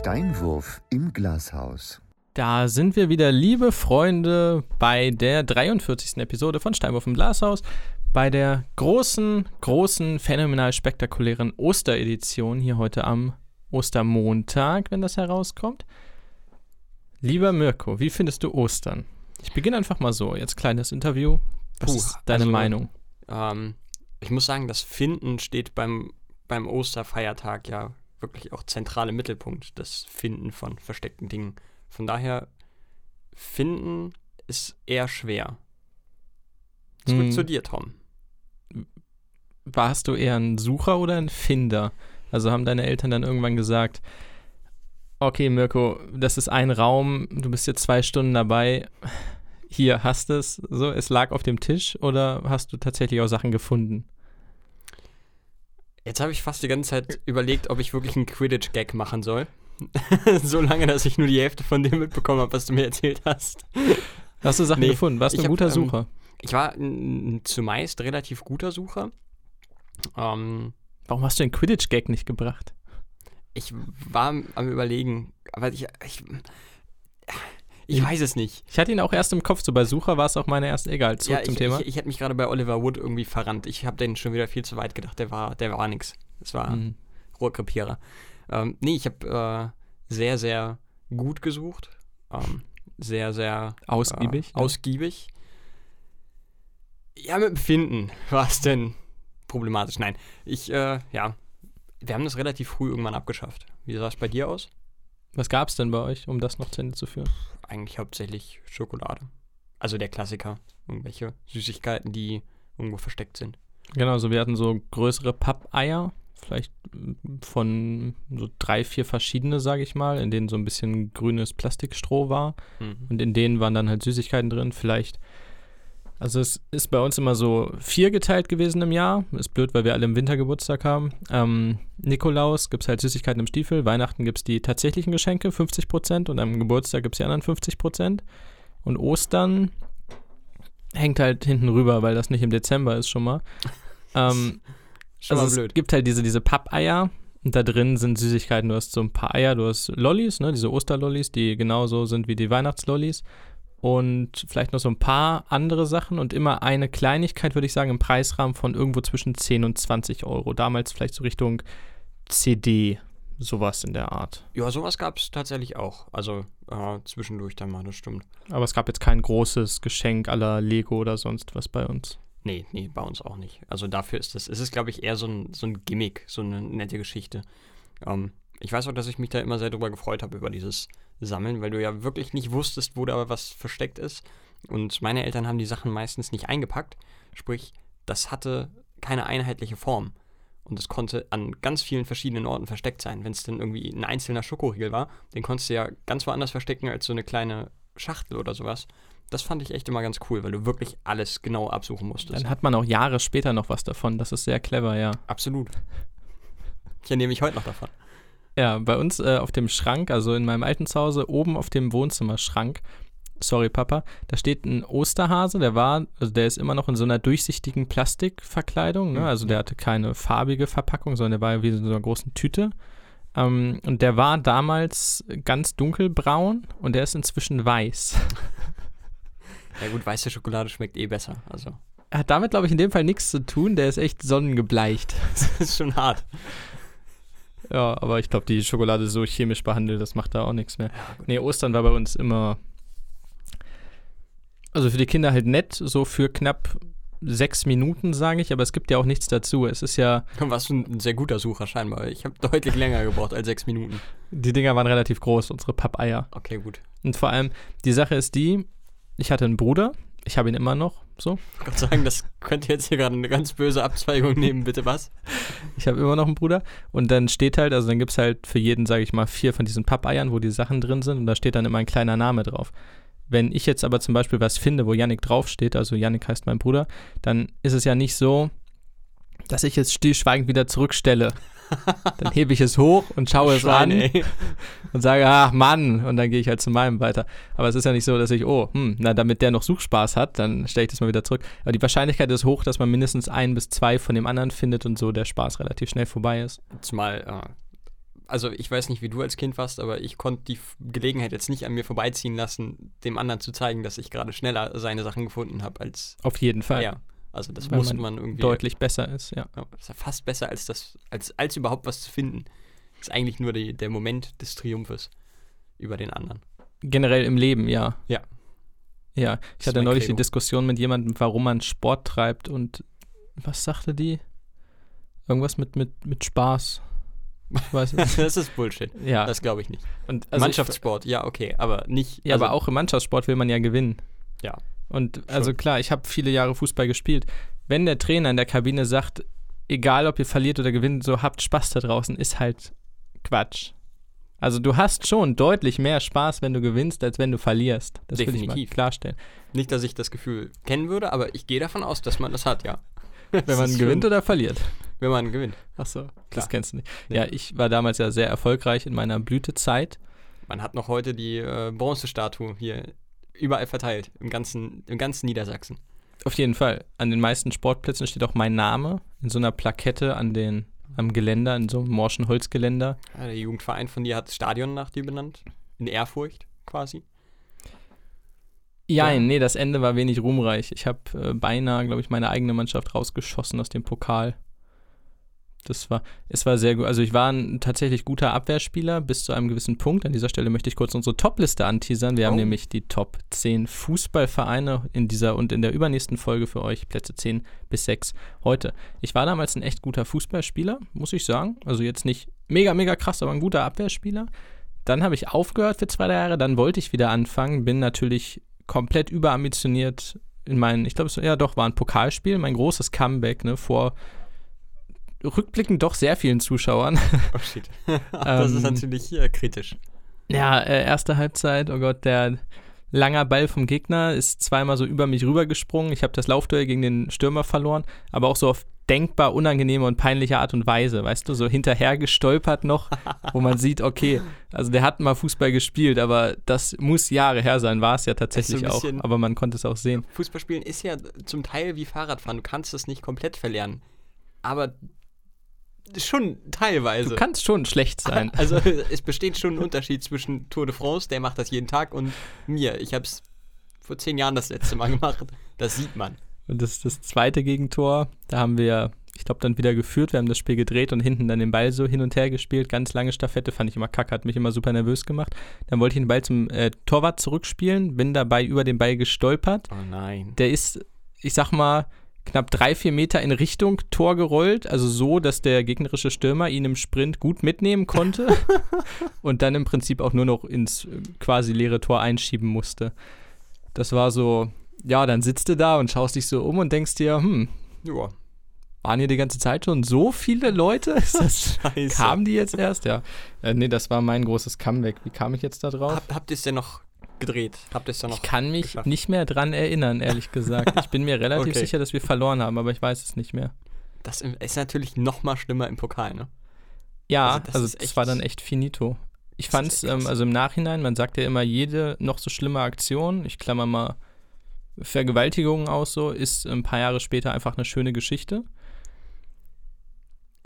Steinwurf im Glashaus. Da sind wir wieder, liebe Freunde, bei der 43. Episode von Steinwurf im Glashaus. Bei der großen, großen, phänomenal spektakulären Osteredition hier heute am Ostermontag, wenn das herauskommt. Lieber Mirko, wie findest du Ostern? Ich beginne einfach mal so. Jetzt kleines Interview. Was Puh, ist deine also, Meinung? Ähm, ich muss sagen, das Finden steht beim, beim Osterfeiertag ja wirklich auch zentral im Mittelpunkt, das Finden von versteckten Dingen. Von daher, Finden ist eher schwer. Zurück Hm. zu dir, Tom. Warst du eher ein Sucher oder ein Finder? Also haben deine Eltern dann irgendwann gesagt, okay, Mirko, das ist ein Raum, du bist jetzt zwei Stunden dabei, hier hast es, so, es lag auf dem Tisch oder hast du tatsächlich auch Sachen gefunden? Jetzt habe ich fast die ganze Zeit überlegt, ob ich wirklich einen Quidditch-Gag machen soll. so lange, dass ich nur die Hälfte von dem mitbekommen habe, was du mir erzählt hast. Hast du Sachen Nee, gefunden? Warst du ein hab, guter ähm, Sucher? Ich war zumeist relativ guter Sucher. Ähm, Warum hast du den Quidditch-Gag nicht gebracht? ich war am am überlegen, aber ich, ich, ich weiß es nicht. Ich hatte ihn auch erst im Kopf, so bei Sucher war es auch meine erste, egal, zurück ja, zum ich, Thema. Ich, ich hätte mich gerade bei Oliver Wood irgendwie verrannt. Ich habe den schon wieder viel zu weit gedacht. Der war, der war nix. Das war Mhm. Rohrkrepierer. Ähm, nee, ich habe äh, sehr, sehr gut gesucht. Ähm, sehr, sehr Ausgiebig. Äh, ausgiebig. Ja, mit dem Finden war es denn problematisch. Nein, ich, äh, ja, wir haben das relativ früh irgendwann abgeschafft. Wie sah es bei dir aus? Was gab es denn bei euch, um das noch zu Ende zu führen? Eigentlich hauptsächlich Schokolade. Also der Klassiker. Irgendwelche Süßigkeiten, die irgendwo versteckt sind. Genau, so wir hatten so größere Pappeier, vielleicht von so drei, vier verschiedene, sage ich mal, in denen so ein bisschen grünes Plastikstroh war. Mhm. Und in denen waren dann halt Süßigkeiten drin, vielleicht. Also es ist bei uns immer so vier geteilt gewesen im Jahr. Ist blöd, weil wir alle im Winter Geburtstag haben. Ähm, Nikolaus gibt es halt Süßigkeiten im Stiefel. Weihnachten gibt es die tatsächlichen Geschenke, 50%. Und am Geburtstag gibt es die anderen 50%. Und Ostern hängt halt hinten rüber, weil das nicht im Dezember ist schon mal. Ähm, Schon also mal es blöd. gibt halt diese, diese Pappeier und da drin sind Süßigkeiten. Du hast so ein paar Eier, du hast Lollis, ne, diese Osterlollis, die genauso sind wie die Weihnachtslollis. Und vielleicht noch so ein paar andere Sachen und immer eine Kleinigkeit, würde ich sagen, im Preisrahmen von irgendwo zwischen 10 und 20 Euro. Damals vielleicht so Richtung CD, sowas in der Art. Ja, sowas gab es tatsächlich auch. Also äh, zwischendurch dann mal, das stimmt. Aber es gab jetzt kein großes Geschenk aller Lego oder sonst was bei uns. Nee, nee, bei uns auch nicht. Also dafür ist das, es ist, glaube ich, eher so ein, so ein Gimmick, so eine nette Geschichte. Ähm, ich weiß auch, dass ich mich da immer sehr drüber gefreut habe, über dieses Sammeln, weil du ja wirklich nicht wusstest, wo da was versteckt ist. Und meine Eltern haben die Sachen meistens nicht eingepackt. Sprich, das hatte keine einheitliche Form. Und es konnte an ganz vielen verschiedenen Orten versteckt sein. Wenn es dann irgendwie ein einzelner Schokoriegel war, den konntest du ja ganz woanders verstecken als so eine kleine Schachtel oder sowas. Das fand ich echt immer ganz cool, weil du wirklich alles genau absuchen musstest. Dann hat man auch Jahre später noch was davon. Das ist sehr clever, ja. Absolut. Ich ernehme mich heute noch davon. Ja, bei uns äh, auf dem Schrank, also in meinem alten Zuhause, oben auf dem Wohnzimmerschrank, sorry Papa, da steht ein Osterhase, der war, also der ist immer noch in so einer durchsichtigen Plastikverkleidung, ne? Mhm. also der hatte keine farbige Verpackung, sondern der war wie in so einer großen Tüte. Ähm, und der war damals ganz dunkelbraun und der ist inzwischen weiß. Ja gut, weiße Schokolade schmeckt eh besser. Also, Hat damit, glaube ich, in dem Fall nichts zu tun, der ist echt sonnengebleicht. das ist schon hart. Ja, aber ich glaube, die Schokolade so chemisch behandelt, das macht da auch nichts mehr. Nee, Ostern war bei uns immer. Also für die Kinder halt nett, so für knapp sechs Minuten, sage ich, aber es gibt ja auch nichts dazu. Es ist ja, Du warst ein sehr guter Sucher scheinbar. Ich habe deutlich länger gebraucht als sechs Minuten. die Dinger waren relativ groß, unsere Pappeier. Okay, gut. Und vor allem, die Sache ist die, ich hatte einen Bruder, ich habe ihn immer noch, so. Ich kann sagen, das könnte jetzt hier gerade eine ganz böse Abzweigung nehmen, bitte was? Ich habe immer noch einen Bruder. Und dann steht halt, also dann gibt es halt für jeden, sage ich mal, vier von diesen Pappeiern, wo die Sachen drin sind. Und da steht dann immer ein kleiner Name drauf. Wenn ich jetzt aber zum Beispiel was finde, wo Yannick draufsteht, also Yannick heißt mein Bruder, dann ist es ja nicht so, dass ich es stillschweigend wieder zurückstelle. Dann hebe ich es hoch und schaue es Schwein, an ey. und sage, ach Mann, und dann gehe ich halt zu meinem weiter. Aber es ist ja nicht so, dass ich, oh, hm, na, damit der noch Suchspaß hat, dann stelle ich das mal wieder zurück. Aber die Wahrscheinlichkeit ist hoch, dass man mindestens ein bis zwei von dem anderen findet und so der Spaß relativ schnell vorbei ist. Zumal, äh, also ich weiß nicht, wie du als Kind warst, aber ich konnte die Gelegenheit jetzt nicht an mir vorbeiziehen lassen, dem anderen zu zeigen, dass ich gerade schneller seine Sachen gefunden habe als Auf jeden Fall. er. Also das Weil musste man man irgendwie. Deutlich besser ist, ja. Ja, das ist ja fast besser als das, als, als überhaupt was zu finden. ist eigentlich nur die, der Moment des Triumphes über den anderen. Generell im Leben, ja. Ja. Ja, ich hatte neulich Credo. die Diskussion mit jemandem, warum man Sport treibt und was sagte die? Irgendwas mit, mit, mit Spaß. Ich weiß es. das ist Bullshit. ja, Das glaube ich nicht. und also ich- Mannschaftssport, ja, okay, aber nicht. Ja, also, aber auch im Mannschaftssport will man ja gewinnen. Ja. Und also Schon. klar, ich habe viele Jahre Fußball gespielt. Wenn der Trainer in der Kabine sagt, egal ob ihr verliert oder gewinnt, so habt Spaß da draußen, ist halt Quatsch. Also du hast schon deutlich mehr Spaß, wenn du gewinnst, als wenn du verlierst. Das will ich Definitiv. mal klarstellen. Nicht, dass ich das Gefühl kennen würde, aber ich gehe davon aus, dass man das hat, ja. Wenn man gewinnt oder verliert. Wenn man gewinnt. Ach so, Klar. das kennst du nicht. Nee. Ja, ich war damals ja sehr erfolgreich in meiner Blütezeit. Man hat noch heute die äh, Bronzestatue hier überall verteilt, im ganzen, im ganzen Niedersachsen. Auf jeden Fall. An den meisten Sportplätzen steht auch mein Name in so einer Plakette an den, am Geländer, in so einem morschen Holzgeländer. Ja, der Jugendverein von dir hat das Stadion nach dir benannt. In Ehrfurcht quasi. Jein, Ja. nee, das Ende war wenig ruhmreich. Ich habe äh, beinahe, glaube ich, meine eigene Mannschaft rausgeschossen aus dem Pokal. Das war, es war sehr gut. Also ich war ein tatsächlich guter Abwehrspieler bis zu einem gewissen Punkt. An dieser Stelle möchte ich kurz unsere Top-Liste anteasern. Wir haben Oh. nämlich die Top 10 Fußballvereine in dieser und in der übernächsten Folge für euch, Plätze 10 bis 6 heute. Ich war damals ein echt guter Fußballspieler, muss ich sagen. Also jetzt nicht mega, mega krass, aber ein guter Abwehrspieler. Dann habe ich aufgehört für zwei, drei Jahre, dann wollte ich wieder anfangen, bin natürlich komplett überambitioniert in meinen, ich glaube, es ja doch war ein Pokalspiel, mein großes Comeback, ne, vor rückblickend doch sehr vielen Zuschauern. Oh shit. das ist Ähm, natürlich äh, kritisch. Ja, äh, erste Halbzeit, oh Gott, der langer Ball vom Gegner ist zweimal so über mich rübergesprungen. Ich habe das Laufduell gegen den Stürmer verloren, aber auch so auf denkbar unangenehme und peinliche Art und Weise, weißt du, so hinterher gestolpert noch, wo man sieht, okay, also der hat mal Fußball gespielt, aber das muss Jahre her sein, war es ja tatsächlich auch, aber man konnte es auch sehen. Fußballspielen ist ja zum Teil wie Fahrradfahren. Du kannst es nicht komplett verlernen. Aber schon teilweise. Du kannst schon schlecht sein. Also es besteht schon ein Unterschied zwischen Tour de France, der macht das jeden Tag, und mir. Ich habe es vor zehn Jahren das letzte Mal gemacht. Das sieht man. Und das, das zweite Gegentor, da haben wir, ich glaube, dann wieder geführt. Wir haben das Spiel gedreht und hinten dann den Ball so hin und her gespielt. Ganz lange Staffette, fand ich immer kacke, hat mich immer super nervös gemacht. Dann wollte ich den Ball zum äh, Torwart zurückspielen, bin dabei über den Ball gestolpert. Oh nein. Der ist, ich sag mal, knapp drei, vier Meter in Richtung Tor gerollt. Also so, dass der gegnerische Stürmer ihn im Sprint gut mitnehmen konnte. und dann im Prinzip auch nur noch ins äh, quasi leere Tor einschieben musste. Das war so, ja, dann sitzt du da und schaust dich so um und denkst dir, hm, Ja. waren hier die ganze Zeit schon so viele Leute? Ist das, Scheiße. kamen die jetzt erst? Ja. Äh, nee, das war mein großes Comeback. Wie kam ich jetzt da drauf? Hab, habt ihr es denn noch gedreht? Habt ihr es dann noch? Ich kann mich geschafft? nicht mehr dran erinnern, ehrlich gesagt. Ich bin mir relativ Okay. sicher, dass wir verloren haben, aber ich weiß es nicht mehr. Das ist natürlich noch mal schlimmer im Pokal, ne? Ja, Also das also das war dann echt finito. Ich Das fand ist es, echt krass. ähm, also im Nachhinein, man sagt ja immer, jede noch so schlimme Aktion, ich klammer mal Vergewaltigungen aus, so, ist ein paar Jahre später einfach eine schöne Geschichte.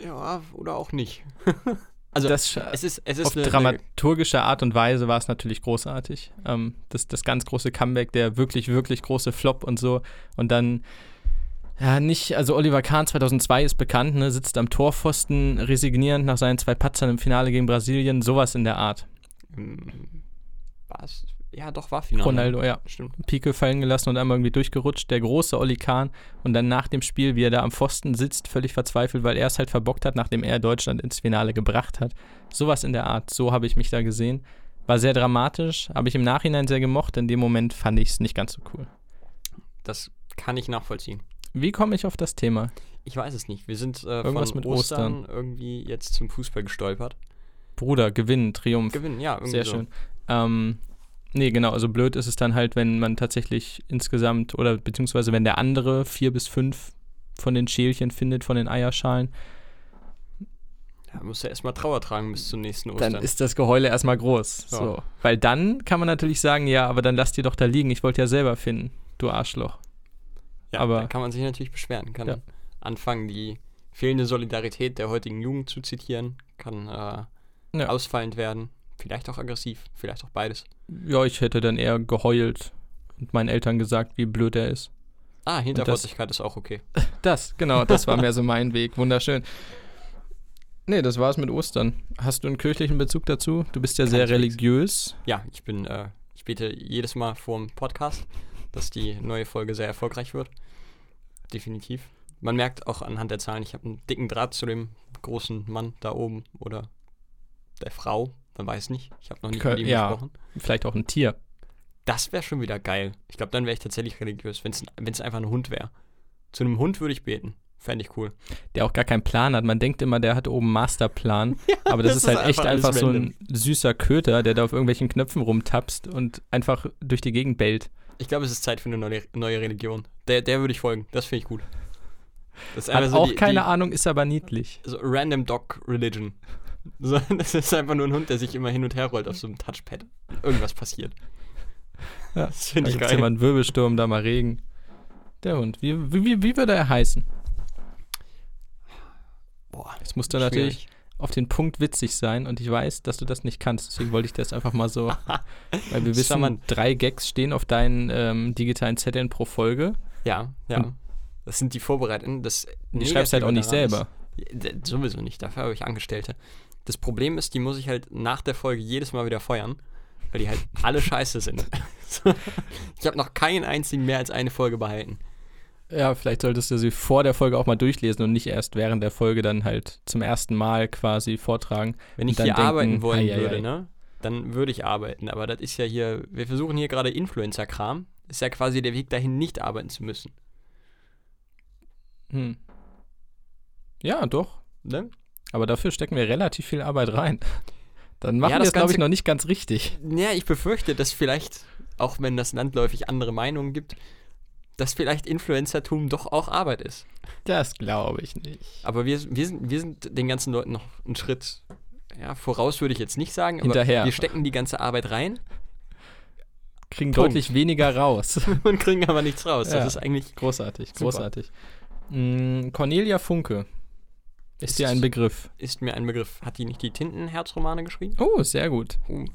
Ja, oder auch nicht. also das, es ist, es ist auf eine, dramaturgische Art und Weise war es natürlich großartig. Ähm, das, das ganz große Comeback, der wirklich, wirklich große Flop und so. Und dann, ja, nicht, also Oliver Kahn 2002 ist bekannt, ne, sitzt am Torpfosten, resignierend nach seinen zwei Patzern im Finale gegen Brasilien, sowas in der Art. ähm, was? Ja, doch, war Finale. Ronaldo, ja. Stimmt. Pike fallen gelassen und einmal irgendwie durchgerutscht. Der große Oli Kahn und dann nach dem Spiel, wie er da am Pfosten sitzt, völlig verzweifelt, weil er es halt verbockt hat, nachdem er Deutschland ins Finale gebracht hat. Sowas in der Art. So habe ich mich da gesehen. War sehr dramatisch, habe ich im Nachhinein sehr gemocht. In dem Moment fand ich es nicht ganz so cool. Das kann ich nachvollziehen. Wie komme ich auf das Thema? Ich weiß es nicht. Wir sind äh, Irgendwas von mit Ostern, Ostern. irgendwie jetzt zum Fußball gestolpert. Bruder, Gewinn, Triumph. Gewinnen, ja, irgendwie Sehr so. schön. Ähm, nee, genau, also blöd ist es dann halt, wenn man tatsächlich insgesamt oder beziehungsweise wenn der andere vier bis fünf von den Schälchen findet, von den Eierschalen, Da musst du erstmal Trauer tragen bis zum nächsten Ostern. dann ist das Geheule erstmal groß. Ja. So. Weil dann kann man natürlich sagen, ja, aber dann lass die doch da liegen, ich wollte ja selber finden, du Arschloch. ja, aber- da kann man sich natürlich beschweren. Kann Ja. anfangen, die fehlende Solidarität der heutigen Jugend zu zitieren. Kann, äh, Ja. ausfallend werden, vielleicht auch aggressiv, vielleicht auch beides. Ja, ich hätte dann eher geheult und meinen Eltern gesagt, wie blöd er ist. Ah, Hinterfotzigkeit ist auch okay. Das, genau, das war mehr so mein Weg. Wunderschön. Nee, das war's mit Ostern. Hast du einen kirchlichen Bezug dazu? Du bist ja sehr Keineswegs. religiös. Ja, ich bin, äh, ich bete jedes Mal vor dem Podcast, dass die neue Folge sehr erfolgreich wird. Definitiv. Man merkt auch anhand der Zahlen, ich habe einen dicken Draht zu dem großen Mann da oben oder der Frau. Man weiß nicht. Ich habe noch nicht Kö- mit ihm ja. gesprochen. Vielleicht auch ein Tier. Das wäre schon wieder geil. Ich glaube, dann wäre ich tatsächlich religiös, wenn es einfach ein Hund wäre. Zu einem Hund würde ich beten. Fände ich cool. Der auch gar keinen Plan hat. Man denkt immer, der hat oben einen Masterplan. aber das, das ist halt ist echt einfach einfach so ein süßer Köter, der da auf irgendwelchen Knöpfen rumtapst und einfach durch die Gegend bellt. Ich glaube, es ist Zeit für eine neue, neue Religion. Der, der würde ich folgen. Das finde ich gut. Das ist Hat einfach so auch die, keine die, Ahnung, ist aber niedlich. so Random Dog Religion. So, das ist einfach nur ein Hund, der sich immer hin und her rollt auf so einem Touchpad. Irgendwas passiert. Ja, Das finde Da ich geil. immer einen Wirbelsturm, da mal Regen. Der Hund. Wie, wie, wie würde er heißen? Boah, Jetzt musst du natürlich auf den Punkt witzig sein und ich weiß, dass du das nicht kannst. Deswegen wollte ich das einfach mal so. weil wir wissen, Charmant. drei Gags stehen auf deinen ähm, digitalen Zetteln pro Folge. Ja, ja. Und- Das sind die Vorbereiteten. Das die schreibst halt auch nicht selber. ist- Sowieso nicht. Dafür habe ich Angestellte. Das Problem ist, die muss ich halt nach der Folge jedes Mal wieder feuern, weil die halt alle scheiße sind. Ich habe noch keinen einzigen mehr als eine Folge behalten. Ja, vielleicht solltest du sie vor der Folge auch mal durchlesen und nicht erst während der Folge dann halt zum ersten Mal quasi vortragen. Wenn ich dann hier denken, arbeiten wollen ei, ei, würde, ei. ne, dann würde ich arbeiten. Aber das ist ja hier, wir versuchen hier gerade Influencer-Kram. Ist ja quasi der Weg dahin, nicht arbeiten zu müssen. Hm. Ja, doch. Ne? Aber dafür stecken wir relativ viel Arbeit rein. Dann machen Ja, wir das es, glaube ich, noch nicht ganz richtig. Ja, ich befürchte, dass vielleicht, auch wenn das landläufig andere Meinungen gibt, dass vielleicht Influencertum doch auch Arbeit ist. Das glaube ich nicht. Aber wir, wir, sind, wir sind den ganzen Leuten noch einen Schritt ja, voraus, würde ich jetzt nicht sagen, aber Hinterher. wir stecken die ganze Arbeit rein Kriegen Punkt. deutlich weniger raus. und kriegen aber nichts raus. Ja. Das ist eigentlich. großartig, großartig. Mm, Cornelia Funke. Ist, dir ein Begriff? Ist mir ein Begriff. Hat die nicht die Tintenherzromane geschrieben? Oh, sehr gut. Uh.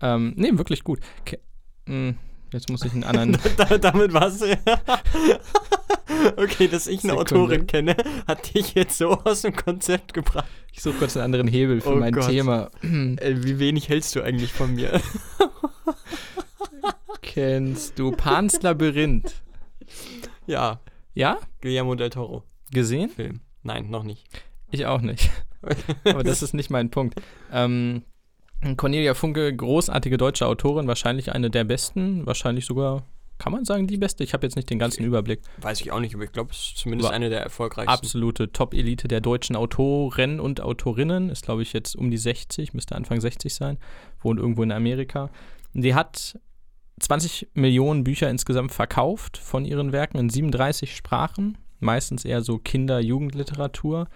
Ähm, nee, wirklich gut. Ke mm, jetzt muss ich einen anderen. Da- Damit war's. okay, dass ich eine Sekunde. Autorin kenne, hat dich jetzt so aus dem Konzept gebracht. ich suche kurz einen anderen Hebel für Oh mein Gott. Thema. Ey, wie wenig hältst du eigentlich von mir? Kennst du Pans Labyrinth? ja, Ja? Guillermo del Toro Gesehen? Film. Nein, noch nicht. Ich auch nicht. Aber das ist nicht mein Punkt. Ähm, Cornelia Funke, großartige deutsche Autorin, wahrscheinlich eine der besten, wahrscheinlich sogar, kann man sagen, die beste. Ich habe jetzt nicht den ganzen Überblick. Weiß ich auch nicht, aber ich glaube, es ist zumindest Aber eine der erfolgreichsten. Absolute Top-Elite der deutschen Autoren und Autorinnen. Ist, glaube ich, jetzt um die 60, müsste Anfang 60 sein. Wohnt irgendwo in Amerika. Die hat 20 Millionen Bücher insgesamt verkauft von ihren Werken in 37 Sprachen. Meistens eher so Kinder-Jugendliteratur.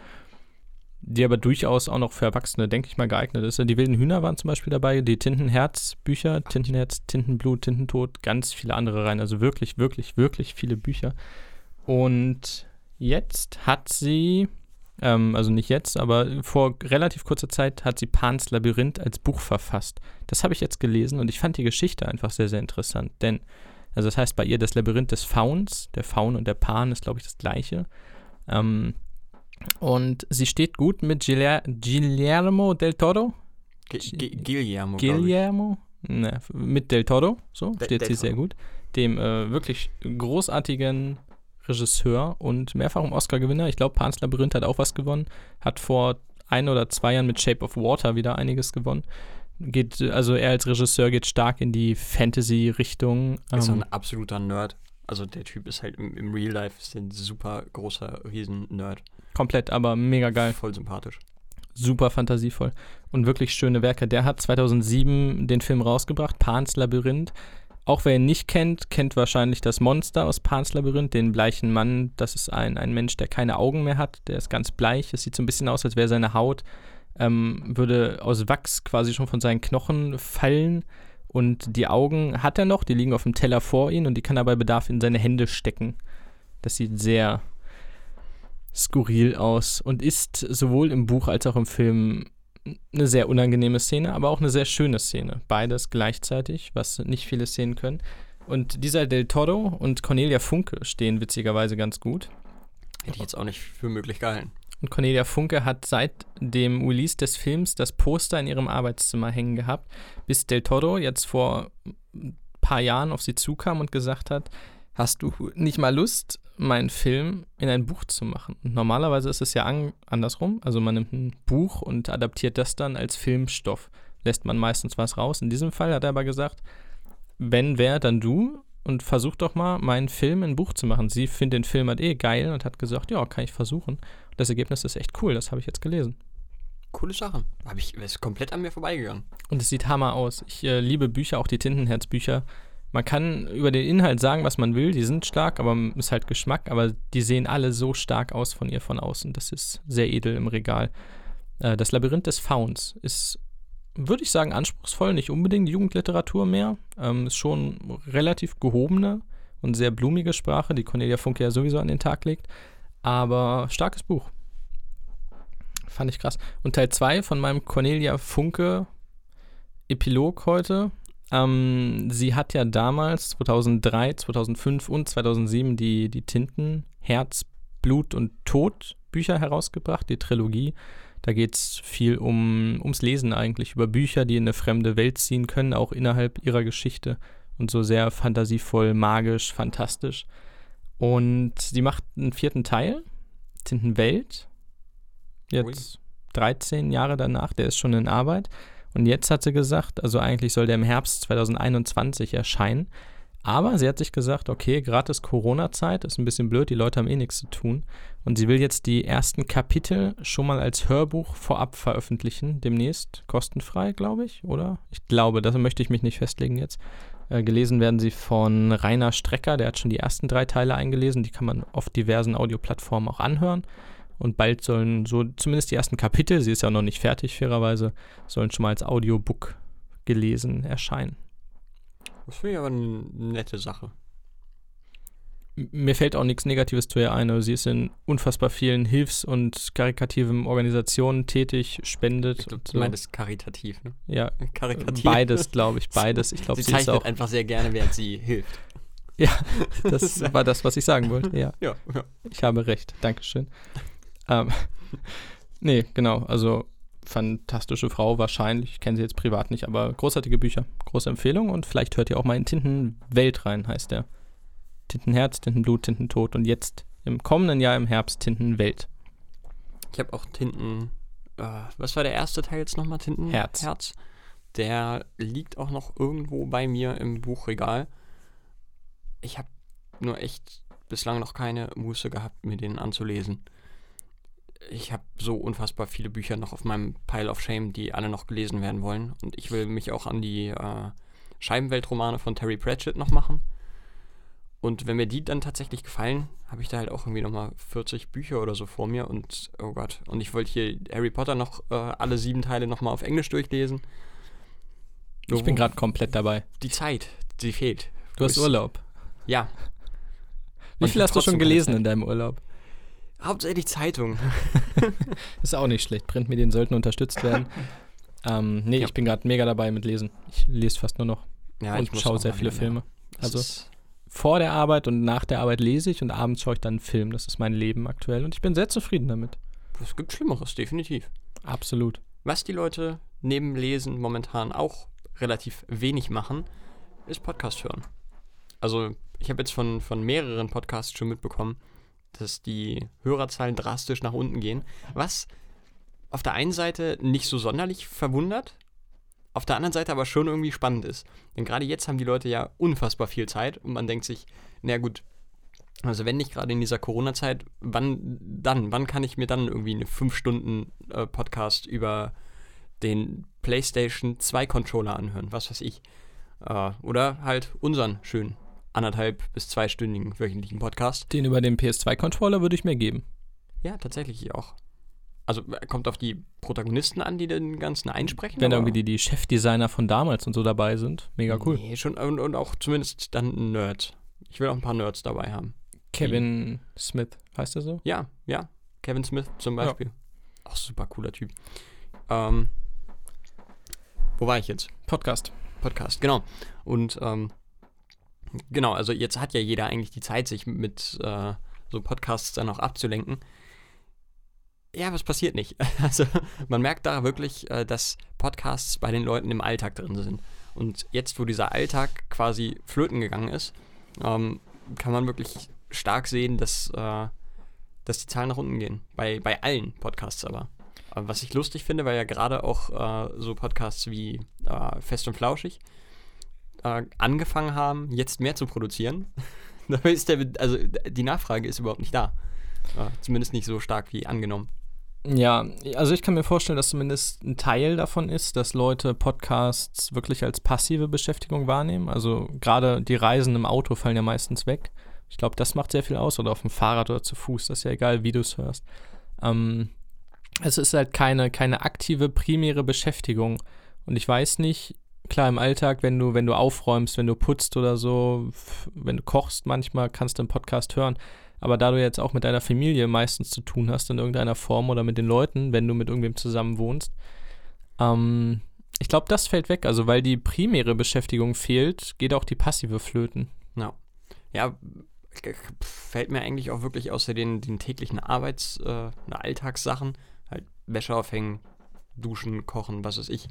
Die aber durchaus auch noch für Erwachsene, denke ich mal, geeignet ist. Die wilden Hühner waren zum Beispiel dabei, die Tintenherz-Bücher, Tintenherz, Tintenblut, Tintentod, ganz viele andere rein. Also wirklich, wirklich, wirklich viele Bücher. Und jetzt hat sie, ähm, also nicht jetzt, aber vor relativ kurzer Zeit hat sie Pans Labyrinth als Buch verfasst. Das habe ich jetzt gelesen und ich fand die Geschichte einfach sehr, sehr interessant. Denn, also das heißt bei ihr das Labyrinth des Fauns, der Faun und der Pan ist, glaube ich, das gleiche. Ähm, und sie steht gut mit Guillermo del Toro. G G Guillermo. Guillermo? Ne, mit Del Toro, so De- steht sie sehr gut. Dem äh, wirklich großartigen Regisseur und mehrfachem Oscar-Gewinner. Ich glaube, Pan's Labyrinth hat auch was gewonnen. Hat vor ein oder zwei Jahren mit Shape of Water wieder einiges gewonnen. Geht, also er als Regisseur geht stark in die Fantasy-Richtung. Ist Ähm, ein absoluter Nerd. Also der Typ ist halt im, im Real Life ist ein super großer Riesen-Nerd. Komplett, aber mega geil. Voll sympathisch. super fantasievoll und wirklich schöne Werke. Der hat 2007 den Film rausgebracht, Pan's Labyrinth. Auch wer ihn nicht kennt, kennt wahrscheinlich das Monster aus Pan's Labyrinth, den bleichen Mann. Das ist ein, ein Mensch, der keine Augen mehr hat. Der ist ganz bleich. Es sieht so ein bisschen aus, als wäre seine Haut, ähm, würde aus Wachs quasi schon von seinen Knochen fallen. Und die Augen hat er noch, die liegen auf dem Teller vor ihm und die kann er bei Bedarf in seine Hände stecken. Das sieht sehr skurril aus und ist sowohl im Buch als auch im Film eine sehr unangenehme Szene, aber auch eine sehr schöne Szene. Beides gleichzeitig, was nicht viele Szenen können. Und dieser Del Toro und Cornelia Funke stehen witzigerweise ganz gut. Hätte ich jetzt auch nicht für möglich gehalten. Und Cornelia Funke hat seit dem Release des Films das Poster in ihrem Arbeitszimmer hängen gehabt, bis Del Toro jetzt vor ein paar Jahren auf sie zukam und gesagt hat, hast du nicht mal Lust, meinen Film in ein Buch zu machen? Und normalerweise ist es ja an andersrum, also man nimmt ein Buch und adaptiert das dann als Filmstoff, lässt man meistens was raus. In diesem Fall hat er aber gesagt, wenn wer, dann du und versuch doch mal, meinen Film in ein Buch zu machen. Sie findet den Film halt eh geil und hat gesagt, ja, kann ich versuchen. Das Ergebnis ist echt cool, das habe ich jetzt gelesen. Coole Sache. Hab ich, ist komplett an mir vorbeigegangen. Und es sieht hammer aus. Ich äh, liebe Bücher, auch die Tintenherzbücher. Man kann über den Inhalt sagen, was man will, die sind stark, aber ist halt Geschmack, aber die sehen alle so stark aus von ihr von außen. Das ist sehr edel im Regal. Äh, das Labyrinth des Fauns ist würde ich sagen, anspruchsvoll, nicht unbedingt Jugendliteratur mehr. Ähm, ist schon relativ gehobene und sehr blumige Sprache, die Cornelia Funke ja sowieso an den Tag legt. Aber starkes Buch. Fand ich krass. Und Teil 2 von meinem Cornelia Funke Epilog heute. Ähm, sie hat ja damals, 2003, 2005 und 2007, die, die Tinten, Herz, Blut und Tod Bücher herausgebracht, die Trilogie. Da geht es viel um, ums Lesen eigentlich, über Bücher, die in eine fremde Welt ziehen können, auch innerhalb ihrer Geschichte und so sehr fantasievoll, magisch, fantastisch. Und sie macht einen vierten Teil, Tintenwelt, jetzt Ui. 13 Jahre danach, der ist schon in Arbeit. Und jetzt hat sie gesagt, also eigentlich soll der im Herbst 2021 erscheinen. Aber sie hat sich gesagt, okay, gerade ist Corona-Zeit, ist ein bisschen blöd, die Leute haben eh nichts zu tun. Und sie will jetzt die ersten Kapitel schon mal als Hörbuch vorab veröffentlichen, demnächst kostenfrei, glaube ich, oder? Ich glaube, da möchte ich mich nicht festlegen jetzt. Äh, gelesen werden sie von Rainer Strecker, der hat schon die ersten drei Teile eingelesen, die kann man auf diversen Audioplattformen auch anhören. Und bald sollen so zumindest die ersten Kapitel, sie ist ja noch nicht fertig, fairerweise, sollen schon mal als Audiobook gelesen erscheinen. Das finde ich aber eine nette Sache. Mir fällt auch nichts Negatives zu ihr ein. Also sie ist in unfassbar vielen Hilfs- und karikativen Organisationen tätig, spendet. Ich glaub, du so. meinst karitativ, ne? Ja, karikativ. Beides, glaube ich, beides. Ich glaub, sie, sie zeichnet auch einfach sehr gerne, während sie hilft. Ja, das war das, was ich sagen wollte. Ja, ja, ja. ich habe recht. Dankeschön. Ähm, nee, genau. Also fantastische Frau wahrscheinlich. Ich kenne sie jetzt privat nicht, aber großartige Bücher. Große Empfehlung und vielleicht hört ihr auch mal in Tintenwelt rein, heißt der. Tintenherz, Tintenblut, Tintentod und jetzt im kommenden Jahr im Herbst Tintenwelt. Ich habe auch Tinten. Äh, was war der erste Teil jetzt nochmal? Tintenherz. Herz. Der liegt auch noch irgendwo bei mir im Buchregal. Ich habe nur echt bislang noch keine Muße gehabt, mir den anzulesen ich habe so unfassbar viele Bücher noch auf meinem Pile of Shame, die alle noch gelesen werden wollen. Und ich will mich auch an die äh, Scheibenweltromane von Terry Pratchett noch machen. Und wenn mir die dann tatsächlich gefallen, habe ich da halt auch irgendwie nochmal 40 Bücher oder so vor mir. Und oh Gott, und ich wollte hier Harry Potter noch äh, alle sieben Teile nochmal auf Englisch durchlesen. So, ich bin gerade komplett dabei. Die Zeit, die fehlt. Du hast Urlaub. Ja. Wie viel hast du schon gelesen in deinem Urlaub? Hauptsächlich Zeitung. ist auch nicht schlecht. Printmedien sollten unterstützt werden. ähm, nee, ja. ich bin gerade mega dabei mit Lesen. Ich lese fast nur noch. Ja, und schaue sehr viele Filme. Also vor der Arbeit und nach der Arbeit lese ich und abends schaue ich dann einen Film. Das ist mein Leben aktuell und ich bin sehr zufrieden damit. Es gibt Schlimmeres, definitiv. Absolut. Was die Leute neben Lesen momentan auch relativ wenig machen, ist Podcast hören. Also ich habe jetzt von, von mehreren Podcasts schon mitbekommen, dass die Hörerzahlen drastisch nach unten gehen. Was auf der einen Seite nicht so sonderlich verwundert, auf der anderen Seite aber schon irgendwie spannend ist. Denn gerade jetzt haben die Leute ja unfassbar viel Zeit und man denkt sich, na gut, also wenn nicht gerade in dieser Corona-Zeit, wann dann? Wann kann ich mir dann irgendwie eine 5 Stunden äh, Podcast über den PlayStation 2 Controller anhören? Was weiß ich. Äh, oder halt unseren schönen anderthalb bis zweistündigen wöchentlichen Podcast. Den über den PS2-Controller würde ich mir geben. Ja, tatsächlich auch. Also äh, kommt auf die Protagonisten an, die den Ganzen einsprechen. Wenn irgendwie die, die Chefdesigner von damals und so dabei sind. Mega cool. Nee, schon und, und auch zumindest dann ein Nerd. Ich will auch ein paar Nerds dabei haben. Kevin die, Smith, heißt er so? Ja, ja. Kevin Smith zum Beispiel. Ja. Auch super cooler Typ. Ähm, wo war ich jetzt? Podcast. Podcast, genau. Und ähm, genau, also jetzt hat ja jeder eigentlich die Zeit, sich mit äh, so Podcasts dann auch abzulenken. Ja, was passiert nicht. Also man merkt da wirklich, äh, dass Podcasts bei den Leuten im Alltag drin sind. Und jetzt, wo dieser Alltag quasi flöten gegangen ist, ähm, kann man wirklich stark sehen, dass, äh, dass die Zahlen nach unten gehen. Bei, bei allen Podcasts aber. aber was ich lustig finde, weil ja gerade auch äh, so Podcasts wie äh, Fest und Flauschig äh, angefangen haben, jetzt mehr zu produzieren. Dabei ist der, also die Nachfrage ist überhaupt nicht da. Äh, zumindest nicht so stark wie angenommen. Ja, also ich kann mir vorstellen, dass zumindest ein Teil davon ist, dass Leute Podcasts wirklich als passive Beschäftigung wahrnehmen. Also gerade die Reisen im Auto fallen ja meistens weg. Ich glaube, das macht sehr viel aus. Oder auf dem Fahrrad oder zu Fuß, das ist ja egal, wie du es hörst. Ähm, es ist halt keine, keine aktive, primäre Beschäftigung. Und ich weiß nicht, klar, im Alltag, wenn du, wenn du aufräumst, wenn du putzt oder so, wenn du kochst, manchmal kannst du einen Podcast hören. Aber da du jetzt auch mit deiner Familie meistens zu tun hast in irgendeiner Form oder mit den Leuten, wenn du mit irgendwem zusammen wohnst, ähm, ich glaube, das fällt weg. Also weil die primäre Beschäftigung fehlt, geht auch die passive flöten. Ja. Ja, fällt mir eigentlich auch wirklich außer den, den täglichen Arbeits-, äh, Alltagssachen, halt Wäsche aufhängen, duschen, kochen, was weiß ich,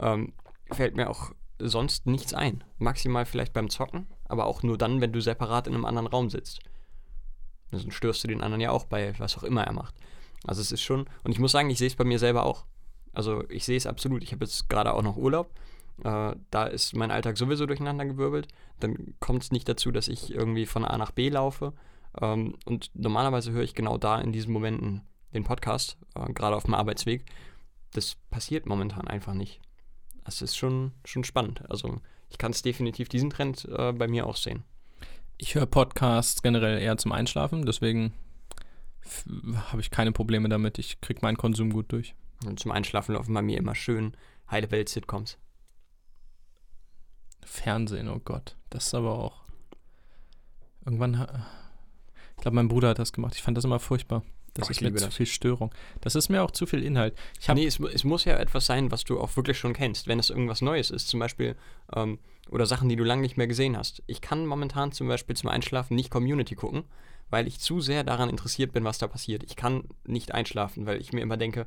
ähm, fällt mir auch sonst nichts ein. Maximal vielleicht beim Zocken, aber auch nur dann, wenn du separat in einem anderen Raum sitzt. Dann störst du den anderen ja auch bei was auch immer er macht. Also es ist schon, und ich muss sagen, ich sehe es bei mir selber auch. Also ich sehe es absolut. Ich habe jetzt gerade auch noch Urlaub. Äh, da ist mein Alltag sowieso durcheinander gewirbelt. Dann kommt es nicht dazu, dass ich irgendwie von A nach B laufe. Ähm, und normalerweise höre ich genau da in diesen Momenten den Podcast, äh, gerade auf dem Arbeitsweg. Das passiert momentan einfach nicht. Das ist schon, schon spannend. Also ich kann es definitiv diesen Trend äh, bei mir auch sehen. Ich höre Podcasts generell eher zum Einschlafen, deswegen habe ich keine Probleme damit. Ich kriege meinen Konsum gut durch. Und zum Einschlafen laufen bei mir immer schön Heidewelt-Sitcoms. Fernsehen, oh Gott. Das ist aber auch. Irgendwann. Ich glaube, mein Bruder hat das gemacht. Ich fand das immer furchtbar. Das oh, ist mir zu das. viel Störung. Das ist mir auch zu viel Inhalt. Ich nee, es, es, muss ja etwas sein, was du auch wirklich schon kennst. Wenn es irgendwas Neues ist, zum Beispiel, ähm, oder Sachen, die du lange nicht mehr gesehen hast. Ich kann momentan zum Beispiel zum Einschlafen nicht Community gucken, weil ich zu sehr daran interessiert bin, was da passiert. Ich kann nicht einschlafen, weil ich mir immer denke,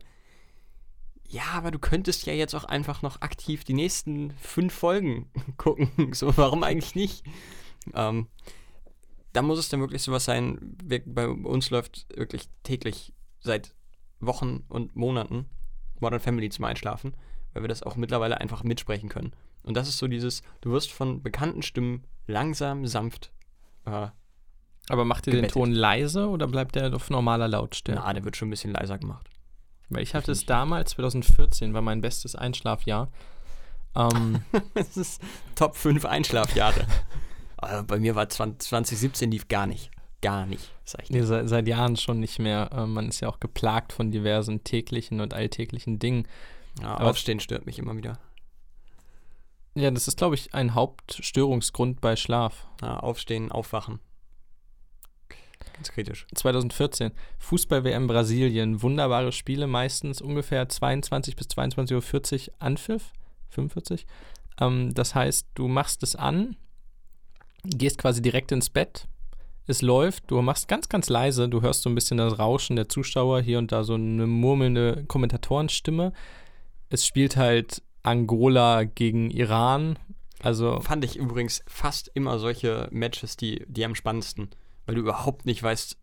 ja, aber du könntest ja jetzt auch einfach noch aktiv die nächsten fünf Folgen gucken. So, warum eigentlich nicht? Ähm, da muss es dann wirklich sowas sein. Wir, bei uns läuft wirklich täglich seit Wochen und Monaten Modern Family zum Einschlafen, weil wir das auch mittlerweile einfach mitsprechen können. Und das ist so dieses, du wirst von bekannten Stimmen langsam, sanft. Äh, Aber macht ihr gebettet. den Ton leise oder bleibt der auf normaler Lautstärke? Na, der wird schon ein bisschen leiser gemacht. Weil ich hatte es damals, 2014, war mein bestes Einschlafjahr. Ähm, das ist Top 5 Einschlafjahre. Aber bei mir war 20, 2017 lief gar nicht. Gar nicht. Sag ich nee, seit, seit, Jahren schon nicht mehr. Äh, man ist ja auch geplagt von diversen täglichen und alltäglichen Dingen. Ja, Aber Aufstehen stört mich immer wieder. Ja, das ist, glaube ich, ein Hauptstörungsgrund bei Schlaf. Ja, aufstehen, aufwachen. Ganz kritisch. 2014. Fußball-WM Brasilien. Wunderbare Spiele, meistens ungefähr 22 bis 22.40 Uhr Anpfiff. 45. Ähm, das heißt, du machst es an, gehst quasi direkt ins Bett. Es läuft, du machst ganz, ganz leise, du hörst so ein bisschen das Rauschen der Zuschauer, hier und da so eine murmelnde Kommentatorenstimme. Es spielt halt Angola gegen Iran. Also fand ich übrigens fast immer solche Matches die, die am spannendsten, weil du überhaupt nicht weißt,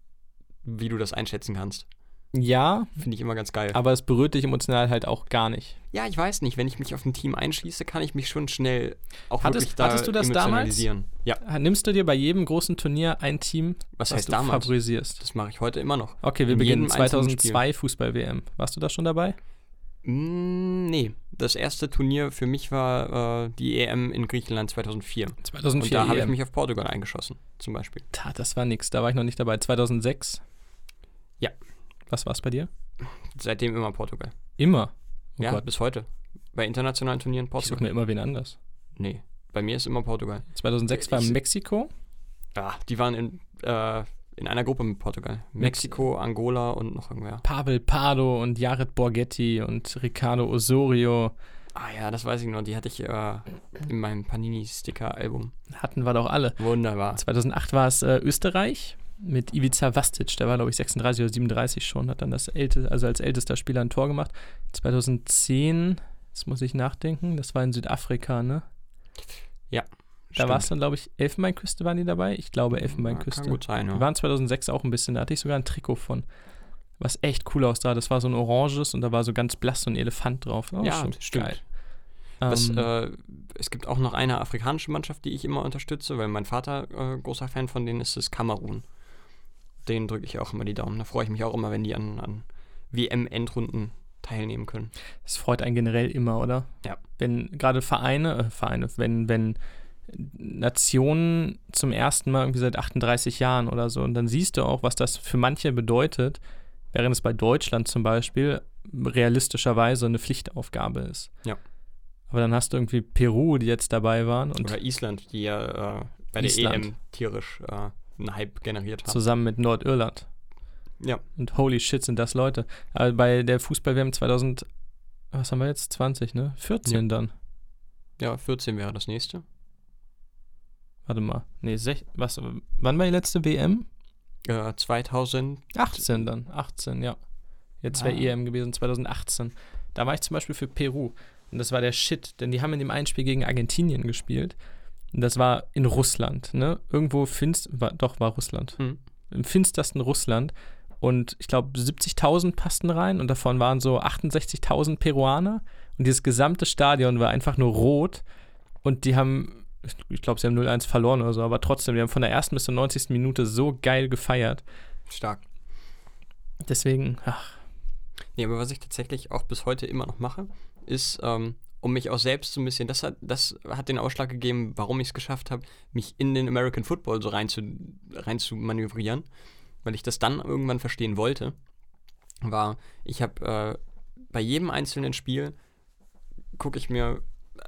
wie du das einschätzen kannst. Ja. Finde ich immer ganz geil. Aber es berührt dich emotional halt auch gar nicht. Ja, ich weiß nicht. Wenn ich mich auf ein Team einschließe, kann ich mich schon schnell auch hattest, wirklich da Hattest du das damals? Ja. Nimmst du dir bei jedem großen Turnier ein Team, was, was heißt du damals? favorisierst? Das mache ich heute immer noch. Okay, wir In beginnen 2002 Fußball-WM. Warst du da schon dabei? Mm, nee. Das erste Turnier für mich war äh, die EM in Griechenland 2004. 2004 Und da habe ich mich auf Portugal eingeschossen, zum Beispiel. Ta, das war nix. Da war ich noch nicht dabei. 2006? Ja. Was war es bei dir? Seitdem immer Portugal. Immer? Oh ja, Gott. bis heute. Bei internationalen Turnieren Portugal. Ich suche mir immer wen anders. Nee, bei mir ist immer Portugal. 2006 war ich, Mexiko? Ja, die waren in, äh, in einer Gruppe mit Portugal. Mexiko, Angola und noch irgendwer. Pavel Pardo und Jared Borghetti und Ricardo Osorio. Ah ja, das weiß ich noch. Die hatte ich äh, in meinem Panini-Sticker-Album. Hatten wir doch alle. Wunderbar. 2008 war es äh, Österreich mit Ivica Vastic. Der war, glaube ich, 36 oder 37 schon. Hat dann das älteste, also als ältester Spieler ein Tor gemacht. 2010, das muss ich nachdenken, das war in Südafrika, ne? Ja. Da war es dann, glaube ich, Elfenbeinküste waren die dabei. Ich glaube, Ja, Elfenbeinküste. Kann gut sein, Die ja. waren 2006 auch ein bisschen, da hatte ich sogar ein Trikot von. Was echt cool aussah. Das war so ein oranges und da war so ganz blass so ein Elefant drauf. Oh, ja, schon stimmt. geil. Das, Ähm, äh, es gibt auch noch eine afrikanische Mannschaft, die ich immer unterstütze, weil mein Vater äh, großer Fan von denen ist, ist Kamerun. Den drücke ich auch immer die Daumen. Da freue ich mich auch immer, wenn die an, an WM-Endrunden teilnehmen können. Das freut einen generell immer, oder? Ja. Wenn gerade Vereine, äh, Vereine, wenn, wenn Nationen zum ersten Mal irgendwie seit 38 Jahren oder so, und dann siehst du auch, was das für manche bedeutet, während es bei Deutschland zum Beispiel realistischerweise eine Pflichtaufgabe ist. Ja. Aber dann hast du irgendwie Peru, die jetzt dabei waren und Oder Island, die ja äh, bei Island. der EM tierisch äh, einen Hype generiert haben. zusammen mit Nordirland. Ja. Und holy shit, sind das Leute. Aber bei der Fußball-WM 2000, was haben wir jetzt? 20, ne? 14 dann. Ja, 14 wäre das nächste. Warte mal. Nee, sech, was, wann war die letzte WM? Äh, 2000, 18 dann. 18, ja. Jetzt wäre Ah. EM gewesen, 2018. Da war ich zum Beispiel für Peru. Und das war der Shit, denn die haben in dem einen Spiel gegen Argentinien gespielt. Das war in Russland, ne? Irgendwo finst, war, doch, war Russland. hm, Im finstersten Russland. Und ich glaube, 70.000 passten rein und davon waren so 68.000 Peruaner. Und dieses gesamte Stadion war einfach nur rot. Und die haben, ich- ich glaube, sie haben 0-1 verloren oder so, aber trotzdem, die haben von der ersten bis zur 90. Minute so geil gefeiert. stark. Deswegen, ach, Nee, aber was ich tatsächlich auch bis heute immer noch mache, ist, ähm, um mich auch selbst so ein bisschen, das hat, das hat den Ausschlag gegeben, warum ich es geschafft habe, mich in den American Football so rein zu, rein zu manövrieren, weil ich das dann irgendwann verstehen wollte, war, ich habe äh, bei jedem einzelnen Spiel gucke ich mir äh,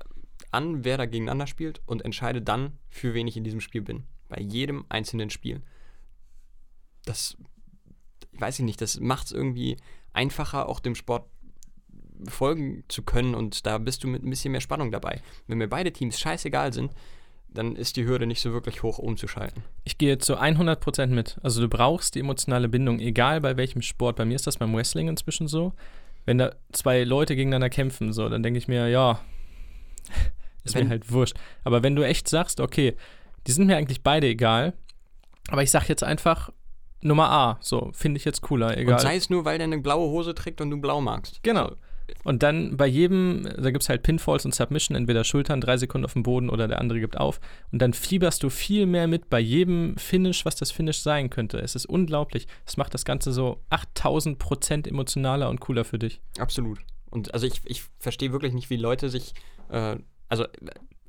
an, wer da gegeneinander spielt und entscheide dann, für wen ich in diesem Spiel bin. Bei jedem einzelnen Spiel. Das, weiß ich nicht, das macht es irgendwie einfacher, auch dem Sport folgen zu können und da bist du mit ein bisschen mehr Spannung dabei. Wenn mir beide Teams scheißegal sind, dann ist die Hürde nicht so wirklich hoch umzuschalten. ich gehe zu 100% mit. Also du brauchst die emotionale Bindung, egal bei welchem Sport. Bei mir ist das beim Wrestling inzwischen so. Wenn da zwei Leute gegeneinander kämpfen, so, dann denke ich mir, ja, ist Wenn- mir halt wurscht. Aber wenn du echt sagst, okay, die sind mir eigentlich beide egal, aber ich sag jetzt einfach Nummer A, so, finde ich jetzt cooler, egal. Und sei es nur, weil der eine blaue Hose trägt und du blau magst. Genau. Und dann bei jedem, da gibt es halt Pinfalls und Submission, entweder Schultern, drei Sekunden auf dem Boden oder der andere gibt auf. Und dann fieberst du viel mehr mit bei jedem Finish, was das Finish sein könnte. Es ist unglaublich. Es macht das Ganze so 8000 Prozent emotionaler und cooler für dich. Absolut. Und also ich, ich verstehe wirklich nicht, wie Leute sich, äh, also äh,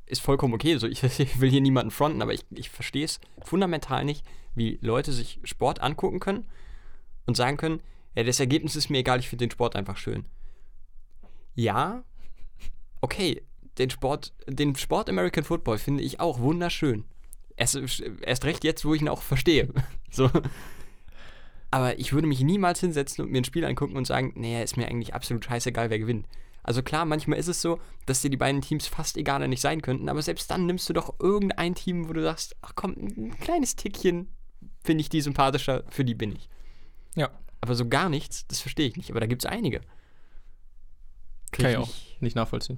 ist vollkommen okay, so ich, ich will hier niemanden fronten, aber ich, ich verstehe es fundamental nicht, wie Leute sich Sport angucken können und sagen können, ja, das Ergebnis ist mir egal, ich finde den Sport einfach schön. Ja, okay, den Sport, den Sport American Football finde ich auch wunderschön. Erst, erst recht jetzt, wo ich ihn auch verstehe. So. Aber ich würde mich niemals hinsetzen und mir ein Spiel angucken und sagen, nee, ist mir eigentlich absolut scheißegal, wer gewinnt. Also klar, manchmal ist es so, dass dir die beiden Teams fast egaler nicht sein könnten, aber selbst dann nimmst du doch irgendein Team, wo du sagst, ach komm, ein kleines Tickchen finde ich die sympathischer, für die bin ich. Ja. Aber so gar nichts, das verstehe ich nicht. Aber da gibt es einige. Kann ich auch nicht- nicht nachvollziehen.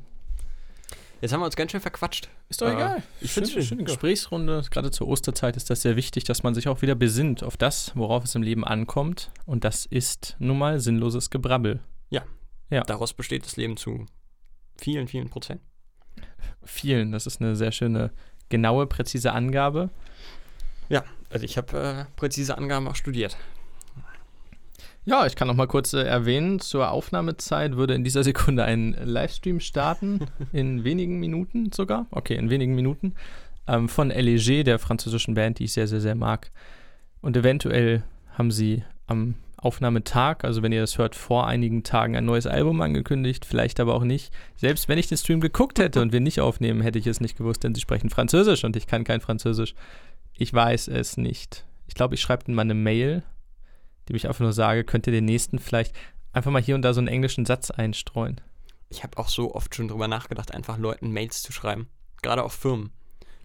Jetzt haben wir uns ganz schön verquatscht. Ist doch Äh, egal. ich find's Schöne- schön. Schöne Ja. Gesprächsrunde. Gerade zur Osterzeit ist das sehr wichtig, dass man sich auch wieder besinnt auf das, worauf es im Leben ankommt. Und das ist nun mal sinnloses Gebrabbel. Daraus besteht das Leben zu vielen, vielen Prozent. Vielen. Das ist eine sehr schöne, genaue, präzise Angabe. Also ich habe äh, präzise Angaben auch studiert. Ja, ich kann noch mal kurz äh, erwähnen, zur Aufnahmezeit würde in dieser Sekunde ein Livestream starten, in wenigen Minuten sogar, okay, in wenigen Minuten, ähm, von LEG, der französischen Band, die ich sehr, sehr, sehr mag. Und eventuell haben sie am Aufnahmetag, also wenn ihr das hört, vor einigen Tagen ein neues Album angekündigt, vielleicht aber auch nicht. Selbst wenn ich den Stream geguckt hätte und wir nicht aufnehmen, hätte ich es nicht gewusst, denn sie sprechen Französisch und ich kann kein Französisch. Ich weiß es nicht. Ich glaube, ich schreibe dann mal eine Mail, die ich einfach nur sage, könnt ihr den nächsten vielleicht einfach mal hier und da so einen englischen Satz einstreuen. Ich habe auch so oft schon drüber nachgedacht, einfach Leuten Mails zu schreiben. Gerade auf Firmen.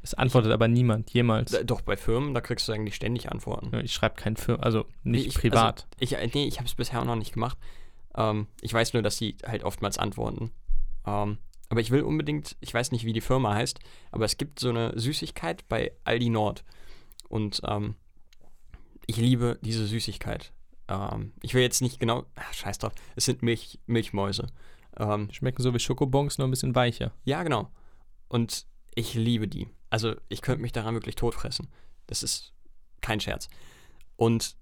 Es antwortet aber niemand, jemals. Da- Doch, bei Firmen, da kriegst du eigentlich ständig Antworten. Ja, Ich schreibe kein Firma, also nicht Ich- privat. Also, ich, äh, nee, ich habe es bisher auch noch nicht gemacht. Ähm, ich weiß nur, dass die halt oftmals antworten. Ähm, aber ich will unbedingt, ich weiß nicht, wie die Firma heißt, aber es gibt so eine Süßigkeit bei Aldi Nord. Und ähm, ich liebe diese Süßigkeit. Ähm, ich will jetzt nicht genau, ach, scheiß drauf, es sind Milch, Milchmäuse. Ähm, Schmecken so wie Schokobons, nur ein bisschen weicher. ja, genau. Und ich liebe die. Also ich könnte mich daran wirklich totfressen. Das ist kein Scherz. Und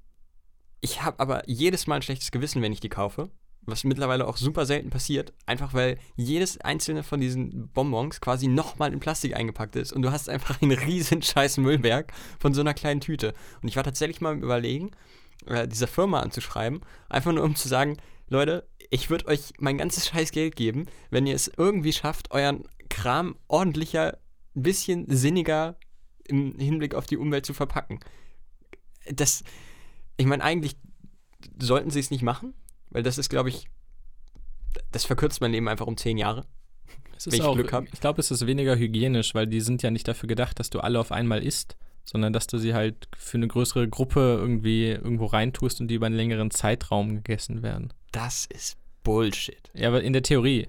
ich habe aber jedes Mal ein schlechtes Gewissen, wenn ich die kaufe. Was mittlerweile auch super selten passiert. Einfach weil jedes einzelne von diesen Bonbons quasi nochmal in Plastik eingepackt ist. Und du hast einfach einen riesen scheiß Müllberg von so einer kleinen Tüte. Und ich war tatsächlich mal Überlegen, äh, dieser Firma anzuschreiben. Einfach nur um zu sagen, Leute, ich würde euch mein ganzes scheiß Geld geben, wenn ihr es irgendwie schafft, euren Kram ordentlicher, ein bisschen sinniger im Hinblick auf die Umwelt zu verpacken. Das, ich meine, eigentlich sollten sie es nicht machen, weil das ist, glaube ich, das verkürzt mein Leben einfach um zehn Jahre. Es Wenn ich auch, Glück hab. ich glaube, es ist weniger hygienisch, weil die sind ja nicht dafür gedacht, dass du alle auf einmal isst, sondern dass du sie halt für eine größere Gruppe irgendwie irgendwo reintust und die über einen längeren Zeitraum gegessen werden. Das ist Bullshit. Ja, aber in der Theorie.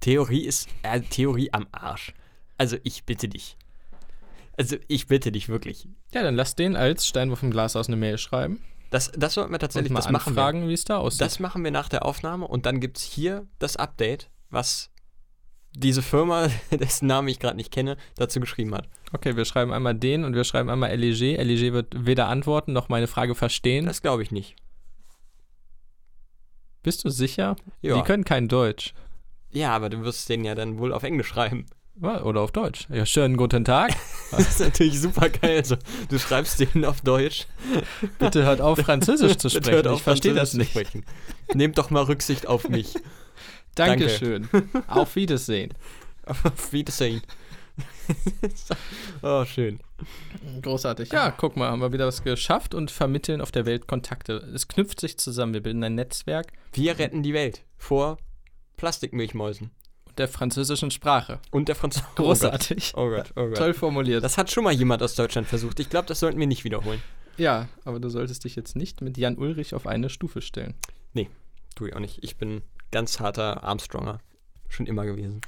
Theorie ist äh, Theorie am Arsch. Also ich bitte dich. Also ich bitte dich wirklich. Ja, dann lass den als Steinwurf im Glas aus eine Mail schreiben. Das, das sollten wir tatsächlich, mal das machen wir. anfragen, wie es da aussieht. Das machen wir nach der Aufnahme und dann gibt es hier das Update, was diese Firma, dessen Namen ich gerade nicht kenne, dazu geschrieben hat. okay, wir schreiben einmal den und wir schreiben einmal LEG. LEG wird weder antworten noch meine Frage verstehen. Das glaube ich nicht. Bist du sicher? Ja. Die können kein Deutsch. ja, aber du wirst den ja dann wohl auf Englisch schreiben. Oder auf Deutsch. Ja, schönen guten Tag. Das ist natürlich super geil. Also, du schreibst den auf Deutsch. Bitte hört auf, Französisch zu sprechen. hört auf, ich verstehe das nicht. sprechen. Nehmt doch mal Rücksicht auf mich. Danke. Dankeschön. auf Wiedersehen. Auf Wiedersehen. oh, schön. Großartig. Ja, guck mal, haben wir wieder was geschafft und vermitteln auf der Welt Kontakte. Es knüpft sich zusammen. Wir bilden ein Netzwerk Wir retten die Welt vor Plastikmilchmäusen. Der französischen Sprache. Und der Franzose. Großartig. Oh Gott, oh Gott. Toll formuliert. Das hat schon mal jemand aus Deutschland versucht. Ich glaube, das sollten wir nicht wiederholen. ja, aber du solltest dich jetzt nicht mit Jan Ulrich auf eine Stufe stellen. Tu ich auch nicht. Ich bin ganz harter Armstronger. Schon immer gewesen.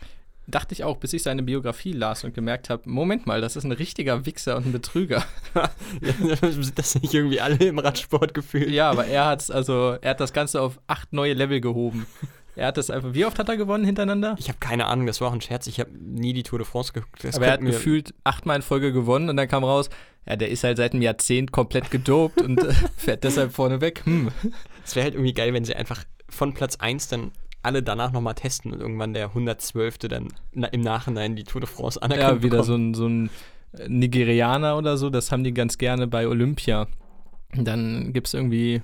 Dachte ich auch, bis ich seine Biografie las und gemerkt habe, Moment mal, das ist ein richtiger Wichser und ein Betrüger. Sind das nicht irgendwie alle im Radsport gefühlt? ja, aber er hat also, er hat das Ganze auf acht neue Level gehoben. Er hat das einfach, wie oft hat er gewonnen hintereinander? Ich habe keine Ahnung, das war auch ein Scherz. Ich habe nie die Tour de France geguckt. Das aber er hat gefühlt achtmal in Folge gewonnen und dann kam raus, ja, der ist halt seit einem Jahrzehnt komplett gedopt und äh, fährt deshalb vorne weg. Hm. Es wäre halt irgendwie geil, wenn sie einfach von Platz 1 dann alle danach nochmal testen und irgendwann der 112. dann im Nachhinein die Tour de France anerkannt Ja, wieder bekommt. so ein, so ein äh, Nigerianer oder so, das haben die ganz gerne bei Olympia. Dann gibt es irgendwie,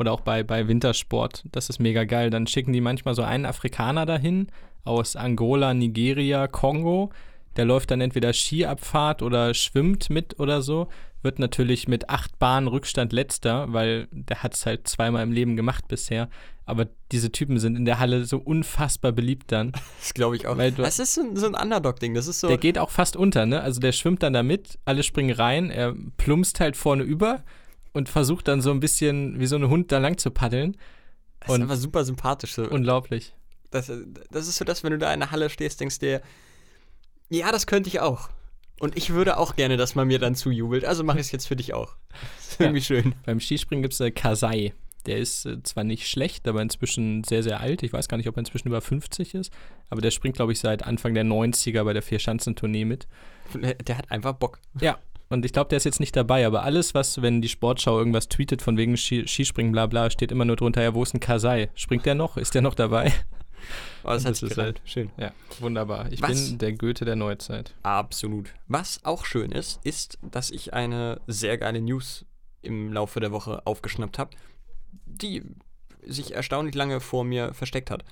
oder auch bei, bei Wintersport, das ist mega geil. Dann schicken die manchmal so einen Afrikaner dahin aus Angola, Nigeria, Kongo. Der läuft dann entweder Skiabfahrt oder schwimmt mit oder so. Wird natürlich mit acht Bahnen Rückstand letzter, weil der hat es halt zweimal im Leben gemacht bisher. Aber diese Typen sind in der Halle so unfassbar beliebt dann. Das glaube ich auch. Weil du- das ist so ein, so ein Underdog-Ding. Das ist so. Der geht auch fast unter, ne? Also der schwimmt dann da mit, alle springen rein, er plumpst halt vorne über und versucht dann so ein bisschen wie so ein Hund da lang zu paddeln. das ist und- einfach super sympathisch. So. Unglaublich. Das, das ist so das, wenn du da in der Halle stehst, denkst dir, ja, das könnte ich auch. Und ich würde auch gerne, dass man mir dann zujubelt. Also mache ich es jetzt für dich auch. Das ist Ja. irgendwie schön. Beim Skispringen gibt es äh, Kasai. Der ist äh, zwar nicht schlecht, aber inzwischen sehr, sehr alt. Ich weiß gar nicht, ob er inzwischen über 50 ist. Aber der springt, glaube ich, seit Anfang der 90er bei der Vierschanzentournee mit. Der, der hat einfach Bock. Ja. Und ich glaube, der ist jetzt nicht dabei, aber alles, was, wenn die Sportschau irgendwas tweetet von wegen Ski Skispringen, bla bla, steht immer nur drunter, ja, wo ist ein Kasai? Springt der noch? Ist der noch dabei? Aber das, das sich ist gereimt. Schön. Ja, wunderbar. Ich Was? bin der Goethe der Neuzeit. Absolut. Was auch schön ist, ist, dass ich eine sehr geile News im Laufe der Woche aufgeschnappt habe, die sich erstaunlich lange vor mir versteckt hat.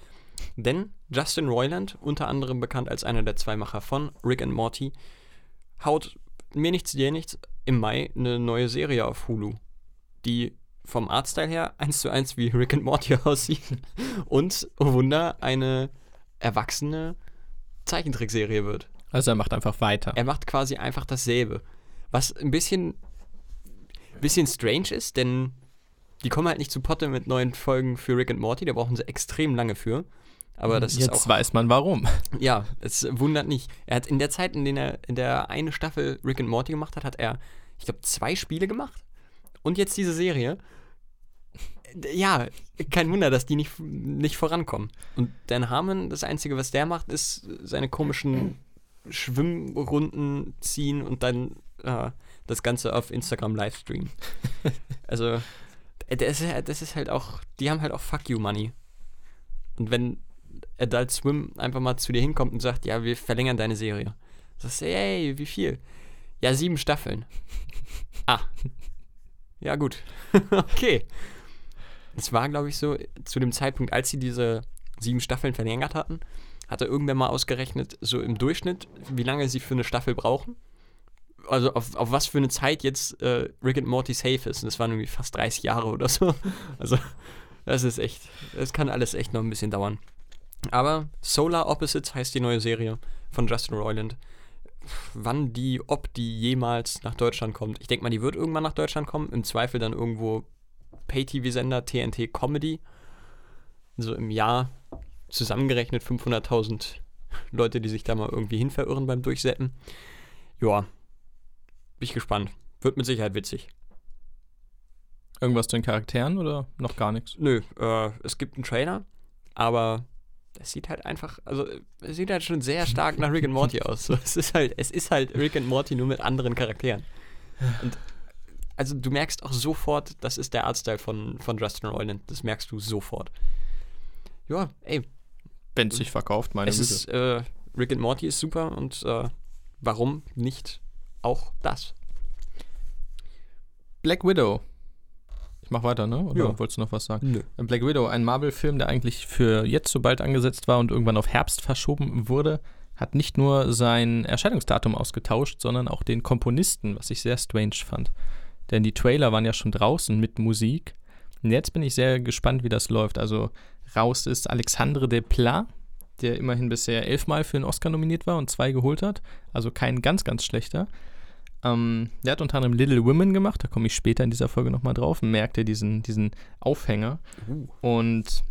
Denn Justin Roiland, unter anderem bekannt als einer der zwei Macher von Rick and Morty, haut mir nichts, dir nichts, im Mai eine neue Serie auf Hulu, die vom Artstyle her eins zu eins wie Rick and Morty aussieht und, oh Wunder, eine erwachsene Zeichentrickserie wird. Also er macht einfach weiter. Er macht quasi einfach dasselbe. Was ein bisschen, bisschen strange ist, denn die kommen halt nicht zu Potte mit neuen Folgen für Rick and Morty, da brauchen sie extrem lange für. Aber das Jetzt ist auch. weiß man warum. Ja, es wundert nicht. Er hat in der Zeit, in der er in der eine Staffel Rick and Morty gemacht hat, hat er, ich glaube, zwei Spiele gemacht. Und jetzt diese Serie. Ja, kein Wunder, dass die nicht, nicht vorankommen. Und Dan Harmon, das Einzige, was der macht, ist seine komischen Schwimmrunden ziehen und dann äh, das Ganze auf Instagram livestreamen. also, das ist, das ist halt auch, die haben halt auch Fuck You Money. Und wenn Adult Swim einfach mal zu dir hinkommt und sagt, ja, wir verlängern deine Serie. Sagst du, ey, wie viel? Ja, sieben Staffeln. ah. Ja, gut. okay. Es war, glaube ich, so, zu dem Zeitpunkt, als sie diese sieben Staffeln verlängert hatten, hat er irgendwann mal ausgerechnet, so im Durchschnitt, wie lange sie für eine Staffel brauchen. Also auf, auf was für eine Zeit jetzt äh, Rick and Morty safe ist. Und das waren irgendwie fast 30 Jahre oder so. Also, das ist echt, das kann alles echt noch ein bisschen dauern. Aber Solar Opposites heißt die neue Serie von Justin Roiland. Wann die, ob die jemals nach Deutschland kommt. Ich denke mal, die wird irgendwann nach Deutschland kommen. Im Zweifel dann irgendwo Pay-TV-Sender, TNT Comedy. So im Jahr zusammengerechnet 500.000 Leute, die sich da mal irgendwie hin verirren beim Durchsetzen. Ja, bin ich gespannt. Wird mit Sicherheit witzig. Irgendwas zu den Charakteren oder noch gar nichts? Nö, äh, es gibt einen Trailer, aber es sieht halt einfach, also es sieht halt schon sehr stark nach Rick and Morty aus. So, es ist halt, es ist halt Rick and Morty nur mit anderen Charakteren. Und also du merkst auch sofort, das ist der Artstyle von, von Justin Roiland. Das merkst du sofort. Ja, ey. Wenn es sich verkauft, meine es Güte. ist, äh, Rick and Morty ist super und äh, warum nicht auch das? Black Widow. Ich mach weiter, ne? Oder Ja. wolltest du noch was sagen? Nö. Black Widow, ein Marvel-Film, der eigentlich für jetzt so bald angesetzt war und irgendwann auf Herbst verschoben wurde, hat nicht nur sein Erscheinungsdatum ausgetauscht, sondern auch den Komponisten, was ich sehr strange fand. Denn die Trailer waren ja schon draußen mit Musik. Und jetzt bin ich sehr gespannt, wie das läuft. Also raus ist Alexandre Desplat, der immerhin bisher elfmal für einen Oscar nominiert war und zwei geholt hat. Also kein ganz, ganz schlechter. Ähm, der hat unter anderem Little Women gemacht, da komme ich später in dieser Folge nochmal drauf. Merkt ihr diesen, diesen Aufhänger. Und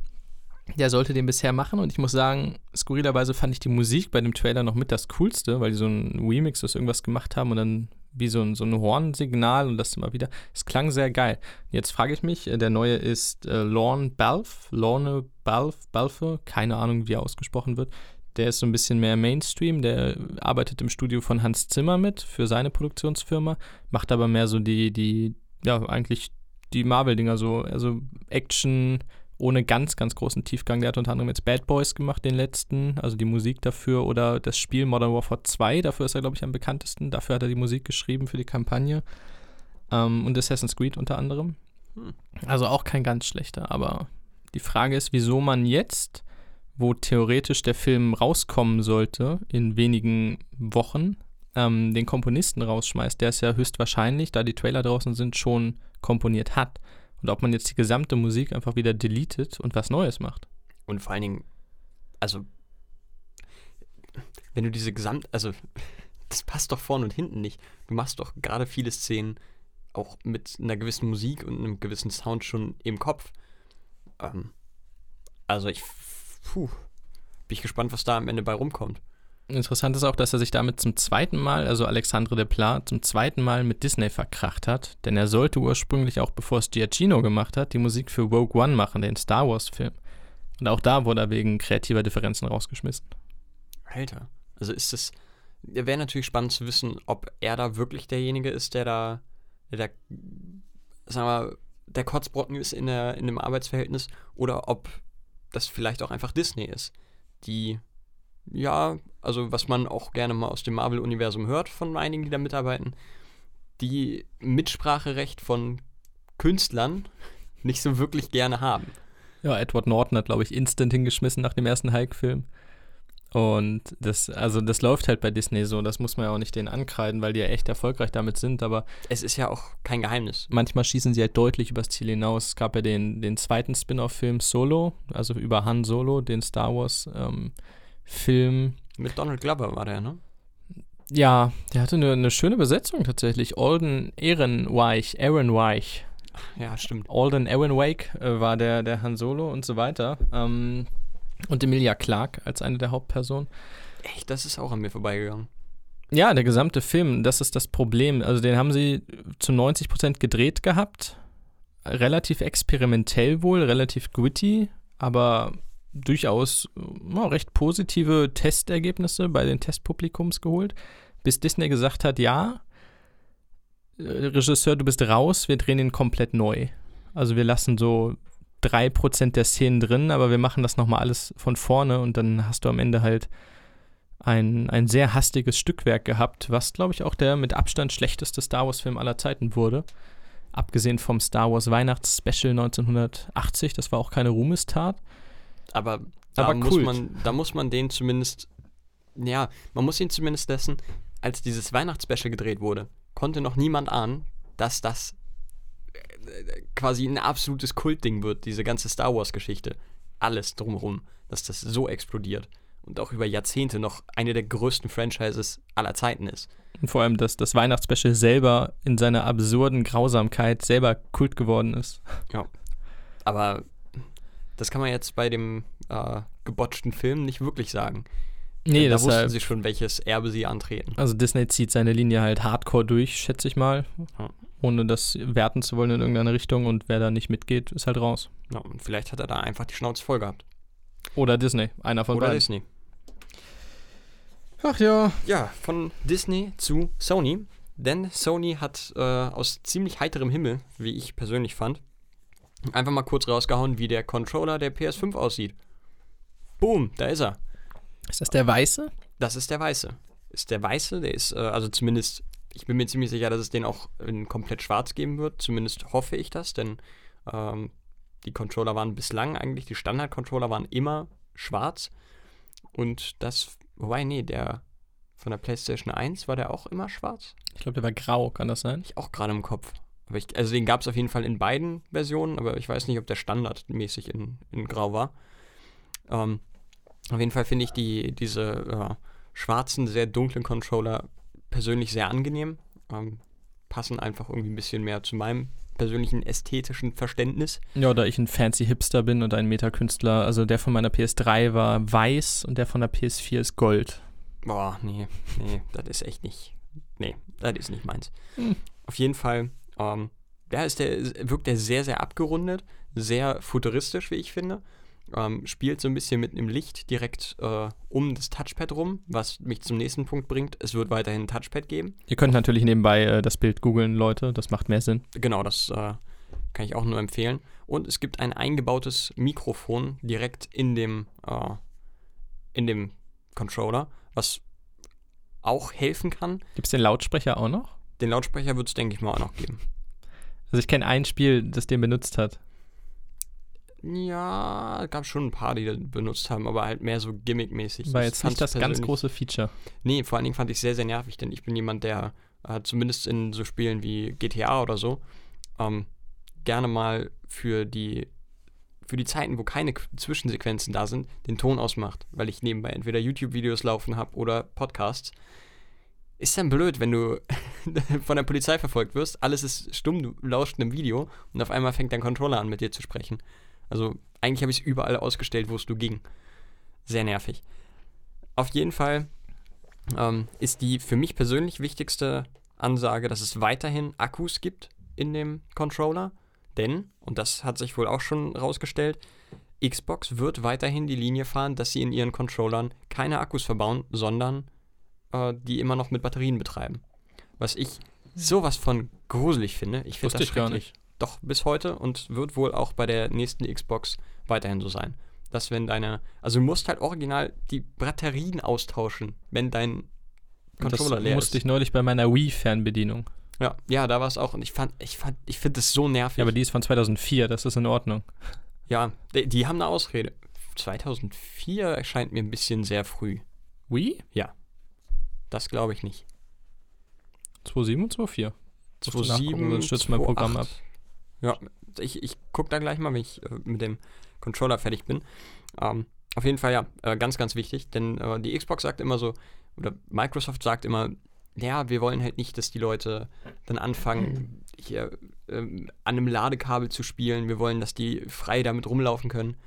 der sollte den bisher machen und ich muss sagen, skurrilerweise fand ich die Musik bei dem Trailer noch mit das Coolste, weil die so ein Remix aus irgendwas gemacht haben und dann wie so ein, so ein Hornsignal und das immer wieder. Es klang sehr geil. Jetzt frage ich mich, äh, der neue ist äh, Lorne Balfe, Lorne Balfe, Balfe, keine Ahnung, wie er ausgesprochen wird. Der ist so ein bisschen mehr Mainstream, der arbeitet im Studio von Hans Zimmer mit für seine Produktionsfirma, macht aber mehr so die, die, ja, eigentlich die Marvel-Dinger so, also Action ohne ganz, ganz großen Tiefgang. Der hat unter anderem jetzt Bad Boys gemacht, den letzten, also die Musik dafür oder das Spiel Modern Warfare 2, dafür ist er, glaube ich, am bekanntesten. Dafür hat er die Musik geschrieben für die Kampagne. Ähm, und Assassin's Creed unter anderem. Hm. Also auch kein ganz schlechter, aber die Frage ist, wieso man jetzt, wo theoretisch der Film rauskommen sollte, in wenigen Wochen, ähm, den Komponisten rausschmeißt, der es ja höchstwahrscheinlich, da die Trailer draußen sind, schon komponiert hat. Und ob man jetzt die gesamte Musik einfach wieder deletet und was Neues macht. Und vor allen Dingen, also, wenn du diese Gesamt, also, das passt doch vorne und hinten nicht. Du machst doch gerade viele Szenen auch mit einer gewissen Musik und einem gewissen Sound schon im Kopf. Ähm, also ich, puh, bin ich gespannt, was da am Ende bei rumkommt. Interessant ist auch, dass er sich damit zum zweiten Mal, also Alexandre Desplat, zum zweiten Mal mit Disney verkracht hat. Denn er sollte ursprünglich, auch bevor es Giacchino gemacht hat, die Musik für Rogue One machen, den Star Wars-Film. Und auch da wurde er wegen kreativer Differenzen rausgeschmissen. Alter, also ist es, wäre natürlich spannend zu wissen, ob er da wirklich derjenige ist, der da, der da, sagen wir, der Kotzbrocken ist in, der, in dem Arbeitsverhältnis oder ob das vielleicht auch einfach Disney ist, die, ja, also was man auch gerne mal aus dem Marvel-Universum hört von einigen, die da mitarbeiten, die Mitspracherecht von Künstlern nicht so wirklich gerne haben. Ja, Edward Norton hat, glaube ich, instant hingeschmissen nach dem ersten Hulk-Film. Und das, also das läuft halt bei Disney so, das muss man ja auch nicht denen ankreiden, weil die ja echt erfolgreich damit sind, aber Es ist ja auch kein Geheimnis. manchmal schießen sie halt deutlich übers Ziel hinaus. Es gab ja den, den zweiten Spin-off-Film Solo, also über Han Solo, den Star Wars-Film. Mit Donald Glover war der, ne? ja, der hatte eine, eine schöne Besetzung tatsächlich. Alden Ehrenweich, Ehrenweich, Ja, stimmt. Alden Ehrenwake äh, war der, der Han Solo und so weiter. Ähm, und Emilia Clarke als eine der Hauptpersonen. Echt, das ist auch an mir vorbeigegangen. Ja, der gesamte Film, das ist das Problem. Also den haben sie zu 90% gedreht gehabt. Relativ experimentell wohl, relativ gritty, aber durchaus ja, recht positive Testergebnisse bei den Testpublikums geholt. Bis Disney gesagt hat, ja, äh, Regisseur, du bist raus, wir drehen ihn komplett neu. Also wir lassen so 3% der Szenen drin, aber wir machen das nochmal alles von vorne und dann hast du am Ende halt ein, ein sehr hastiges Stückwerk gehabt, was, glaube ich, auch der mit Abstand schlechteste Star Wars-Film aller Zeiten wurde. Abgesehen vom Star Wars Weihnachtsspecial 1980, das war auch keine Ruhmestat. Aber da Aber muss Kult. man, da muss man den zumindest, ja, man muss ihn zumindest dessen, als dieses Weihnachtsspecial gedreht wurde, konnte noch niemand ahnen, dass das quasi ein absolutes Kultding wird, diese ganze Star Wars-Geschichte. Alles drumherum, dass das so explodiert und auch über Jahrzehnte noch eine der größten Franchises aller Zeiten ist. Und vor allem, dass das Weihnachtsspecial selber in seiner absurden Grausamkeit selber Kult geworden ist. Aber das kann man jetzt bei dem äh, gebotchten Film nicht wirklich sagen. Nee, da deshalb, wussten sie schon, welches Erbe sie antreten. also Disney zieht seine Linie halt hardcore durch, schätze ich mal. Ja. Ohne das werten zu wollen in irgendeine Richtung und wer da nicht mitgeht, ist halt raus. Ja, und vielleicht hat er da einfach die Schnauze voll gehabt. Oder Disney, einer von Oder beiden. Disney. Ach ja. Ja, von Disney zu Sony. Denn Sony hat äh, aus ziemlich heiterem Himmel, wie ich persönlich fand, einfach mal kurz rausgehauen, wie der Controller der PS5 aussieht. Boom, da ist er. Ist das der Weiße? Das ist der Weiße. Ist der Weiße, der ist, äh, also zumindest, ich bin mir ziemlich sicher, dass es den auch in komplett schwarz geben wird. Zumindest hoffe ich das, denn ähm, die Controller waren bislang eigentlich, die Standard-Controller waren immer schwarz. Und das, wobei, nee, der von der PlayStation 1 war der auch immer schwarz. Ich glaube, der war grau, kann das sein? Ich auch gerade im Kopf. Aber ich, also den gab es auf jeden Fall in beiden Versionen, aber ich weiß nicht, ob der standardmäßig in, in grau war. Ähm, auf jeden Fall finde ich die, diese äh, schwarzen, sehr dunklen Controller persönlich sehr angenehm. Ähm, passen einfach irgendwie ein bisschen mehr zu meinem persönlichen ästhetischen Verständnis. Ja, da ich ein fancy Hipster bin und ein Metakünstler, also der von meiner PS3 war weiß und der von der PS4 ist gold. Boah, nee, nee, das ist echt nicht. Nee, das ist nicht meins. Hm. Auf jeden Fall, ähm, ja, ist der, wirkt der sehr, sehr abgerundet, sehr futuristisch, wie ich finde. Ähm, spielt so ein bisschen mit einem Licht direkt äh, um das Touchpad rum, was mich zum nächsten Punkt bringt. Es wird weiterhin ein Touchpad geben. Ihr könnt natürlich nebenbei äh, das Bild googeln, Leute, das macht mehr Sinn. Genau, das äh, kann ich auch nur empfehlen. Und es gibt ein eingebautes Mikrofon direkt in dem, äh, in dem Controller, was auch helfen kann. Gibt es den Lautsprecher auch noch? Den Lautsprecher wird es, denke ich mal, auch noch geben. Also ich kenne ein Spiel, das den benutzt hat. Ja, es gab schon ein paar, die das benutzt haben, aber halt mehr so gimmickmäßig. War jetzt nicht das ganz große Feature. Nee, vor allen Dingen fand ich es sehr, sehr nervig, denn ich bin jemand, der äh, zumindest in so Spielen wie GTA oder so ähm, gerne mal für die für die Zeiten, wo keine Qu- Zwischensequenzen da sind, den Ton ausmacht, weil ich nebenbei entweder YouTube-Videos laufen habe oder Podcasts. Ist dann blöd, wenn du von der Polizei verfolgt wirst, alles ist stumm, du lauscht einem Video und auf einmal fängt dein Controller an, mit dir zu sprechen. Also eigentlich habe ich es überall ausgestellt, wo es nur ging. Sehr nervig. Auf jeden Fall ähm, ist die für mich persönlich wichtigste Ansage, dass es weiterhin Akkus gibt in dem Controller. Denn, und das hat sich wohl auch schon rausgestellt, Xbox wird weiterhin die Linie fahren, dass sie in ihren Controllern keine Akkus verbauen, sondern äh, die immer noch mit Batterien betreiben. Was ich sowas von gruselig finde. Ich finde das ich gar schrecklich. Doch, bis heute und wird wohl auch bei der nächsten Xbox weiterhin so sein. Dass wenn deine, also du musst halt original die Batterien austauschen, wenn dein Controller das leer musste ist. ich neulich bei meiner Wii-Fernbedienung. Ja, ja, da war es auch. Und ich fand, ich fand, ich finde das so nervig. Ja, aber die ist von 2004, das ist in Ordnung. Ja, die, die haben eine Ausrede. 2004 erscheint mir ein bisschen sehr früh. Wii? Das glaube ich nicht. 2.7 und 2.4. 2.7, Sonst stürzt mein Programm ab. Ja, ich, ich gucke da gleich mal, wenn ich äh, mit dem Controller fertig bin. Ähm, auf jeden Fall ja, äh, ganz, ganz wichtig, denn äh, die Xbox sagt immer so, oder Microsoft sagt immer, ja, wir wollen halt nicht, dass die Leute dann anfangen, hier ähm, an einem Ladekabel zu spielen. Wir wollen, dass die frei damit rumlaufen können.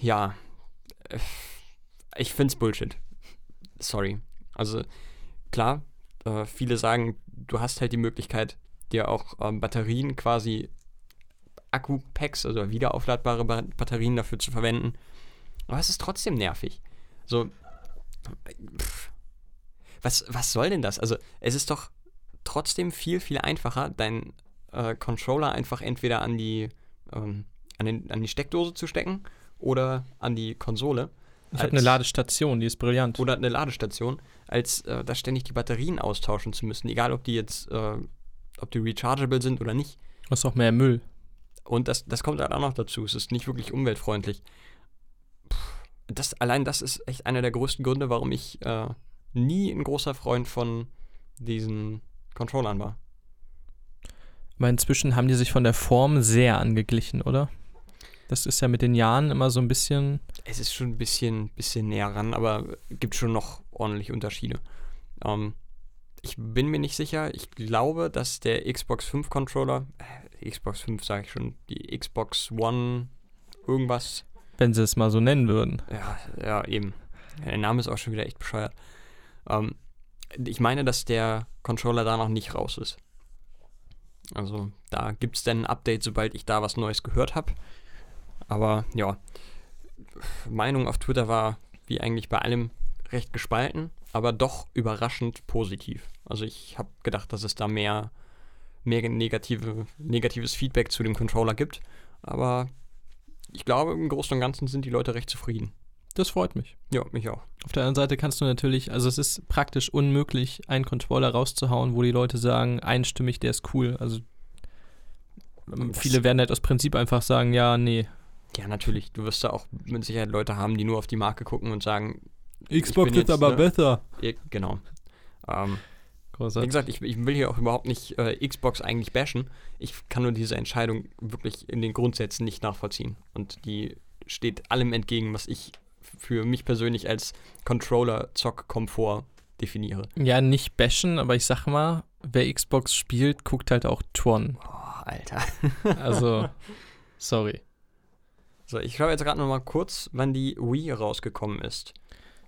Ja, ich find's Bullshit. Sorry. Also, klar, äh, viele sagen, du hast halt die Möglichkeit, dir auch ähm, Batterien quasi Akku-Packs, also wiederaufladbare ba Batterien dafür zu verwenden. Aber es ist trotzdem nervig. So, pff, was, was soll denn das? Also, es ist doch trotzdem viel, viel einfacher, deinen äh, Controller einfach entweder an die, ähm, an, den, an die Steckdose zu stecken oder an die Konsole. Ich habe eine Ladestation, die ist brillant. oder eine Ladestation, als äh, da ständig die Batterien austauschen zu müssen, egal ob die jetzt, äh, ob die rechargeable sind oder nicht. Du hast auch mehr Müll. Und das, das kommt halt auch noch dazu. Es ist nicht wirklich umweltfreundlich. Puh, Das, allein das ist echt einer der größten Gründe, warum ich äh, nie ein großer Freund von diesen Controllern war. Aber inzwischen haben die sich von der Form sehr angeglichen, oder? Das ist ja mit den Jahren immer so ein bisschen. Es ist schon ein bisschen, bisschen näher ran, aber gibt schon noch ordentlich Unterschiede. Ähm, ich bin mir nicht sicher. Ich glaube, dass der Xbox 5 Controller, äh, Xbox 5 sage ich schon, die Xbox One irgendwas, Wenn sie es mal so nennen würden. ja, ja, eben. Der Name ist auch schon wieder echt bescheuert. Ähm, ich meine, dass der Controller da noch nicht raus ist. Also da gibt es dann ein Update, sobald ich da was Neues gehört habe. Aber ja, Meinung auf Twitter war wie eigentlich bei allem recht gespalten, aber doch überraschend positiv. Also ich habe gedacht, dass es da mehr, mehr negative, negatives Feedback zu dem Controller gibt. Aber ich glaube, im Großen und Ganzen sind die Leute recht zufrieden. Das freut mich. Ja, mich auch. Auf der anderen Seite kannst du natürlich, also es ist praktisch unmöglich, einen Controller rauszuhauen, wo die Leute sagen, einstimmig, der ist cool. Also ähm, Das- viele werden halt aus Prinzip einfach sagen, ja, nee. Ja, natürlich. Du wirst da auch mit Sicherheit Leute haben, die nur auf die Marke gucken und sagen, Xbox ist jetzt, aber ne? besser. genau. Ähm, wie Großartig. gesagt, ich, ich will hier auch überhaupt nicht äh, Xbox eigentlich bashen. Ich kann nur diese Entscheidung wirklich in den Grundsätzen nicht nachvollziehen. Und die steht allem entgegen, was ich für mich persönlich als Controller-Zock-Komfort definiere. Ja, nicht bashen, aber ich sag mal, wer Xbox spielt, guckt halt auch Tron. Oh, Alter. Also, sorry. So, ich schaue jetzt gerade noch mal kurz, wann die Wii rausgekommen ist.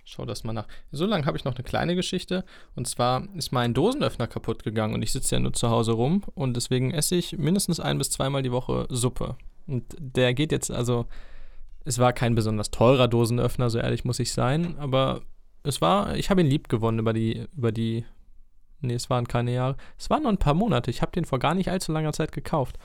Schau das mal nach. So lange habe ich noch eine kleine Geschichte. Und zwar ist mein Dosenöffner kaputt gegangen und ich sitze ja nur zu Hause rum und deswegen esse ich mindestens ein bis zweimal die Woche Suppe. Und der geht jetzt, also, es war kein besonders teurer Dosenöffner, so ehrlich muss ich sein, aber es war, ich habe ihn lieb gewonnen über die, über die, nee, es waren keine Jahre, es waren nur ein paar Monate. Ich habe den vor gar nicht allzu langer Zeit gekauft.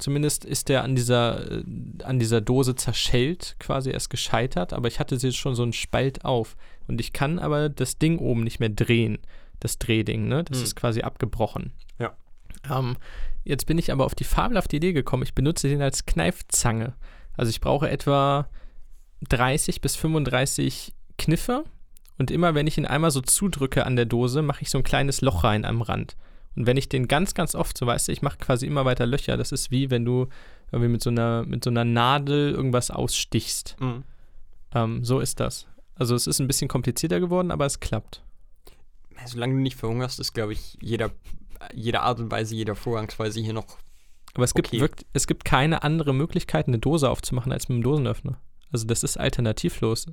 Zumindest ist der an dieser, äh, an dieser Dose zerschellt, quasi erst gescheitert, aber ich hatte jetzt schon so einen Spalt auf. Und ich kann aber das Ding oben nicht mehr drehen, das Drehding, ne? Das Hm. ist quasi abgebrochen. Ja. Ähm, jetzt bin ich aber auf die fabelhafte Idee gekommen, ich benutze den als Kneifzange. Also ich brauche etwa 30 bis 35 Kniffe und immer wenn ich ihn einmal so zudrücke an der Dose, mache ich so ein kleines Loch rein am Rand. Und wenn ich den ganz, ganz oft, so weißt du, ich mache quasi immer weiter Löcher. Das ist wie wenn du irgendwie mit so einer, mit so einer Nadel irgendwas ausstichst. Mhm. Ähm, so ist das. Also es ist ein bisschen komplizierter geworden, aber es klappt. Solange du nicht verhungerst, ist, glaube ich, jeder, jede Art und Weise, jeder Vorgangsweise hier noch Aber es gibt, Okay. wirkt, es gibt keine andere Möglichkeit, eine Dose aufzumachen, als mit einem Dosenöffner. Also das ist alternativlos.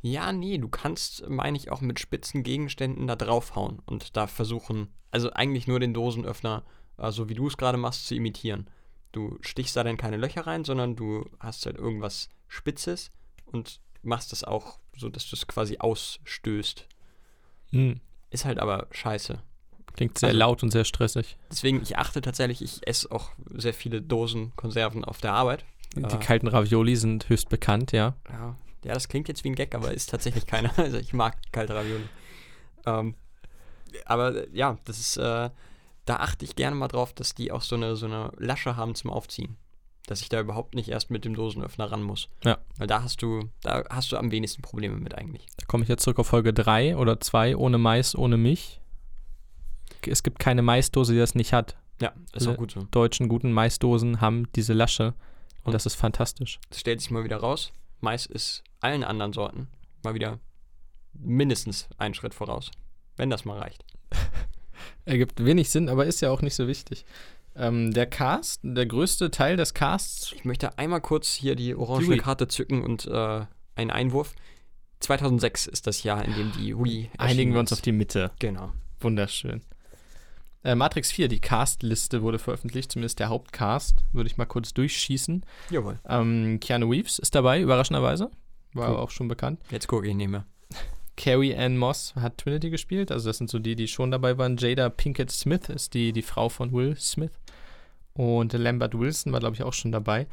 Ja, nee, du kannst, meine ich, auch mit spitzen Gegenständen da draufhauen und da versuchen, also eigentlich nur den Dosenöffner, äh, so wie du es gerade machst, zu imitieren. Du stichst da dann keine Löcher rein, sondern du hast halt irgendwas Spitzes und machst das auch so, dass du es quasi ausstößt. Hm. Ist halt aber scheiße. Klingt sehr Also- laut und sehr stressig. Deswegen, ich achte tatsächlich, ich esse auch sehr viele Dosen Konserven auf der Arbeit. Die Ah. kalten Ravioli sind höchst bekannt, ja. Ja, ja, das klingt jetzt wie ein Gag, aber ist tatsächlich keiner. Also ich mag kalte Ravioli. Ähm, aber äh, ja, das ist, äh, da achte ich gerne mal drauf, dass die auch so eine, so eine Lasche haben zum Aufziehen. dass ich da überhaupt nicht erst mit dem Dosenöffner ran muss. Ja. Weil da hast du, da hast du am wenigsten Probleme mit eigentlich. Da komme ich jetzt zurück auf Folge 3 oder 2, ohne Mais, ohne Milch. Es gibt keine Maisdose, die das nicht hat. Ja, ist auch gut so. Deutschen guten Maisdosen haben diese Lasche. Und Und- das ist fantastisch. Das stellt sich mal wieder raus. Mais ist allen anderen Sorten mal wieder mindestens einen Schritt voraus. Wenn das mal reicht. Ergibt wenig Sinn, aber ist ja auch nicht so wichtig. Ähm, der Cast, der größte Teil des Casts, Ich möchte einmal kurz hier die orange Wii. Karte zücken und äh, einen Einwurf. 2006 ist das Jahr, in dem die Wii einigen wir uns auf die Mitte. Genau. Wunderschön. Äh, Matrix 4, die Cast-Liste wurde veröffentlicht, zumindest der Hauptcast. Würde ich mal kurz durchschießen. Jawohl. Ähm, Keanu Reeves ist dabei, überraschenderweise. War Cool. auch schon bekannt. Jetzt gucke ich nicht mehr. Carrie Ann Moss hat Trinity gespielt. Also das sind so die, die schon dabei waren. Jada Pinkett Smith ist die, die Frau von Will Smith. Und Lambert Wilson war, glaube ich, auch schon dabei.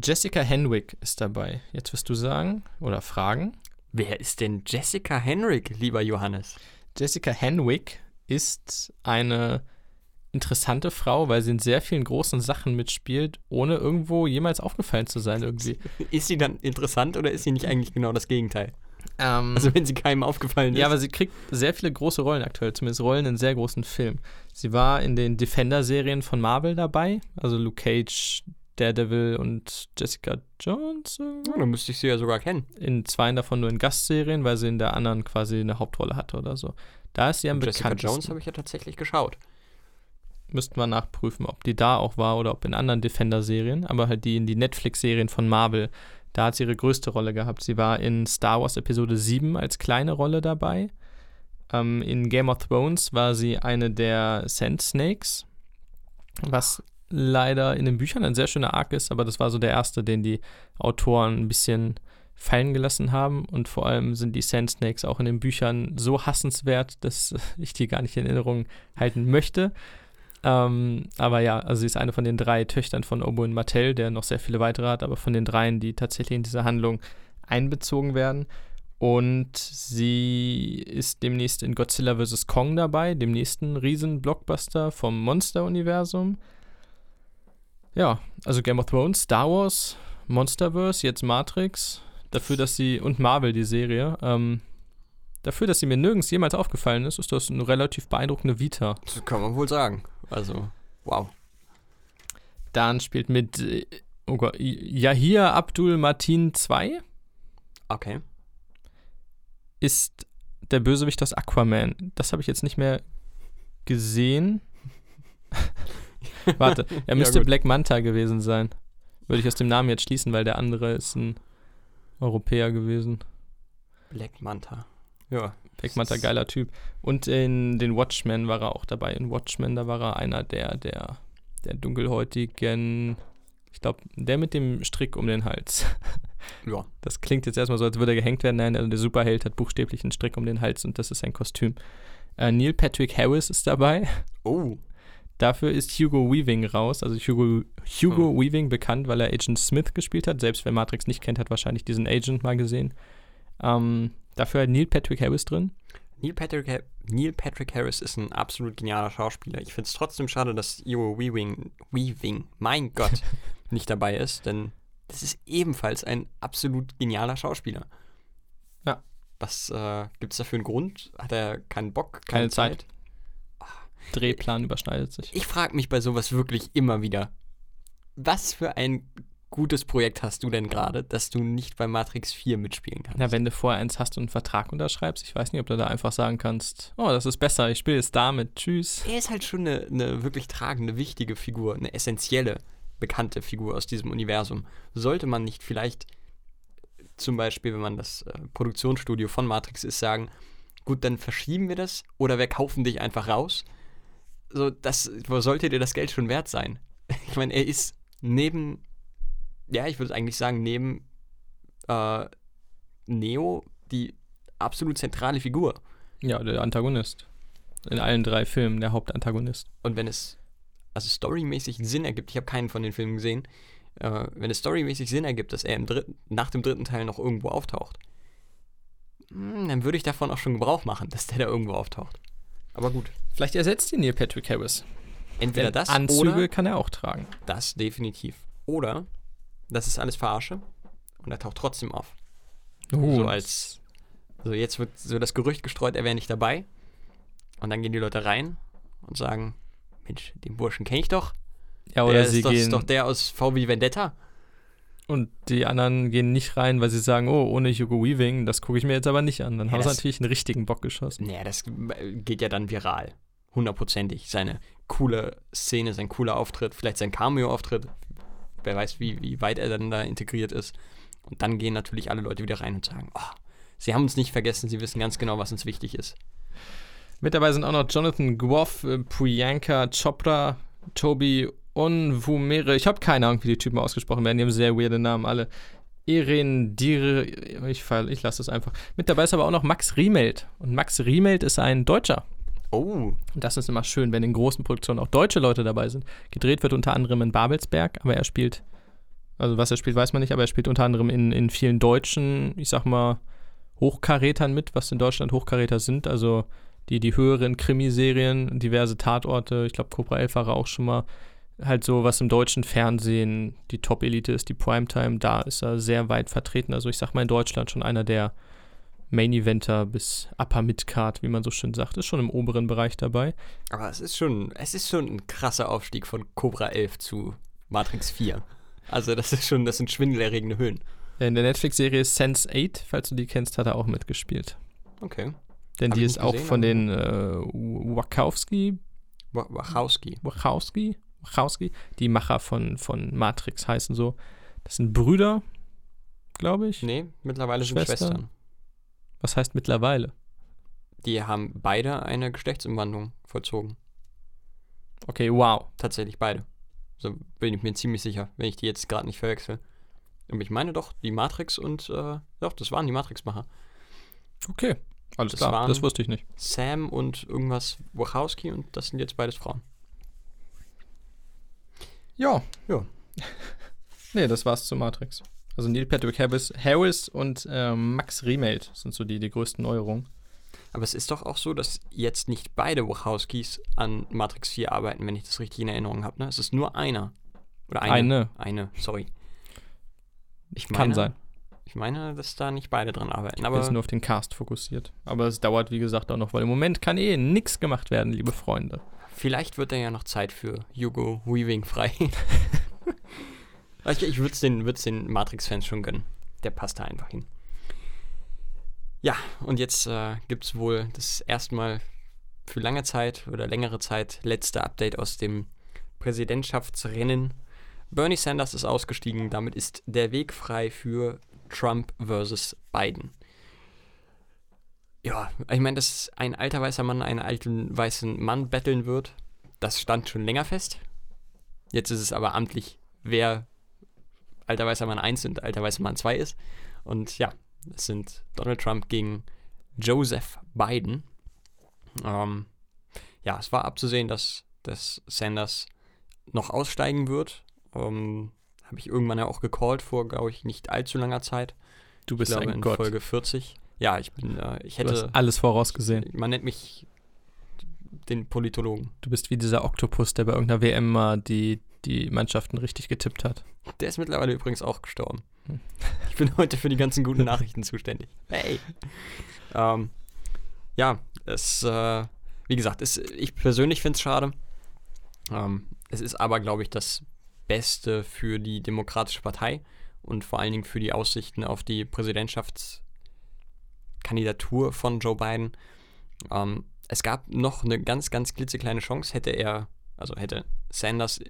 Jessica Henwick ist dabei. Jetzt wirst du sagen oder fragen. Wer ist denn Jessica Henrik, lieber Johannes? Jessica Henwick ist eine interessante Frau, weil sie in sehr vielen großen Sachen mitspielt, ohne irgendwo jemals aufgefallen zu sein irgendwie. Ist sie dann interessant oder ist sie nicht eigentlich genau das Gegenteil? Ähm, Also wenn sie keinem aufgefallen ist. Ja, aber sie kriegt sehr viele große Rollen aktuell, zumindest Rollen in sehr großen Filmen. Sie war in den Defender-Serien von Marvel dabei, also Luke Cage, Daredevil und Jessica Jones. Ja, dann müsste ich sie ja sogar kennen. In zwei davon nur in Gastserien, weil sie in der anderen quasi eine Hauptrolle hatte oder so. Da ist sie am Jessica bekanntesten. Jones habe ich ja tatsächlich geschaut. Müssten wir nachprüfen, ob die da auch war oder ob in anderen Defender-Serien, aber halt die in die Netflix-Serien von Marvel. Da hat sie ihre größte Rolle gehabt. Sie war in Star Wars Episode 7 als kleine Rolle dabei. Ähm, in Game of Thrones war sie eine der Sand Snakes, was leider in den Büchern ein sehr schöner Arc ist, aber das war so der erste, den die Autoren ein bisschen fallen gelassen haben und vor allem sind die Sand Snakes auch in den Büchern so hassenswert, dass ich die gar nicht in Erinnerung halten möchte. Ähm, aber ja, also sie ist eine von den drei Töchtern von Oberyn Martell, der noch sehr viele weitere hat, aber von den dreien, die tatsächlich in diese Handlung einbezogen werden. Und sie ist demnächst in Godzilla vs. Kong dabei, dem nächsten Riesen-Blockbuster vom Monster-Universum. Ja, also Game of Thrones, Star Wars, Monsterverse, jetzt Matrix. Dafür, dass sie, und Marvel, die Serie, ähm, dafür, dass sie mir nirgends jemals aufgefallen ist, ist das eine relativ beeindruckende Vita. Das kann man wohl sagen. Also, wow. Dan spielt mit äh, oh Gott, Yahir Abdul Martin 2 Okay. ist der Bösewicht aus Aquaman. Das habe ich jetzt nicht mehr gesehen. Warte, er Ja, müsste gut. Black Manta gewesen sein. Würde ich aus dem Namen jetzt schließen, weil der andere ist ein Europäer gewesen. Black Manta. Ja. Black Manta, geiler Typ. Und in den Watchmen war er auch dabei. In Watchmen, da war er einer der, der, der dunkelhäutigen, ich glaube, der mit dem Strick um den Hals. Ja. Das klingt jetzt erstmal so, als würde er gehängt werden. Nein, der, der Superheld hat buchstäblich einen Strick um den Hals und das ist sein Kostüm. Äh, Neil Patrick Harris ist dabei. Oh. Dafür ist Hugo Weaving raus. Also Hugo, Hugo Hm. Weaving bekannt, weil er Agent Smith gespielt hat. Selbst wer Matrix nicht kennt, hat wahrscheinlich diesen Agent mal gesehen. Ähm, dafür hat Neil Patrick Harris drin. Neil Patrick, Ha- Neil Patrick Harris ist ein absolut genialer Schauspieler. Ich finde es trotzdem schade, dass Hugo Weaving, Weaving, mein Gott, nicht dabei ist, denn das ist ebenfalls ein absolut genialer Schauspieler. Ja. Was äh, gibt es dafür einen Grund? Hat er keinen Bock, keine, Keine Zeit. Zeit? Drehplan überschneidet sich. Ich frage mich bei sowas wirklich immer wieder, was für ein gutes Projekt hast du denn gerade, dass du nicht bei Matrix 4 mitspielen kannst? Na, wenn du vorher eins hast und einen Vertrag unterschreibst, ich weiß nicht, ob du da einfach sagen kannst, oh, das ist besser, ich spiele jetzt damit, tschüss. er ist halt schon eine, eine wirklich tragende, wichtige Figur, eine essentielle, bekannte Figur aus diesem Universum. Sollte man nicht vielleicht zum Beispiel, wenn man das äh, Produktionsstudio von Matrix ist, sagen, gut, dann verschieben wir das oder wir kaufen dich einfach raus? So, das, wo sollte dir das Geld schon wert sein? Ich meine, er ist neben, ja, ich würde eigentlich sagen, neben äh, Neo die absolut zentrale Figur. Ja, der Antagonist. In allen drei Filmen der Hauptantagonist. Und wenn es also storymäßig Sinn ergibt, ich habe keinen von den Filmen gesehen, äh, wenn es storymäßig Sinn ergibt, dass er im dritten, nach dem dritten Teil noch irgendwo auftaucht, hm, dann würde ich davon auch schon Gebrauch machen, dass der da irgendwo auftaucht. Aber gut, Vielleicht ersetzt ihn Neil Patrick Harris. entweder Denn das Anzüge oder kann er auch tragen. das definitiv. Oder das ist alles Verarsche und er taucht trotzdem auf. Oh, so als. So jetzt wird so das Gerücht gestreut, er wäre nicht dabei. Und dann gehen die Leute rein und sagen: Mensch, den Burschen kenne ich doch. ja, oder der sie ist, doch, gehen ist doch der aus VW Vendetta. Und die anderen gehen nicht rein, weil sie sagen, oh, ohne Hugo Weaving, das gucke ich mir jetzt aber nicht an. Dann Ja, haben sie natürlich einen richtigen Bock geschossen. Naja, das geht ja dann viral. Hundertprozentig. Seine coole Szene, sein cooler Auftritt, vielleicht sein Cameo-Auftritt. Wer weiß, wie, wie weit er dann da integriert ist. Und dann gehen natürlich alle Leute wieder rein und sagen, oh, sie haben uns nicht vergessen, sie wissen ganz genau, was uns wichtig ist. Mit dabei sind auch noch Jonathan Groff, äh, Priyanka Chopra, Toby Onwumere. Ich habe keine Ahnung, wie die Typen ausgesprochen werden. Die haben sehr weirde Namen alle. Erin Dire, ich, fall- ich lasse es einfach. Mit dabei ist aber auch noch Max Riemelt. Und Max Riemelt ist ein Deutscher. Oh, Und das ist immer schön, wenn in großen Produktionen auch deutsche Leute dabei sind. Gedreht wird unter anderem in Babelsberg, aber er spielt, also was er spielt, weiß man nicht, aber er spielt unter anderem in, in vielen deutschen, ich sag mal, Hochkarätern mit, was in Deutschland Hochkaräter sind. Also die, die höheren Krimiserien, diverse Tatorte, ich glaube Cobra 11 war er auch schon mal. Halt so, was im deutschen Fernsehen die Top-Elite ist, die Primetime, da ist er sehr weit vertreten. Also ich sag mal in Deutschland schon einer der Main-Eventer bis Upper Midcard, wie man so schön sagt, ist schon im oberen Bereich dabei. aber es ist schon, es ist schon ein krasser Aufstieg von Cobra 11 zu Matrix 4. Also das ist schon, das sind schwindelerregende Höhen. In der Netflix-Serie Sense 8, falls du die kennst, hat er auch mitgespielt. Okay. Denn Hab die ist auch gesehen, von den äh, Wachowski, Wa- Wachowski. Wachowski, Wachowski, die Macher von, von Matrix heißen so. Das sind Brüder, glaube ich. Nee, mittlerweile sind Schwestern? Schwestern. Was heißt mittlerweile? Die haben beide eine Geschlechtsumwandlung vollzogen. Okay, wow. Tatsächlich beide. So bin ich mir ziemlich sicher, wenn ich die jetzt gerade nicht verwechsel. Und ich meine doch, die Matrix und, äh, doch, das waren die Matrix-Macher. Okay, alles Das klar, das wusste ich nicht. Sam und irgendwas Wachowski und das sind jetzt beides Frauen. Ja. Ja. nee, das war's zu Matrix. Also Neil Patrick Harris, Harris und ähm, Max Riemelt sind so die, die größten Neuerungen. Aber es ist doch auch so, dass jetzt nicht beide Wachowskis an Matrix 4 arbeiten, wenn ich das richtig in Erinnerung habe. Ne? Es ist nur einer. Oder eine. Eine. Eine, sorry. Ich Kann sein. Ich meine, dass da nicht beide dran arbeiten. Aber Aber ist nur auf den Cast fokussiert. Aber es dauert, wie gesagt, auch noch, weil im Moment kann eh nichts gemacht werden, liebe Freunde. Vielleicht wird da ja noch Zeit für Hugo Weaving frei. ich ich würde es den, würd's den Matrix-Fans schon gönnen. Der passt da einfach hin. Ja, und jetzt äh, gibt es wohl das erste Mal für lange Zeit oder längere Zeit letzte Update aus dem Präsidentschaftsrennen. Bernie Sanders ist ausgestiegen, damit ist der Weg frei für Trump versus Biden. Ja, ich meine, dass ein alter weißer Mann einen alten weißen Mann betteln wird, das stand schon länger fest. Jetzt ist es aber amtlich, wer alter weißer Mann 1 und alter weißer Mann 2 ist. Und ja, es sind Donald Trump gegen Joseph Biden. Ähm, ja, es war abzusehen, dass, dass Sanders noch aussteigen wird. Ähm, Habe ich irgendwann ja auch gecallt vor, glaube ich, nicht allzu langer Zeit. Du Ich bist glaube ein in Gott. Folge 40. Ja, ich bin, äh, ich du hast hätte, alles vorausgesehen. man nennt mich den Politologen. Du bist wie dieser Oktopus, der bei irgendeiner WM mal die, die Mannschaften richtig getippt hat. Der ist mittlerweile übrigens auch gestorben. Hm. Ich bin heute für die ganzen guten Nachrichten zuständig. Hey. Ähm, ja, es, äh, wie gesagt, es, ich persönlich finde es schade. Ähm, es ist aber, glaube ich, das Beste für die Demokratische Partei und vor allen Dingen für die Aussichten auf die Präsidentschaftskandidatur von Joe Biden. Ähm, es gab noch eine ganz, ganz klitzekleine Chance, hätte er, also hätte Sanders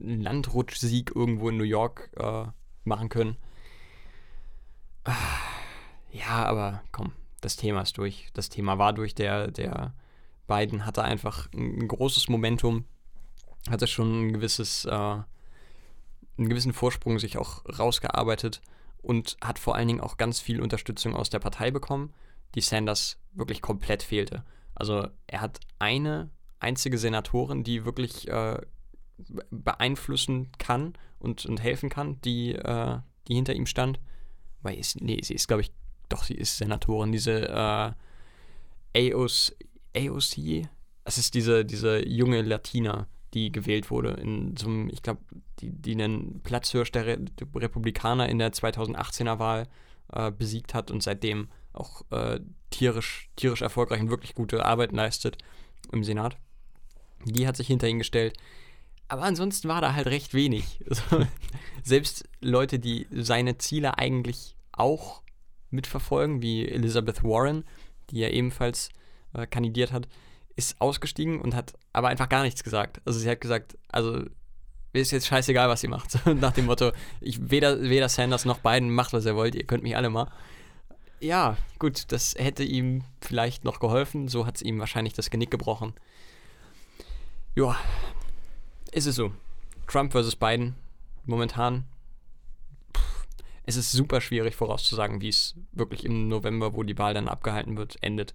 einen Landrutschsieg irgendwo in New York äh, machen können. Ja, aber komm, das Thema ist durch. Das Thema war durch. Der, der Biden hatte einfach ein, ein großes Momentum, hatte schon ein gewisses, äh, einen gewissen Vorsprung sich auch rausgearbeitet und hat vor allen Dingen auch ganz viel Unterstützung aus der Partei bekommen, die Sanders wirklich komplett fehlte. Also er hat eine einzige Senatorin, die wirklich äh, be- beeinflussen kann und, und helfen kann, die, äh, die hinter ihm stand. Weil ist, nee, sie ist, glaube ich, doch, sie ist Senatorin, diese äh, AOC, AOC, das ist diese, diese junge Latina, die gewählt wurde. In so einem, ich glaube, die, die einen Platzhirsch der Re Republikaner in der 2018er Wahl äh, besiegt hat und seitdem auch äh, tierisch, tierisch erfolgreich und wirklich gute Arbeit leistet im Senat. Die hat sich hinter ihn gestellt. Aber ansonsten war da halt recht wenig. Selbst Leute, die seine Ziele eigentlich auch mitverfolgen, wie Elizabeth Warren, die ja ebenfalls äh, kandidiert hat, ist ausgestiegen und hat aber einfach gar nichts gesagt. Also sie hat gesagt, also mir ist jetzt scheißegal, was ihr macht. Nach dem Motto, ich weder, weder Sanders noch Biden macht, was ihr wollt, ihr könnt mich alle mal. Ja, gut, das hätte ihm vielleicht noch geholfen. So hat es ihm wahrscheinlich das Genick gebrochen. Ja, ist es so. Trump versus Biden momentan. Es ist super schwierig vorauszusagen, wie es wirklich im November, wo die Wahl dann abgehalten wird, endet.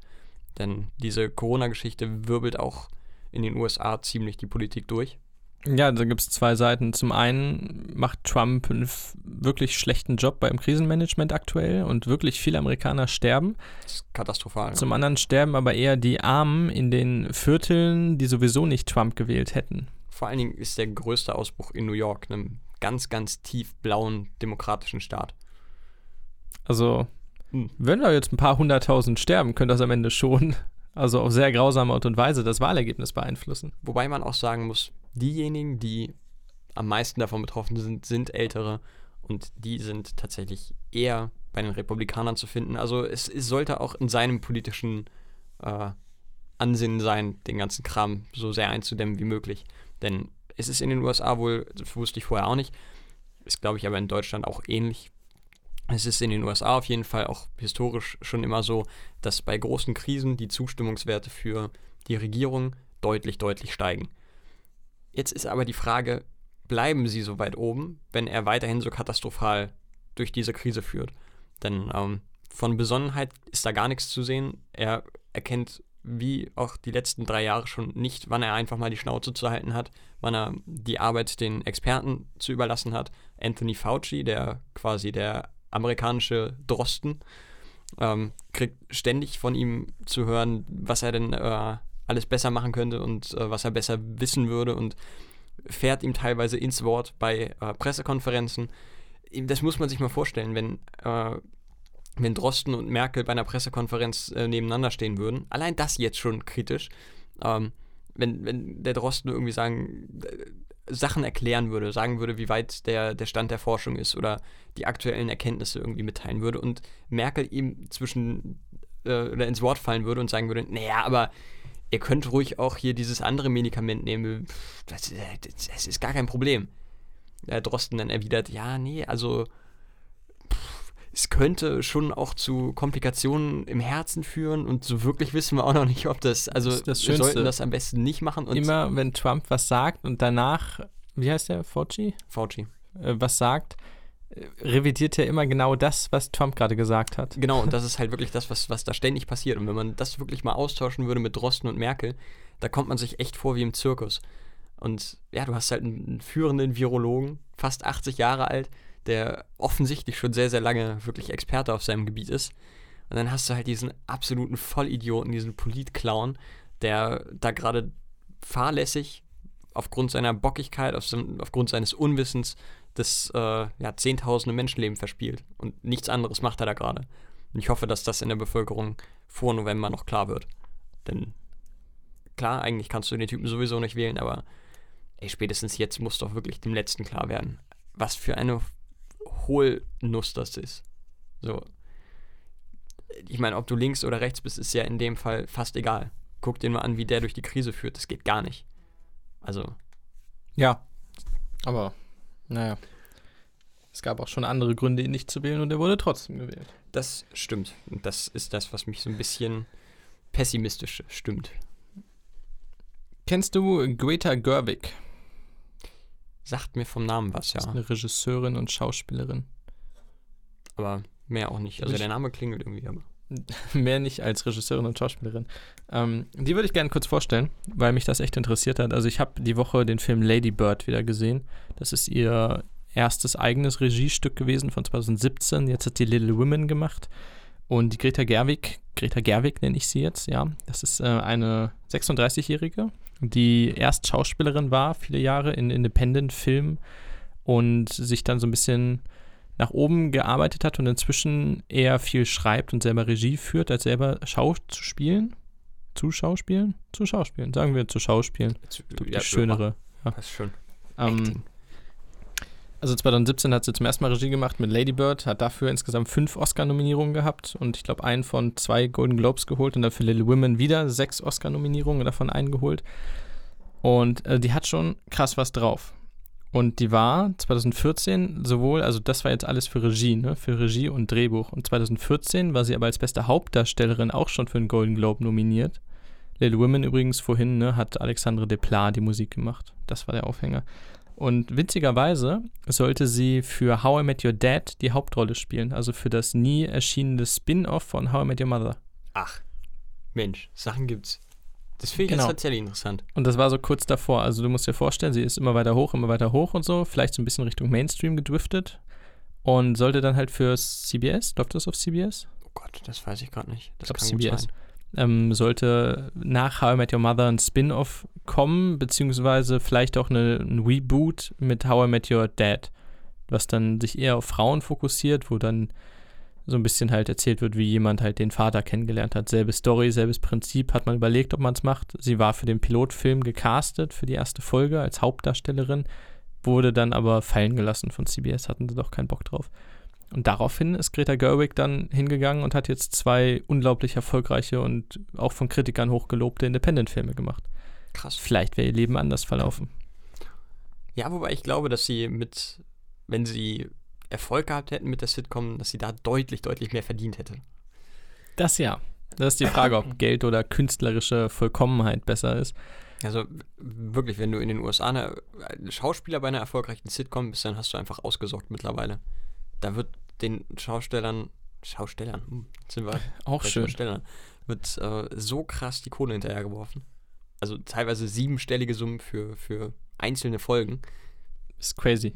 Denn diese Corona-Geschichte wirbelt auch in den USA ziemlich die Politik durch. Ja, da gibt es zwei Seiten. Zum einen macht Trump einen wirklich schlechten Job beim Krisenmanagement aktuell und wirklich viele Amerikaner sterben. Das ist katastrophal. Zum anderen sterben aber eher die Armen in den Vierteln, die sowieso nicht Trump gewählt hätten. Vor allen Dingen ist der größte Ausbruch in New York, einem ganz, ganz tief blauen demokratischen Staat. Also, hm. wenn da jetzt ein paar hunderttausend sterben, könnte das am Ende schon, also auf sehr grausame Art und Weise, das Wahlergebnis beeinflussen. Wobei man auch sagen muss, diejenigen, die am meisten davon betroffen sind, sind ältere und die sind tatsächlich eher bei den Republikanern zu finden. Also es, es sollte auch in seinem politischen äh, Ansinnen sein, den ganzen Kram so sehr einzudämmen wie möglich. Denn es ist in den USA wohl, das wusste ich vorher auch nicht, ist glaube ich aber in Deutschland auch ähnlich. Es ist in den USA auf jeden Fall auch historisch schon immer so, dass bei großen Krisen die Zustimmungswerte für die Regierung deutlich, deutlich steigen. Jetzt ist aber die Frage, bleiben sie so weit oben, wenn er weiterhin so katastrophal durch diese Krise führt? Denn ähm, von Besonnenheit ist da gar nichts zu sehen. Er erkennt, wie auch die letzten drei Jahre schon, nicht, wann er einfach mal die Schnauze zu halten hat, wann er die Arbeit den Experten zu überlassen hat. Anthony Fauci, der quasi der amerikanische Drosten, ähm, kriegt ständig von ihm zu hören, was er denn äh, alles besser machen könnte und äh, was er besser wissen würde und fährt ihm teilweise ins Wort bei äh, Pressekonferenzen. Das muss man sich mal vorstellen, wenn, äh, wenn Drosten und Merkel bei einer Pressekonferenz äh, nebeneinander stehen würden. Allein das jetzt schon kritisch. Ähm, wenn, wenn der Drosten irgendwie sagen, äh, Sachen erklären würde, sagen würde, wie weit der, der Stand der Forschung ist oder die aktuellen Erkenntnisse irgendwie mitteilen würde und Merkel ihm zwischen äh, oder ins Wort fallen würde und sagen würde, naja, aber ihr könnt ruhig auch hier dieses andere Medikament nehmen. Das, das, das ist gar kein Problem. Drosten dann erwidert, ja, nee, also es könnte schon auch zu Komplikationen im Herzen führen und so wirklich wissen wir auch noch nicht, ob das, also das das wir sollten das am besten nicht machen. Immer wenn Trump was sagt und danach, wie heißt der, Fauci? Fauci. Äh, was sagt, revidiert ja immer genau das, was Trump gerade gesagt hat. Genau, und das ist halt wirklich das, was, was da ständig passiert. Und wenn man das wirklich mal austauschen würde mit Drosten und Merkel, da kommt man sich echt vor wie im Zirkus. Und ja, du hast halt einen führenden Virologen, fast 80 Jahre alt, der offensichtlich schon sehr, sehr lange wirklich Experte auf seinem Gebiet ist. Und dann hast du halt diesen absoluten Vollidioten, diesen Politclown, der da gerade fahrlässig aufgrund seiner Bockigkeit, aufgrund seines Unwissens das äh, ja, zehntausende Menschenleben verspielt. Und nichts anderes macht er da gerade. Und ich hoffe, dass das in der Bevölkerung vor November noch klar wird. Denn klar, eigentlich kannst du den Typen sowieso nicht wählen, aber ey, spätestens jetzt muss doch wirklich dem Letzten klar werden, was für eine Hohlnuss das ist. So. Ich meine, ob du links oder rechts bist, ist ja in dem Fall fast egal. Guck dir mal an, wie der durch die Krise führt. Das geht gar nicht. Also. Ja. Aber naja. Es gab auch schon andere Gründe, ihn nicht zu wählen und er wurde trotzdem gewählt. Das stimmt. Und das ist das, was mich so ein bisschen pessimistisch stimmt. Kennst du Greta Gerwig? Sagt mir vom Namen was, ja. Das ist eine Regisseurin und Schauspielerin. Aber mehr auch nicht. Also ich der Name klingelt irgendwie, aber. mehr nicht als Regisseurin und Schauspielerin. Ähm, die würde ich gerne kurz vorstellen, weil mich das echt interessiert hat. Also ich habe die Woche den Film Lady Bird wieder gesehen. Das ist ihr erstes eigenes Regiestück gewesen von 2017. Jetzt hat sie Little Women gemacht. Und die Greta Gerwig, Greta Gerwig nenne ich sie jetzt, ja, das ist äh, eine 36-Jährige, die erst Schauspielerin war, viele Jahre in Independent-Filmen und sich dann so ein bisschen nach oben gearbeitet hat und inzwischen eher viel schreibt und selber Regie führt, als selber Schau zu spielen. Zu Schauspielen? Zu Schauspielen, sagen wir zu Schauspielen. Zu- ja, schönere. Ja. Passt schon. Ähm. Also 2017 hat sie zum ersten Mal Regie gemacht mit Lady Bird, hat dafür insgesamt fünf Oscar-Nominierungen gehabt und ich glaube einen von zwei Golden Globes geholt und dann für Little Women wieder sechs Oscar-Nominierungen davon eingeholt. Und äh, die hat schon krass was drauf. Und die war 2014 sowohl, also das war jetzt alles für Regie, ne, für Regie und Drehbuch. Und 2014 war sie aber als beste Hauptdarstellerin auch schon für einen Golden Globe nominiert. Little Women übrigens vorhin, ne, hat Alexandre Desplat die Musik gemacht. Das war der Aufhänger. Und witzigerweise sollte sie für How I Met Your Dad die Hauptrolle spielen, also für das nie erschienene Spin-off von How I Met Your Mother. Ach, Mensch, Sachen gibt's. Das finde ich Genau. jetzt tatsächlich interessant. Und das war so kurz davor. Also du musst dir vorstellen, sie ist immer weiter hoch, immer weiter hoch und so, vielleicht so ein bisschen Richtung Mainstream gedriftet und sollte dann halt für CBS, läuft das auf CBS? Oh Gott, das weiß ich gerade nicht. Das glaub, kann gut CBS. sein. Ähm, sollte nach How I Met Your Mother ein Spin-off kommen, beziehungsweise vielleicht auch eine, ein Reboot mit How I Met Your Dad, was dann sich eher auf Frauen fokussiert, wo dann so ein bisschen halt erzählt wird, wie jemand halt den Vater kennengelernt hat. Selbe Story, selbes Prinzip, hat man überlegt, ob man es macht. Sie war für den Pilotfilm gecastet, für die erste Folge als Hauptdarstellerin, wurde dann aber fallen gelassen von CBS, hatten sie doch keinen Bock drauf. Und daraufhin ist Greta Gerwig dann hingegangen und hat jetzt zwei unglaublich erfolgreiche und auch von Kritikern hochgelobte Independent-Filme gemacht. Krass. Vielleicht wäre ihr Leben anders verlaufen. Ja, wobei ich glaube, dass sie mit, wenn sie Erfolg gehabt hätten mit der Sitcom, dass sie da deutlich, deutlich mehr verdient hätte. Das ja. Das ist die Frage, ob Geld oder künstlerische Vollkommenheit besser ist. Also wirklich, wenn du in den USA eine, ein Schauspieler bei einer erfolgreichen Sitcom bist, dann hast du einfach ausgesorgt mittlerweile. Da wird den Schaustellern, Schaustellern, hm, sind wir Auch schön. Schaustellern, wird äh, so krass die Kohle hinterhergeworfen. Also teilweise siebenstellige Summen für, für einzelne Folgen. Ist crazy.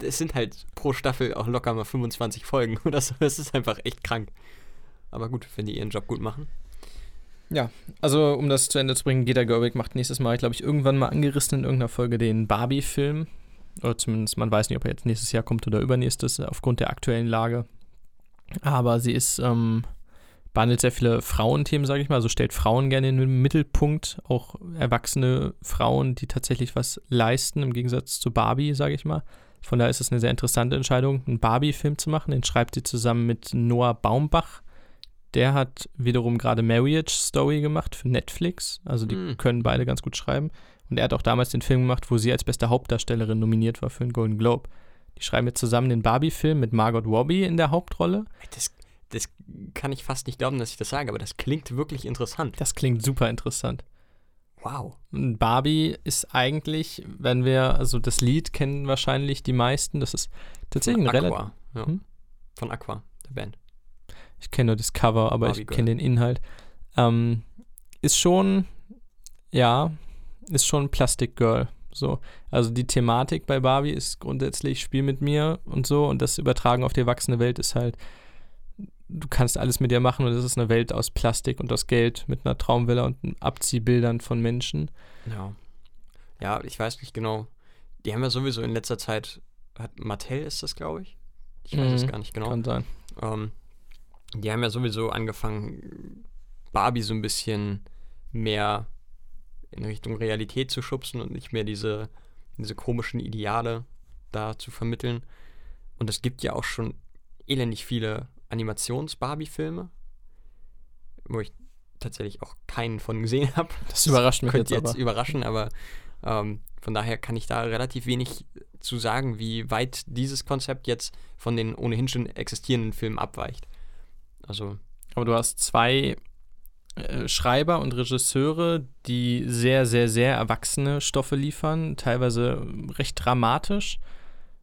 Es sind halt pro Staffel auch locker mal 25 Folgen oder so. Das ist einfach echt krank. Aber gut, wenn die ihren Job gut machen. Also, um das zu Ende zu bringen, Greta Gerwig macht nächstes Mal, glaube ich, irgendwann mal angerissen in irgendeiner Folge den Barbie-Film. Oder zumindest, man weiß nicht, ob er jetzt nächstes Jahr kommt oder übernächstes, aufgrund der aktuellen Lage. Aber sie ist, ähm, behandelt sehr viele Frauenthemen, sage ich mal. Also stellt Frauen gerne in den Mittelpunkt. Auch erwachsene Frauen, die tatsächlich was leisten, im Gegensatz zu Barbie, sage ich mal. Von daher ist es eine sehr interessante Entscheidung, einen Barbie-Film zu machen. Den schreibt sie zusammen mit Noah Baumbach. Der hat wiederum gerade Marriage Story gemacht für Netflix. Also die Hm. können beide ganz gut schreiben. Und er hat auch damals den Film gemacht, wo sie als beste Hauptdarstellerin nominiert war für einen Golden Globe. Die schreiben jetzt zusammen den Barbie-Film mit Margot Robbie in der Hauptrolle. Das, das kann ich fast nicht glauben, dass ich das sage, aber das klingt wirklich interessant. Das klingt super interessant. Wow. Barbie ist eigentlich, wenn wir, also das Lied kennen wahrscheinlich die meisten, das ist tatsächlich ein Von relativ. Aqua. Ja. Hm? Von Aqua, der Band. Ich kenne nur das Cover, aber Barbie ich kenne den Inhalt. Ähm, ist schon, ja, ist schon Plastic Girl. So. Also die Thematik bei Barbie ist grundsätzlich Spiel mit mir und so und das Übertragen auf die erwachsene Welt ist halt, du kannst alles mit dir machen und es ist eine Welt aus Plastik und aus Geld mit einer Traumvilla und Abziehbildern von Menschen. Ja. Ja, ich weiß nicht genau. Die haben ja sowieso in letzter Zeit, hat Mattel ist das, glaube ich. Ich weiß es Mhm, gar nicht genau. Kann sein. Ähm, die haben ja sowieso angefangen, Barbie so ein bisschen mehr in Richtung Realität zu schubsen und nicht mehr diese, diese komischen Ideale da zu vermitteln. Und es gibt ja auch schon elendig viele Animations-Barbie-Filme, wo ich tatsächlich auch keinen von gesehen habe. Das überrascht mich Könnte jetzt jetzt aber. überraschen, aber ähm, von daher kann ich da relativ wenig zu sagen, wie weit dieses Konzept jetzt von den ohnehin schon existierenden Filmen abweicht. Also, Aber du hast zwei äh, Schreiber und Regisseure, die sehr, sehr, sehr erwachsene Stoffe liefern, teilweise recht dramatisch.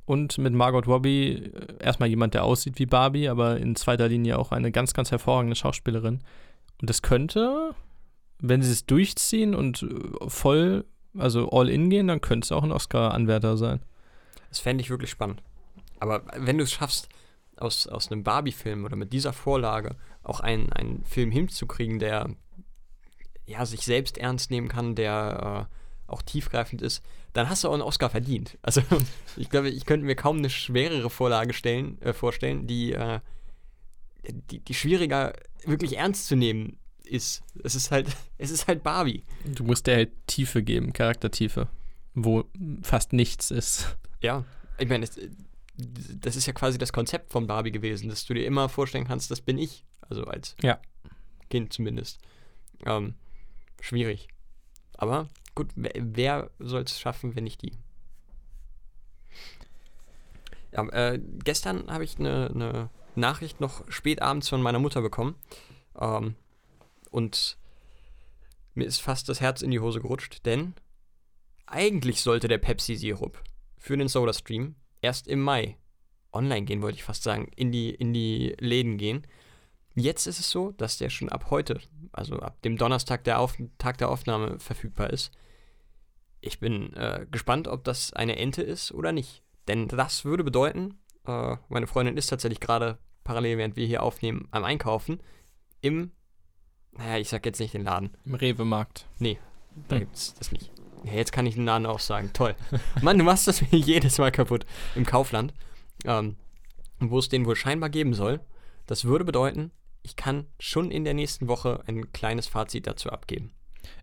Und mit Margot Robbie äh, erstmal jemand, der aussieht wie Barbie, aber in zweiter Linie auch eine ganz, ganz hervorragende Schauspielerin. Und das könnte, wenn sie es durchziehen und äh, voll, also all in gehen, dann könnte es auch ein Oscar-Anwärter sein. das fände ich wirklich spannend. Aber wenn du es schaffst, aus, aus einem Barbie-Film oder mit dieser Vorlage auch einen, einen Film hinzukriegen, der ja, sich selbst ernst nehmen kann, der auch tiefgreifend ist, dann hast du auch einen Oscar verdient. Also ich glaube, ich könnte mir kaum eine schwerere Vorlage stellen, äh, vorstellen, die, äh, die, die schwieriger wirklich ernst zu nehmen ist. Es ist halt, es ist halt Barbie. Du musst der halt Tiefe geben, Charaktertiefe, wo fast nichts ist. Ja, ich meine, es, das ist ja quasi das Konzept von Barbie gewesen, dass du dir immer vorstellen kannst, das bin ich. Also als Ja. Kind zumindest. Ähm, schwierig. Aber gut, wer, wer soll es schaffen, wenn nicht die? Ja, äh, gestern habe ich eine ne Nachricht noch spät abends von meiner Mutter bekommen. Ähm, und mir ist fast das Herz in die Hose gerutscht, denn eigentlich sollte der Pepsi-Sirup für den Soda-Stream erst im Mai online gehen, wollte ich fast sagen, in die, in die Läden gehen. Jetzt ist es so, dass der schon ab heute, also ab dem Donnerstag, der Auf Tag der Aufnahme, verfügbar ist. Ich bin äh, gespannt, ob das eine Ente ist oder nicht. Denn das würde bedeuten, äh, meine Freundin ist tatsächlich gerade parallel, während wir hier aufnehmen, am Einkaufen im, naja, ich sag jetzt nicht den Laden. Im Rewe-Markt. Da Hm. gibt's das nicht. Ja, jetzt kann ich den Laden auch sagen. Toll. Mann, du machst das mir jedes Mal kaputt. Im Kaufland, ähm, wo es den wohl scheinbar geben soll. Das würde bedeuten, ich kann schon in der nächsten Woche ein kleines Fazit dazu abgeben.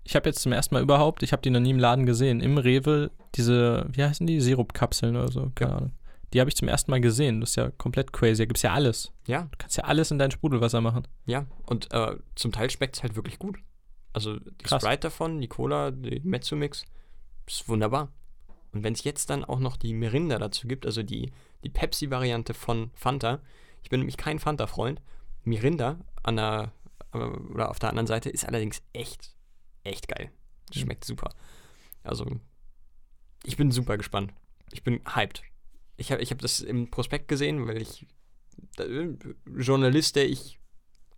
Ich habe jetzt zum ersten Mal überhaupt, ich habe die noch nie im Laden gesehen, im Rewe diese, wie heißen die, Sirupkapseln oder so, keine Ahnung. Die habe ich zum ersten Mal gesehen. Das ist ja komplett crazy. Da gibt es ja alles. Ja, Du kannst ja alles in dein Sprudelwasser machen. ja. Und äh, zum Teil schmeckt es halt wirklich gut. Also die Krass. Sprite davon, die Cola, die Mezzo-Mix, ist wunderbar. Und wenn es jetzt dann auch noch die Mirinda dazu gibt, also die, die Pepsi-Variante von Fanta, ich bin nämlich kein Fanta-Freund, Mirinda an der, äh, oder auf der anderen Seite ist allerdings echt, echt geil. Schmeckt super. Also, ich bin super gespannt. Ich bin hyped. Ich habe ich hab das im Prospekt gesehen, weil ich äh, Journalist, der ich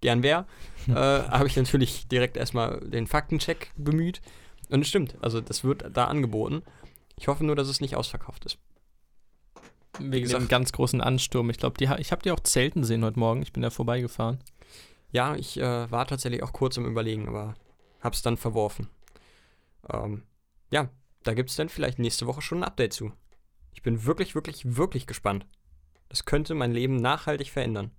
gern wäre, äh, habe ich natürlich direkt erstmal den Faktencheck bemüht. Und es stimmt, also das wird da angeboten. Ich hoffe nur, dass es nicht ausverkauft ist. Wegen gesagt- dem ganz großen Ansturm. Ich glaube, ich habe die auch zelten sehen heute Morgen. Ich bin da vorbeigefahren. Ja, ich äh, war tatsächlich auch kurz im Überlegen, aber hab's dann verworfen. Ähm, ja, da gibt's dann vielleicht nächste Woche schon ein Update zu. Ich bin wirklich, wirklich, wirklich gespannt. Das könnte mein Leben nachhaltig verändern.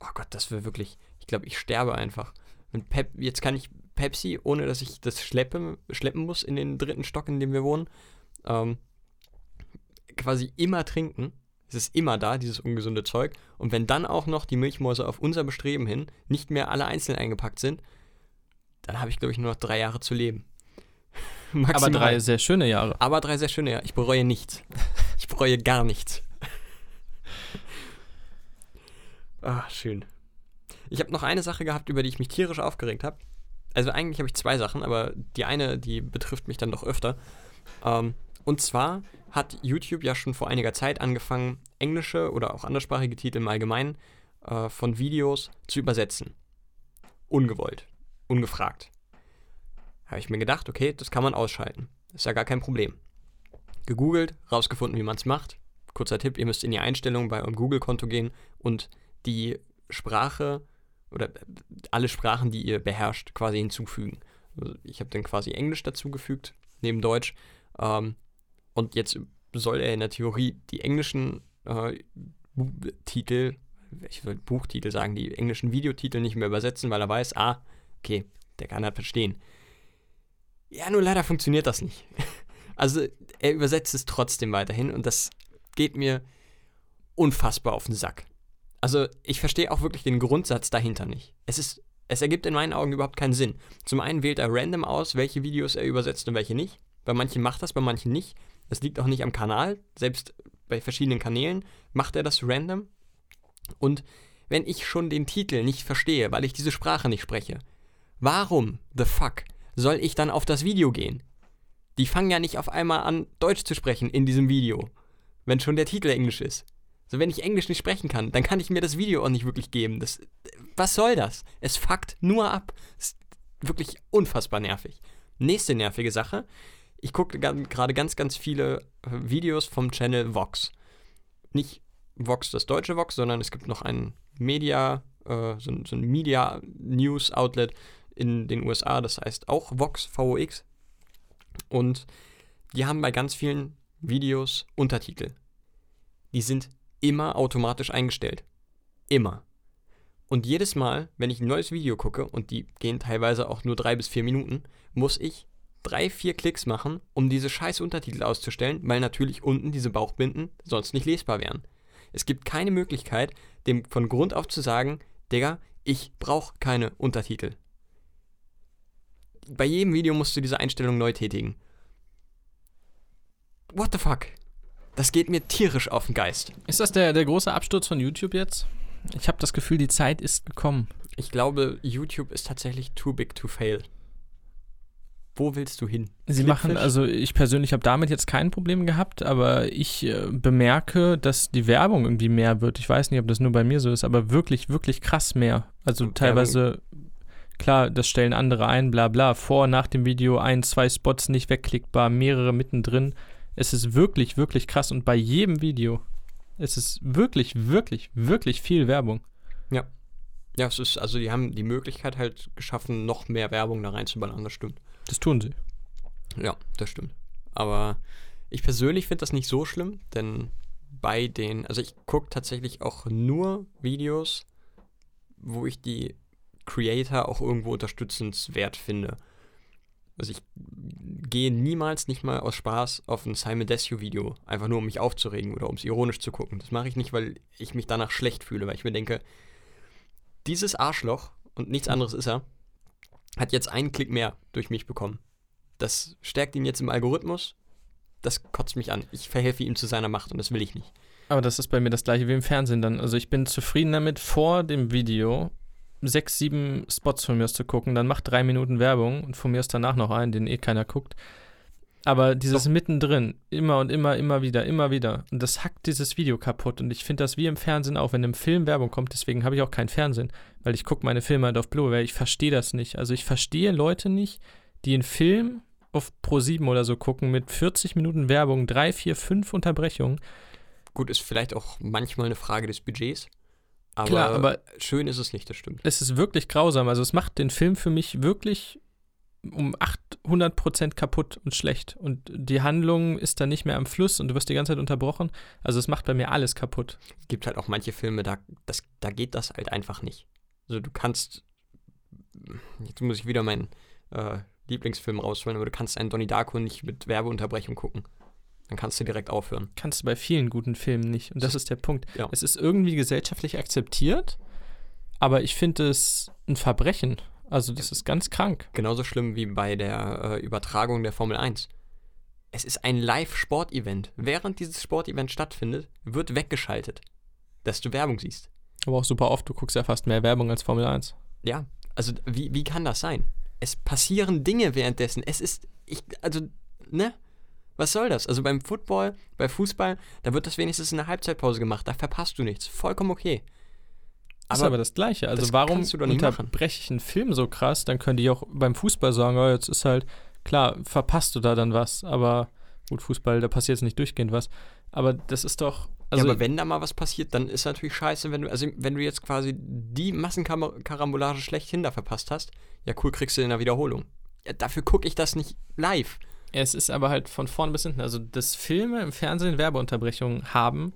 Oh Gott, das wäre wirklich. Ich glaube, ich sterbe einfach. Pep, jetzt kann ich Pepsi, ohne dass ich das schleppe, schleppen muss in den dritten Stock, in dem wir wohnen, ähm, quasi immer trinken. Es ist immer da, dieses ungesunde Zeug. Und wenn dann auch noch die Milchmäuse auf unser Bestreben hin nicht mehr alle einzeln eingepackt sind, dann habe ich, glaube ich, nur noch drei Jahre zu leben. Aber Maximal. drei sehr schöne Jahre. Aber drei sehr schöne, ja. Ich bereue nichts. Ich bereue gar nichts. Ah, schön. Ich habe noch eine Sache gehabt, über die ich mich tierisch aufgeregt habe. Also eigentlich habe ich zwei Sachen, aber die eine, die betrifft mich dann doch öfter. Ähm, und zwar hat YouTube ja schon vor einiger Zeit angefangen, englische oder auch anderssprachige Titel im Allgemeinen äh, von Videos zu übersetzen. Ungewollt, ungefragt. Habe ich mir gedacht, okay, das kann man ausschalten. Ist ja gar kein Problem. Gegoogelt, rausgefunden, wie man es macht. Kurzer Tipp, ihr müsst in die Einstellungen bei eurem Google-Konto gehen und die Sprache oder alle Sprachen, die ihr beherrscht, quasi hinzufügen. Also ich habe dann quasi Englisch dazugefügt, neben Deutsch. Ähm, und jetzt soll er in der Theorie die englischen äh, Titel, ich will Buchtitel sagen, die englischen Videotitel nicht mehr übersetzen, weil er weiß, ah, okay, der kann das verstehen. Ja, nur leider funktioniert das nicht. Also er übersetzt es trotzdem weiterhin und das geht mir unfassbar auf den Sack. Also ich verstehe auch wirklich den Grundsatz dahinter nicht. Es ist, es ergibt in meinen Augen überhaupt keinen Sinn. Zum einen wählt er random aus, welche Videos er übersetzt und welche nicht. Bei manchen macht das, bei manchen nicht. Das liegt auch nicht am Kanal. Selbst bei verschiedenen Kanälen macht er das random. Und wenn ich schon den Titel nicht verstehe, weil ich diese Sprache nicht spreche, warum the fuck soll ich dann auf das Video gehen? Die fangen ja nicht auf einmal an, Deutsch zu sprechen in diesem Video, wenn schon der Titel Englisch ist. So, wenn ich Englisch nicht sprechen kann, dann kann ich mir das Video auch nicht wirklich geben. Das, was soll das? Es fuckt nur ab. Ist wirklich unfassbar nervig. Nächste nervige Sache. Ich gucke gerade ganz, ganz viele äh, Videos vom Channel Vox. Nicht Vox, das deutsche Vox, sondern es gibt noch ein Media, äh, so, so ein Media News Outlet in den USA, das heißt auch Vox, VOX. Und die haben bei ganz vielen Videos Untertitel. Die sind immer automatisch eingestellt. Immer. Und jedes Mal, wenn ich ein neues Video gucke, und die gehen teilweise auch nur drei bis vier Minuten, muss ich drei, vier Klicks machen, um diese scheiß Untertitel auszustellen, weil natürlich unten diese Bauchbinden sonst nicht lesbar wären. Es gibt keine Möglichkeit, dem von Grund auf zu sagen, Digga, ich brauche keine Untertitel. Bei jedem Video musst du diese Einstellung neu tätigen. What the fuck? Das geht mir tierisch auf den Geist. Ist das der, der große Absturz von YouTube jetzt? Ich habe das Gefühl, die Zeit ist gekommen. Ich glaube, YouTube ist tatsächlich too big to fail. Wo willst du hin? Sie machen, also ich persönlich habe damit jetzt kein Problem gehabt, aber ich äh, bemerke, dass die Werbung irgendwie mehr wird. Ich weiß nicht, ob das nur bei mir so ist, aber wirklich, wirklich krass mehr. Also Und teilweise, klar, das stellen andere ein, bla bla. Vor, nach dem Video ein, zwei Spots nicht wegklickbar, mehrere mittendrin. Es ist wirklich, wirklich krass und bei jedem Video. Es ist wirklich, wirklich, wirklich viel Werbung. Ja, es ist, also die haben die Möglichkeit halt geschaffen, noch mehr Werbung da reinzuballern, das stimmt. Das tun sie. Ja, das stimmt. Aber ich persönlich finde das nicht so schlimm, denn bei den, also ich gucke tatsächlich auch nur Videos, wo ich die Creator auch irgendwo unterstützenswert finde. Also ich gehe niemals nicht mal aus Spaß auf ein Simon Desue Video, einfach nur um mich aufzuregen oder um es ironisch zu gucken. Das mache ich nicht, weil ich mich danach schlecht fühle, weil ich mir denke, dieses Arschloch und nichts anderes ist er, hat jetzt einen Klick mehr durch mich bekommen. Das stärkt ihn jetzt im Algorithmus. Das kotzt mich an. Ich verhelfe ihm zu seiner Macht und das will ich nicht. Aber das ist bei mir das gleiche wie im Fernsehen dann. Also ich bin zufrieden damit, vor dem Video sechs, sieben Spots von mir aus zu gucken, dann macht drei Minuten Werbung und von mir aus danach noch einen, den eh keiner guckt. Aber dieses Doch. mittendrin, immer und immer, immer wieder, immer wieder. Und das hackt dieses Video kaputt. Und ich finde das wie im Fernsehen auch, wenn im Film Werbung kommt, deswegen habe ich auch kein Fernsehen, weil ich gucke meine Filme halt auf Blu-ray. Ich verstehe das nicht. Also ich verstehe Leute nicht, die einen Film auf Pro7 oder so gucken mit 40 Minuten Werbung, drei, vier, fünf Unterbrechungen. Gut, ist vielleicht auch manchmal eine Frage des Budgets. Aber, Klar, aber schön ist es nicht, das stimmt. es ist wirklich grausam. Also es macht den Film für mich wirklich um 800 Prozent kaputt und schlecht. Und die Handlung ist dann nicht mehr am Fluss und du wirst die ganze Zeit unterbrochen. Also es macht bei mir alles kaputt. Es gibt halt auch manche Filme, da, das, da geht das halt einfach nicht. Also du kannst, jetzt muss ich wieder meinen äh, Lieblingsfilm rausholen, aber du kannst einen Donnie Darko nicht mit Werbeunterbrechung gucken. Dann kannst du direkt aufhören. Kannst du bei vielen guten Filmen nicht. Und das ist der Punkt. Ja. Es ist irgendwie gesellschaftlich akzeptiert, aber ich finde es ein Verbrechen. Also das ist ganz krank. Genauso schlimm wie bei der äh, Übertragung der Formel 1. Es ist ein Live-Sportevent. Während dieses Sportevent stattfindet, wird weggeschaltet, dass du Werbung siehst. Aber auch super oft, du guckst ja fast mehr Werbung als Formel 1. Ja, also wie, wie kann das sein? Es passieren Dinge währenddessen. Es ist, ich, also, ne? Was soll das? Also beim Football, bei Fußball, da wird das wenigstens in der Halbzeitpause gemacht. Da verpasst du nichts. Vollkommen okay. ist aber das Gleiche. Also das warum unterbreche ich einen Film so krass? Dann könnte ich auch beim Fußball sagen, oh, jetzt ist halt, klar, verpasst du da dann was. Aber gut, Fußball, da passiert jetzt nicht durchgehend was. Aber das ist doch, also ja, aber wenn da mal was passiert, dann ist natürlich scheiße, wenn du, also wenn du jetzt quasi die Massenkarambolage schlechthin da verpasst hast, ja cool, kriegst du in der Wiederholung. Ja, dafür gucke ich das nicht live. Es ist aber halt von vorn bis hinten. Also, dass Filme im Fernsehen Werbeunterbrechungen haben,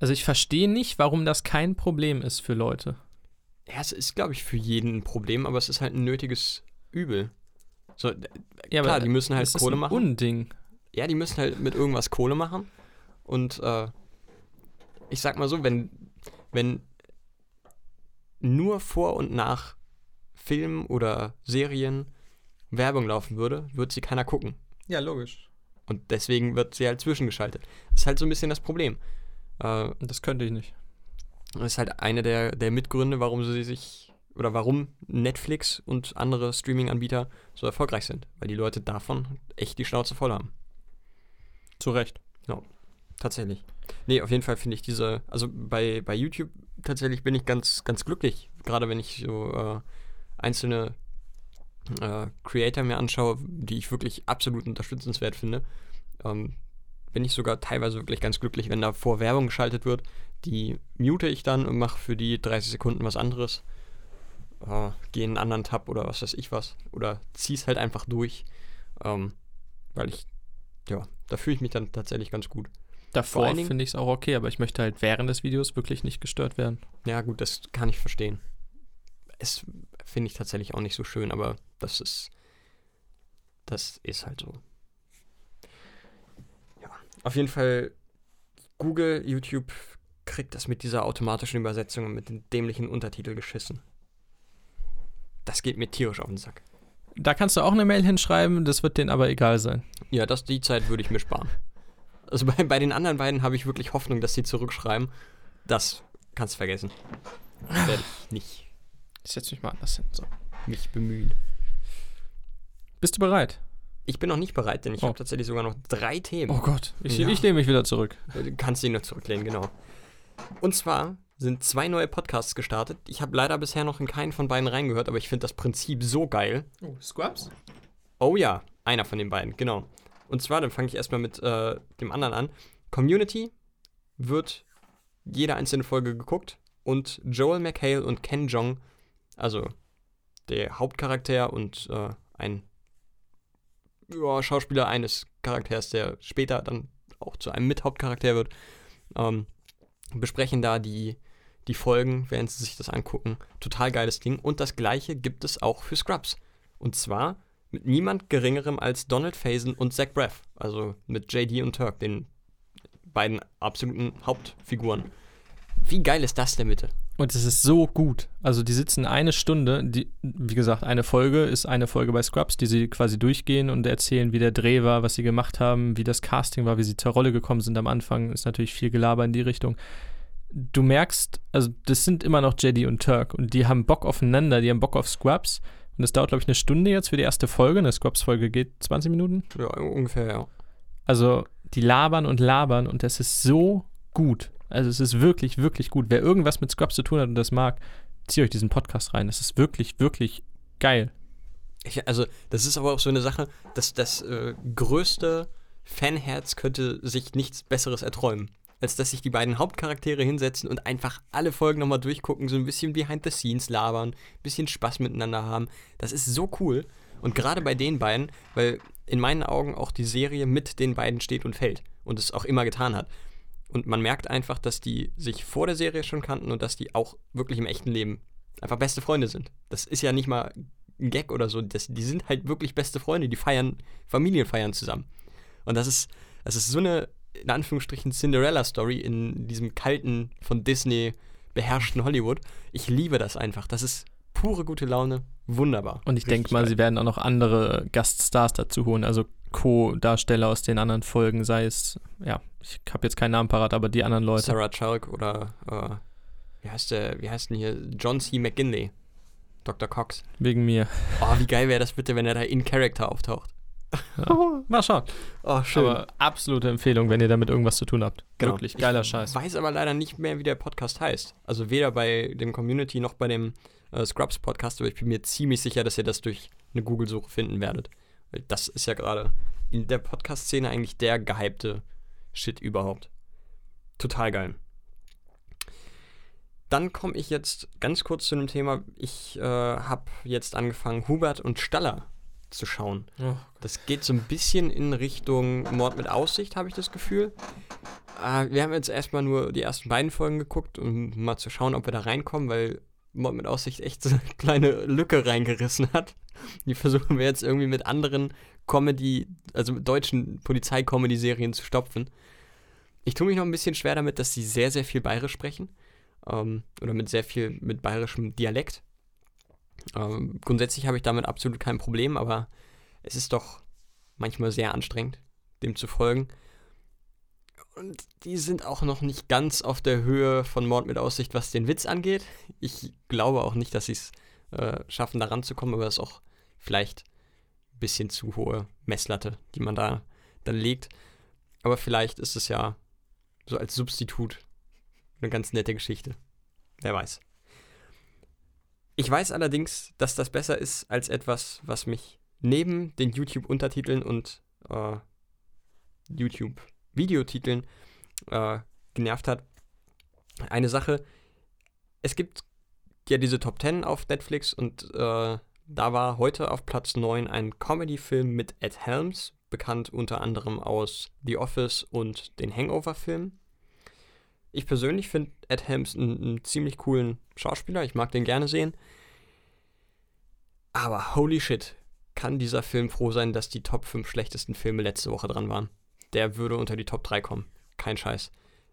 also ich verstehe nicht, warum das kein Problem ist für Leute. Ja, es ist, glaube ich, für jeden ein Problem, aber es ist halt ein nötiges Übel. So, Ja, klar, die müssen halt Kohle ein machen. Unding. Ja, die müssen halt mit irgendwas Kohle machen. Und äh, ich sag mal so, wenn, wenn nur vor und nach Filmen oder Serien Werbung laufen würde, würde sie keiner gucken. Ja, logisch. Und deswegen wird sie halt zwischengeschaltet. Das ist halt so ein bisschen das Problem. Äh, Das könnte ich nicht. das ist halt eine der, der Mitgründe, warum sie sich oder warum Netflix und andere Streaming-Anbieter so erfolgreich sind. Weil die Leute davon echt die Schnauze voll haben. Zu Recht. Tatsächlich. Nee, auf jeden Fall finde ich diese, also bei, bei YouTube tatsächlich bin ich ganz, ganz glücklich. Gerade wenn ich so äh, einzelne äh, Creator mir anschaue, die ich wirklich absolut unterstützenswert finde, ähm, bin ich sogar teilweise wirklich ganz glücklich, wenn da vor Werbung geschaltet wird. Die mute ich dann und mache für die 30 Sekunden was anderes. Äh, Gehe in einen anderen Tab oder was weiß ich was. Oder zieh's halt einfach durch. Ähm, Weil ich, ja, da fühle ich mich dann tatsächlich ganz gut. Davor finde ich es auch okay, aber ich möchte halt während des Videos wirklich nicht gestört werden. Ja, gut, das kann ich verstehen. Es finde ich tatsächlich auch nicht so schön, aber das ist. Das ist halt so. Ja. Auf jeden Fall, Google, YouTube kriegt das mit dieser automatischen Übersetzung und mit den dämlichen Untertitel geschissen. Das geht mir tierisch auf den Sack. Da kannst du auch eine Mail hinschreiben, das wird denen aber egal sein. Ja, das, die Zeit würde ich mir sparen. Also bei, bei den anderen beiden habe ich wirklich Hoffnung, dass sie zurückschreiben. Das kannst du vergessen. Werde ich nicht Ich setze mich mal anders hin. So. mich bemühen. Bist du bereit? Ich bin noch nicht bereit, denn ich Oh. habe tatsächlich sogar noch drei Themen. Oh Gott, ich, Ja. ich lehne mich wieder zurück. Du kannst ihn noch zurücklehnen, genau. Und zwar sind zwei neue Podcasts gestartet. Ich habe leider bisher noch in keinen von beiden reingehört, aber ich finde das Prinzip so geil. Oh, Scrubs? Oh ja, einer von den beiden, genau. Und zwar, dann fange ich erstmal mit äh, dem anderen an. Community wird jede einzelne Folge geguckt und Joel McHale und Ken Jong, also der Hauptcharakter und äh, ein ja, Schauspieler eines Charakters, der später dann auch zu einem Mithauptcharakter wird, ähm, besprechen da die, die Folgen, während sie sich das angucken. Total geiles Ding. Und das gleiche gibt es auch für Scrubs. Und zwar mit niemand geringerem als Donald Faison und Zach Braff. Also mit JD und Turk, den beiden absoluten Hauptfiguren. Wie geil ist das denn bitte? Und es ist so gut. Also die sitzen eine Stunde, die, wie gesagt, eine Folge ist eine Folge bei Scrubs, die sie quasi durchgehen und erzählen, wie der Dreh war, was sie gemacht haben, wie das Casting war, wie sie zur Rolle gekommen sind am Anfang. Ist natürlich viel Gelaber in die Richtung. Du merkst, also das sind immer noch Jedi und Turk und die haben Bock aufeinander, die haben Bock auf Scrubs. Und das dauert, glaube ich, eine Stunde jetzt für die erste Folge. Eine Scrubs-Folge geht 20 Minuten. Ja, ungefähr, ja. Also die labern und labern und das ist so gut. Also es ist wirklich, wirklich gut. Wer irgendwas mit Scrubs zu tun hat und das mag, zieht euch diesen Podcast rein. Das ist wirklich, wirklich geil. Ich, also, das ist aber auch so eine Sache, dass das äh, größte Fanherz könnte sich nichts Besseres erträumen. Als dass sich die beiden Hauptcharaktere hinsetzen und einfach alle Folgen nochmal durchgucken, so ein bisschen behind the scenes labern, ein bisschen Spaß miteinander haben. Das ist so cool. Und gerade bei den beiden, weil in meinen Augen auch die Serie mit den beiden steht und fällt und es auch immer getan hat. Und man merkt einfach, dass die sich vor der Serie schon kannten und dass die auch wirklich im echten Leben einfach beste Freunde sind. Das ist ja nicht mal ein Gag oder so. Das, die sind halt wirklich beste Freunde, die feiern, Familienfeiern zusammen. Und das ist, das ist so eine, in Anführungsstrichen, Cinderella-Story in diesem kalten, von Disney beherrschten Hollywood. Ich liebe das einfach. Das ist pure gute Laune. Wunderbar. Und ich denke mal, geil. sie werden auch noch andere Gaststars dazu holen, also Co-Darsteller aus den anderen Folgen, sei es, ja, ich habe jetzt keinen Namen parat, aber die anderen Leute. Sarah Chalk oder, äh, wie heißt der, wie heißt denn hier? John C. McGinley. Dr. Cox. Wegen mir. Oh, wie geil wäre das bitte, wenn er da in Character auftaucht. Ja. Mal schauen. Oh, schön. Aber absolute Empfehlung, wenn ihr damit irgendwas zu tun habt. Genau. Wirklich geiler ich Scheiß. weiß aber leider nicht mehr, wie der Podcast heißt. Also weder bei dem Community noch bei dem äh, Scrubs Podcast, aber ich bin mir ziemlich sicher, dass ihr das durch eine Google-Suche finden werdet. Weil das ist ja gerade in der Podcast-Szene eigentlich der gehypte Shit überhaupt. Total geil. Dann komme ich jetzt ganz kurz zu einem Thema. Ich äh, habe jetzt angefangen, Hubert und Staller zu schauen. Oh, Das geht so ein bisschen in Richtung Mord mit Aussicht, habe ich das Gefühl. Äh, wir haben jetzt erstmal nur die ersten beiden Folgen geguckt, um mal zu schauen, ob wir da reinkommen, weil mit Aussicht echt so eine kleine Lücke reingerissen hat. Die versuchen wir jetzt irgendwie mit anderen Comedy, also mit deutschen Polizei-Comedy-Serien zu stopfen. Ich tue mich noch ein bisschen schwer damit, dass sie sehr, sehr viel bayerisch sprechen. Ähm, oder mit sehr viel, mit bayerischem Dialekt. Ähm, grundsätzlich habe ich damit absolut kein Problem, aber es ist doch manchmal sehr anstrengend, dem zu folgen. Und die sind auch noch nicht ganz auf der Höhe von Mord mit Aussicht, was den Witz angeht. Ich glaube auch nicht, dass sie es äh, schaffen, da ranzukommen, aber es ist auch vielleicht ein bisschen zu hohe Messlatte, die man da dann legt. Aber vielleicht ist es ja so als Substitut eine ganz nette Geschichte. Wer weiß. Ich weiß allerdings, dass das besser ist als etwas, was mich neben den YouTube-Untertiteln und äh, YouTube-Videotiteln äh, genervt hat. Eine Sache, es gibt ja diese Top 10 auf Netflix und äh, da war heute auf Platz 9 ein Comedy-Film mit Ed Helms, bekannt unter anderem aus The Office und den Hangover-Filmen. Ich persönlich finde Ed Helms einen, einen ziemlich coolen Schauspieler. Ich mag den gerne sehen. Aber holy shit, kann dieser Film froh sein, dass die Top 5 schlechtesten Filme letzte Woche dran waren. Der würde unter die Top 3 kommen. Kein Scheiß.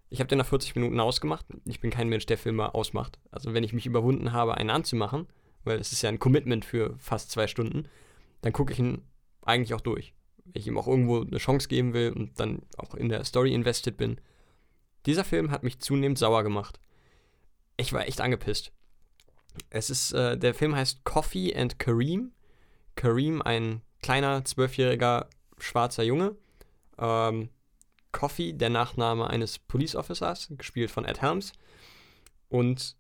Ich habe den nach 40 Minuten ausgemacht. Ich bin kein Mensch, der Filme ausmacht. Also wenn ich mich überwunden habe, einen anzumachen, weil es ist ja ein Commitment für fast zwei Stunden, dann gucke ich ihn eigentlich auch durch. Wenn ich ihm auch irgendwo eine Chance geben will und dann auch in der Story invested bin. Dieser Film hat mich zunehmend sauer gemacht. Ich war echt angepisst. Es ist, äh, der Film heißt Coffee and Kareem. Kareem, ein kleiner, zwölfjähriger schwarzer Junge. Ähm, Coffee, der Nachname eines Police Officers, gespielt von Ed Helms. Und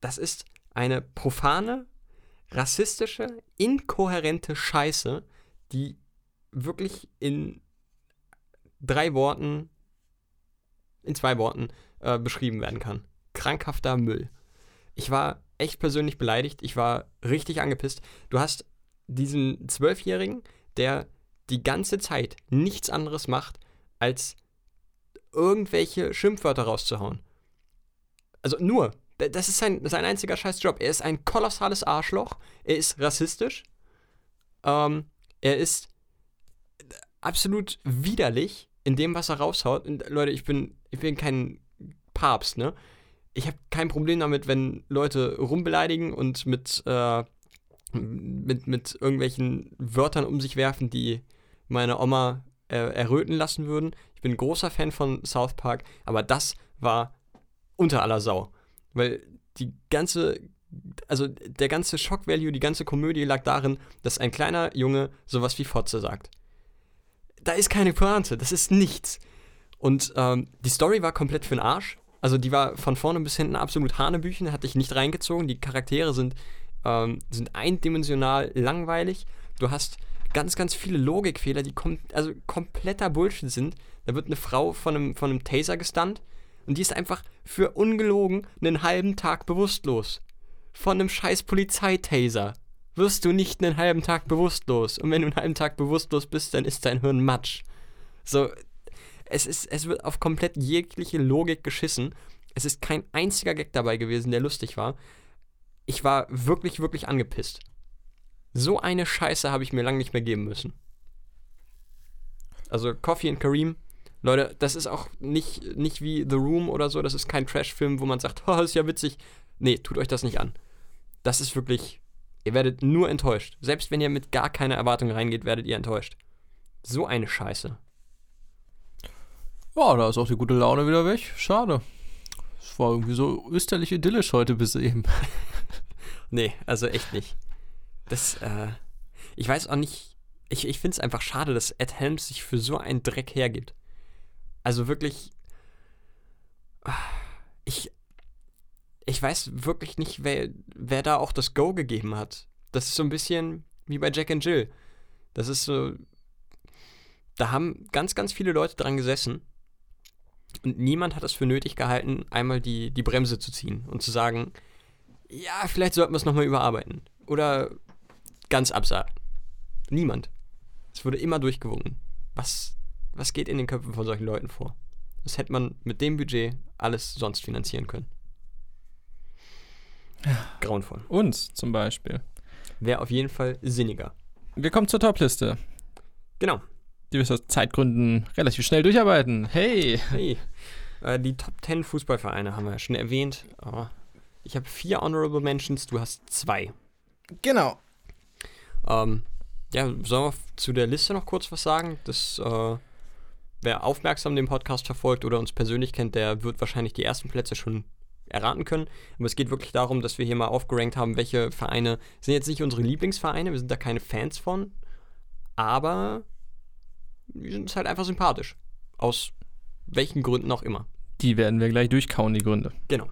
das ist eine profane, rassistische, inkohärente Scheiße, die wirklich in drei Worten, in zwei Worten äh, beschrieben werden kann. Krankhafter Müll. Ich war echt persönlich beleidigt. Ich war richtig angepisst. Du hast diesen Zwölfjährigen, der die ganze Zeit nichts anderes macht, als irgendwelche Schimpfwörter rauszuhauen. Also nur. Das ist sein, sein einziger Scheißjob. Er ist ein kolossales Arschloch. Er ist rassistisch. Ähm, er ist absolut widerlich in dem, was er raushaut. Und Leute, ich bin, ich bin kein Papst, ne? Ich habe kein Problem damit, wenn Leute rumbeleidigen und mit, äh, mit, mit irgendwelchen Wörtern um sich werfen, die meine Oma äh, erröten lassen würden. Ich bin großer Fan von South Park, aber das war unter aller Sau. Weil die ganze, also der ganze Shock-Value, die ganze Komödie lag darin, dass ein kleiner Junge sowas wie Fotze sagt. Da ist keine Pointe, das ist nichts. Und ähm, die Story war komplett für den Arsch. Also die war von vorne bis hinten absolut Hanebüchen, hat dich nicht reingezogen. Die Charaktere sind, ähm, sind eindimensional langweilig. Du hast ganz, ganz viele Logikfehler, die kom also kompletter Bullshit sind. Da wird eine Frau von einem, von einem Taser gestunt und die ist einfach für ungelogen einen halben Tag bewusstlos. Von einem scheiß Polizeitaser wirst du nicht einen halben Tag bewusstlos. Und wenn du einen halben Tag bewusstlos bist, dann ist dein Hirn Matsch. So, es, ist, es wird auf komplett jegliche Logik geschissen. Es ist kein einziger Gag dabei gewesen, der lustig war. Ich war wirklich, wirklich angepisst. So eine Scheiße habe ich mir lange nicht mehr geben müssen. Also Coffee and Kareem, Leute, das ist auch nicht, nicht wie The Room oder so, das ist kein Trash-Film, wo man sagt, oh, ist ja witzig. Nee, tut euch das nicht an. Das ist wirklich, ihr werdet nur enttäuscht. Selbst wenn ihr mit gar keiner Erwartung reingeht, werdet ihr enttäuscht. So eine Scheiße. Ja, da ist auch die gute Laune wieder weg. Schade. Es war irgendwie so österlich idyllisch heute bis eben. nee, also echt nicht. Das, äh, ich weiß auch nicht, ich, ich finde es einfach schade, dass Ed Helms sich für so einen Dreck hergibt. Also wirklich, ich, ich weiß wirklich nicht, wer, wer da auch das Go gegeben hat. Das ist so ein bisschen wie bei Jack and Jill. Das ist so, da haben ganz, ganz viele Leute dran gesessen und niemand hat es für nötig gehalten, einmal die, die Bremse zu ziehen und zu sagen, ja, vielleicht sollten wir es nochmal überarbeiten. Oder ganz absagen. Niemand. Es wurde immer durchgewunken. Was, was geht in den Köpfen von solchen Leuten vor? Das hätte man mit dem Budget alles sonst finanzieren können. Grauenvoll. Uns zum Beispiel. Wäre auf jeden Fall sinniger. Wir kommen zur Top-Liste. Genau. Die wir aus Zeitgründen relativ schnell durcharbeiten. Hey! Hey! Äh, die Top 10 Fußballvereine haben wir ja schon erwähnt. Oh. Ich habe vier Honorable Mentions, du hast zwei. Genau. Ähm, ja, sollen wir zu der Liste noch kurz was sagen? Das, äh, wer aufmerksam den Podcast verfolgt oder uns persönlich kennt, der wird wahrscheinlich die ersten Plätze schon erraten können. Aber es geht wirklich darum, dass wir hier mal aufgerankt haben, welche Vereine sind jetzt nicht unsere Lieblingsvereine, wir sind da keine Fans von, aber die sind halt einfach sympathisch. Aus welchen Gründen auch immer. Die werden wir gleich durchkauen, die Gründe. Genau.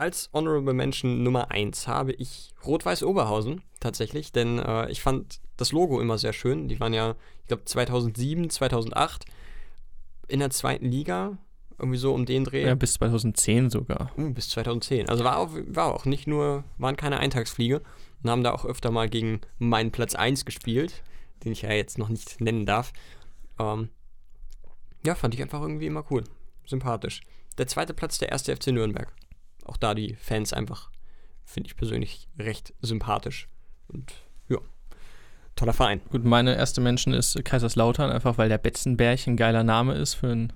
Als Honorable Mention Nummer 1 habe ich Rot-Weiß Oberhausen tatsächlich, denn äh, ich fand das Logo immer sehr schön. Die waren ja, ich glaube, 2007, 2008 in der zweiten Liga, irgendwie so um den Dreh. Ja, bis 2010 sogar. Uh, bis 2010. Also war auch, war auch nicht nur, waren keine Eintagsfliege und haben da auch öfter mal gegen meinen Platz 1 gespielt. den ich ja jetzt noch nicht nennen darf. Ähm, ja, fand ich einfach irgendwie immer cool. Sympathisch. Der zweite Platz, der erste FC Nürnberg. Auch da die Fans einfach, finde ich persönlich recht sympathisch. Und ja, toller Verein. Gut, meine erste Menschen ist Kaiserslautern, einfach weil der Betzenberg ein geiler Name ist für ein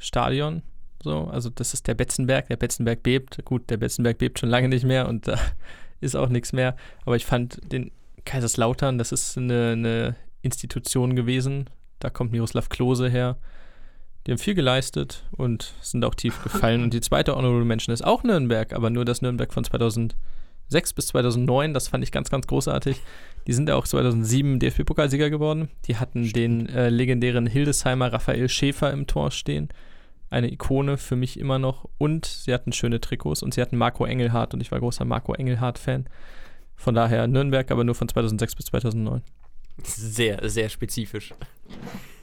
Stadion. So, also das ist der Betzenberg, der Betzenberg bebt. Gut, der Betzenberg bebt schon lange nicht mehr und da ist auch nichts mehr. Aber ich fand den Kaiserslautern, das ist eine, eine Institution gewesen. Da kommt Miroslav Klose her. Die haben viel geleistet und sind auch tief gefallen. und die zweite Honorable Mention ist auch Nürnberg, aber nur das Nürnberg von 2006 bis 2009. Das fand ich ganz, ganz großartig. Die sind ja auch 2007 DFB-Pokalsieger geworden. Die hatten Stimmt. den äh, legendären Hildesheimer Raphael Schäfer im Tor stehen. Eine Ikone für mich immer noch. Und sie hatten schöne Trikots und sie hatten Marco Engelhardt und ich war großer Marco Engelhardt-Fan. Von daher Nürnberg, aber nur von 2006 bis 2009. Sehr, sehr spezifisch.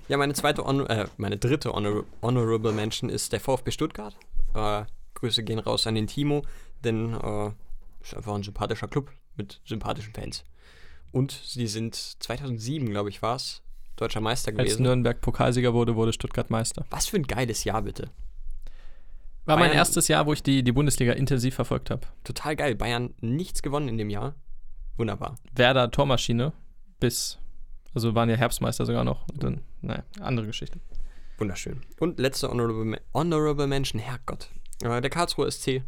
Ja, meine zweite, Honor äh, meine dritte Honor Honorable Mention ist der VfB Stuttgart. Äh, Grüße gehen raus an den Timo, denn äh, ist einfach ein sympathischer Club mit sympathischen Fans. Und sie sind 2007, glaube ich, war es, deutscher Meister gewesen. Als Nürnberg Pokalsieger wurde, wurde Stuttgart Meister. Was für ein geiles Jahr, bitte. War Bayern, mein erstes Jahr, wo ich die, die Bundesliga intensiv verfolgt habe. Total geil. Bayern nichts gewonnen in dem Jahr. Wunderbar. Werder Tormaschine bis also waren ja Herbstmeister sogar noch. Und dann, naja, andere Geschichte. Wunderschön. Und letzte Honorable, Honorable Mention, Herrgott. Äh, der Karlsruher SC.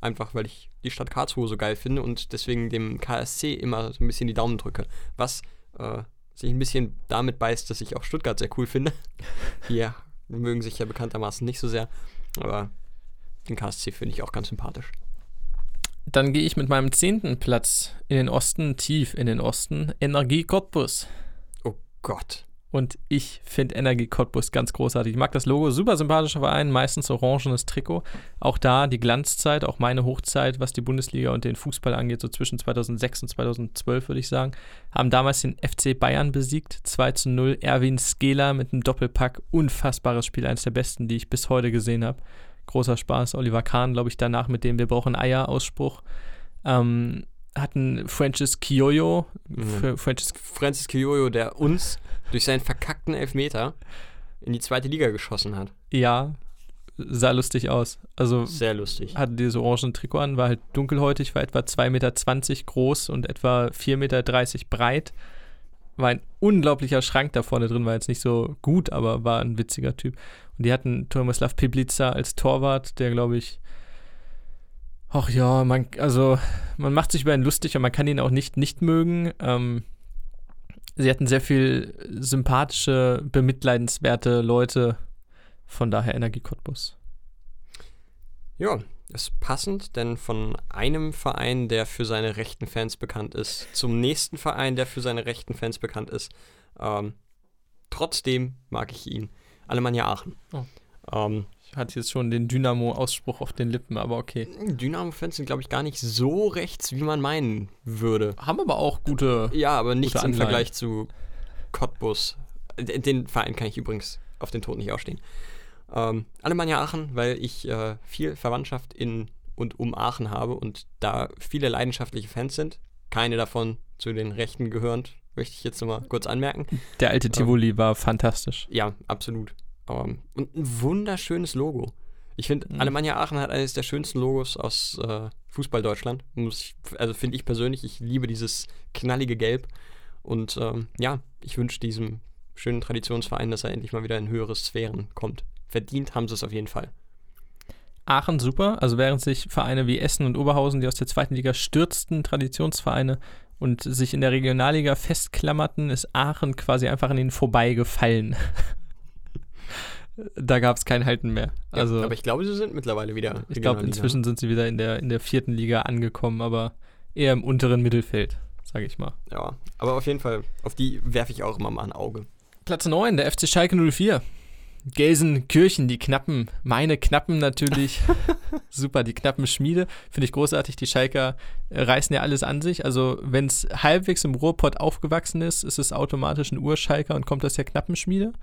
Einfach, weil ich die Stadt Karlsruhe so geil finde und deswegen dem KSC immer so ein bisschen die Daumen drücke. Was äh, sich ein bisschen damit beißt, dass ich auch Stuttgart sehr cool finde. Hier mögen sich ja bekanntermaßen nicht so sehr. Aber den KSC finde ich auch ganz sympathisch. Dann gehe ich mit meinem zehnten Platz in den Osten, tief in den Osten, Energie Cottbus. Gott. Und ich finde Energie Cottbus ganz großartig. Ich mag das Logo, super sympathischer Verein, meistens orangenes Trikot. Auch da die Glanzzeit, auch meine Hochzeit, was die Bundesliga und den Fußball angeht, so zwischen 2006 und 2012 würde ich sagen, haben damals den FC Bayern besiegt. 2 zu 0, Erwin Skela mit einem Doppelpack, unfassbares Spiel, eines der besten, die ich bis heute gesehen habe. Großer Spaß. Oliver Kahn, glaube ich, danach mit dem Wir brauchen Eier-Ausspruch. Ähm, hatten Francis Kioyo, mhm. Francis, Francis Kioyo, der uns durch seinen verkackten Elfmeter in die zweite Liga geschossen hat. Ja, sah lustig aus. Also sehr lustig. Hatte dieses orangen Trikot an, war halt dunkelhäutig, war etwa 2,20 Meter groß und etwa 4,30 Meter breit. War ein unglaublicher Schrank da vorne drin, war jetzt nicht so gut, aber war ein witziger Typ. Und die hatten Tomislav Piblica als Torwart, der glaube ich Ach ja, man, also man macht sich über ihn lustig und man kann ihn auch nicht nicht mögen. Ähm, sie hatten sehr viel sympathische, bemitleidenswerte Leute. Von daher Energie Cottbus. Ja, ist passend, denn von einem Verein, der für seine rechten Fans bekannt ist, zum nächsten Verein, der für seine rechten Fans bekannt ist. Ähm, trotzdem mag ich ihn. Alemannia Aachen. Oh. Ähm, hat jetzt schon den Dynamo-Ausspruch auf den Lippen, aber okay. Dynamo-Fans sind, glaube ich, gar nicht so rechts, wie man meinen würde. Haben aber auch gute. Ja, aber nichts im Vergleich zu Cottbus. Den Verein kann ich übrigens auf den Tod nicht ausstehen. Ähm, Alemannia Aachen, weil ich äh, viel Verwandtschaft in und um Aachen habe und da viele leidenschaftliche Fans sind. Keine davon zu den Rechten gehörend, möchte ich jetzt nochmal kurz anmerken. Der alte Tivoli ähm, war fantastisch. Ja, absolut. Um, und ein wunderschönes Logo. Ich finde, mhm. Alemannia Aachen hat eines der schönsten Logos aus äh, Fußball Deutschland. Ich, also finde ich persönlich, ich liebe dieses knallige Gelb. Und ähm, ja, ich wünsche diesem schönen Traditionsverein, dass er endlich mal wieder in höhere Sphären kommt. Verdient haben sie es auf jeden Fall. Aachen super, also während sich Vereine wie Essen und Oberhausen, die aus der zweiten Liga stürzten, Traditionsvereine und sich in der Regionalliga festklammerten, ist Aachen quasi einfach an ihnen vorbeigefallen. Da gab es kein Halten mehr. Also, ja, aber ich glaube, sie sind mittlerweile wieder. Ich glaube, inzwischen sind sie wieder in der, in der vierten Liga angekommen, aber eher im unteren Mittelfeld, sage ich mal. Ja, aber auf jeden Fall, auf die werfe ich auch immer mal ein Auge. Platz 9, der FC Schalke 04. Gelsenkirchen, die knappen, meine knappen natürlich. Super, die knappen Schmiede. Finde ich großartig. Die Schalker reißen ja alles an sich. Also, wenn es halbwegs im Ruhrpott aufgewachsen ist, ist es automatisch ein Urschalker und kommt aus der Knappenschmiede.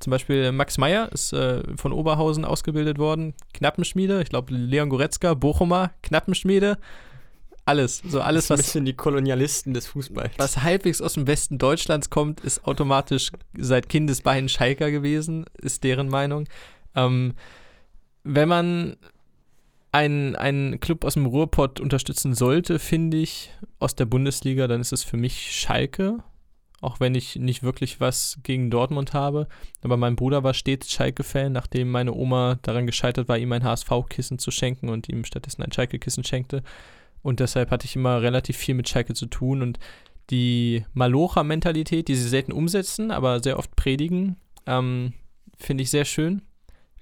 Zum Beispiel Max Meyer ist äh, von Oberhausen ausgebildet worden, Knappenschmiede. Ich glaube, Leon Goretzka, Bochumer, Knappenschmiede. alles. So alles, Ein was, bisschen die Kolonialisten des Fußballs. was halbwegs aus dem Westen Deutschlands kommt, ist automatisch seit Kindesbeinen Schalker gewesen, ist deren Meinung. Ähm, wenn man einen, einen Club aus dem Ruhrpott unterstützen sollte, finde ich, aus der Bundesliga, dann ist es für mich Schalke. Auch wenn ich nicht wirklich was gegen Dortmund habe. Aber mein Bruder war stets Schalke-Fan, nachdem meine Oma daran gescheitert war, ihm ein HSV-Kissen zu schenken und ihm stattdessen ein Schalke-Kissen schenkte. Und deshalb hatte ich immer relativ viel mit Schalke zu tun. Und die Malocha-Mentalität, die sie selten umsetzen, aber sehr oft predigen, ähm, finde ich sehr schön.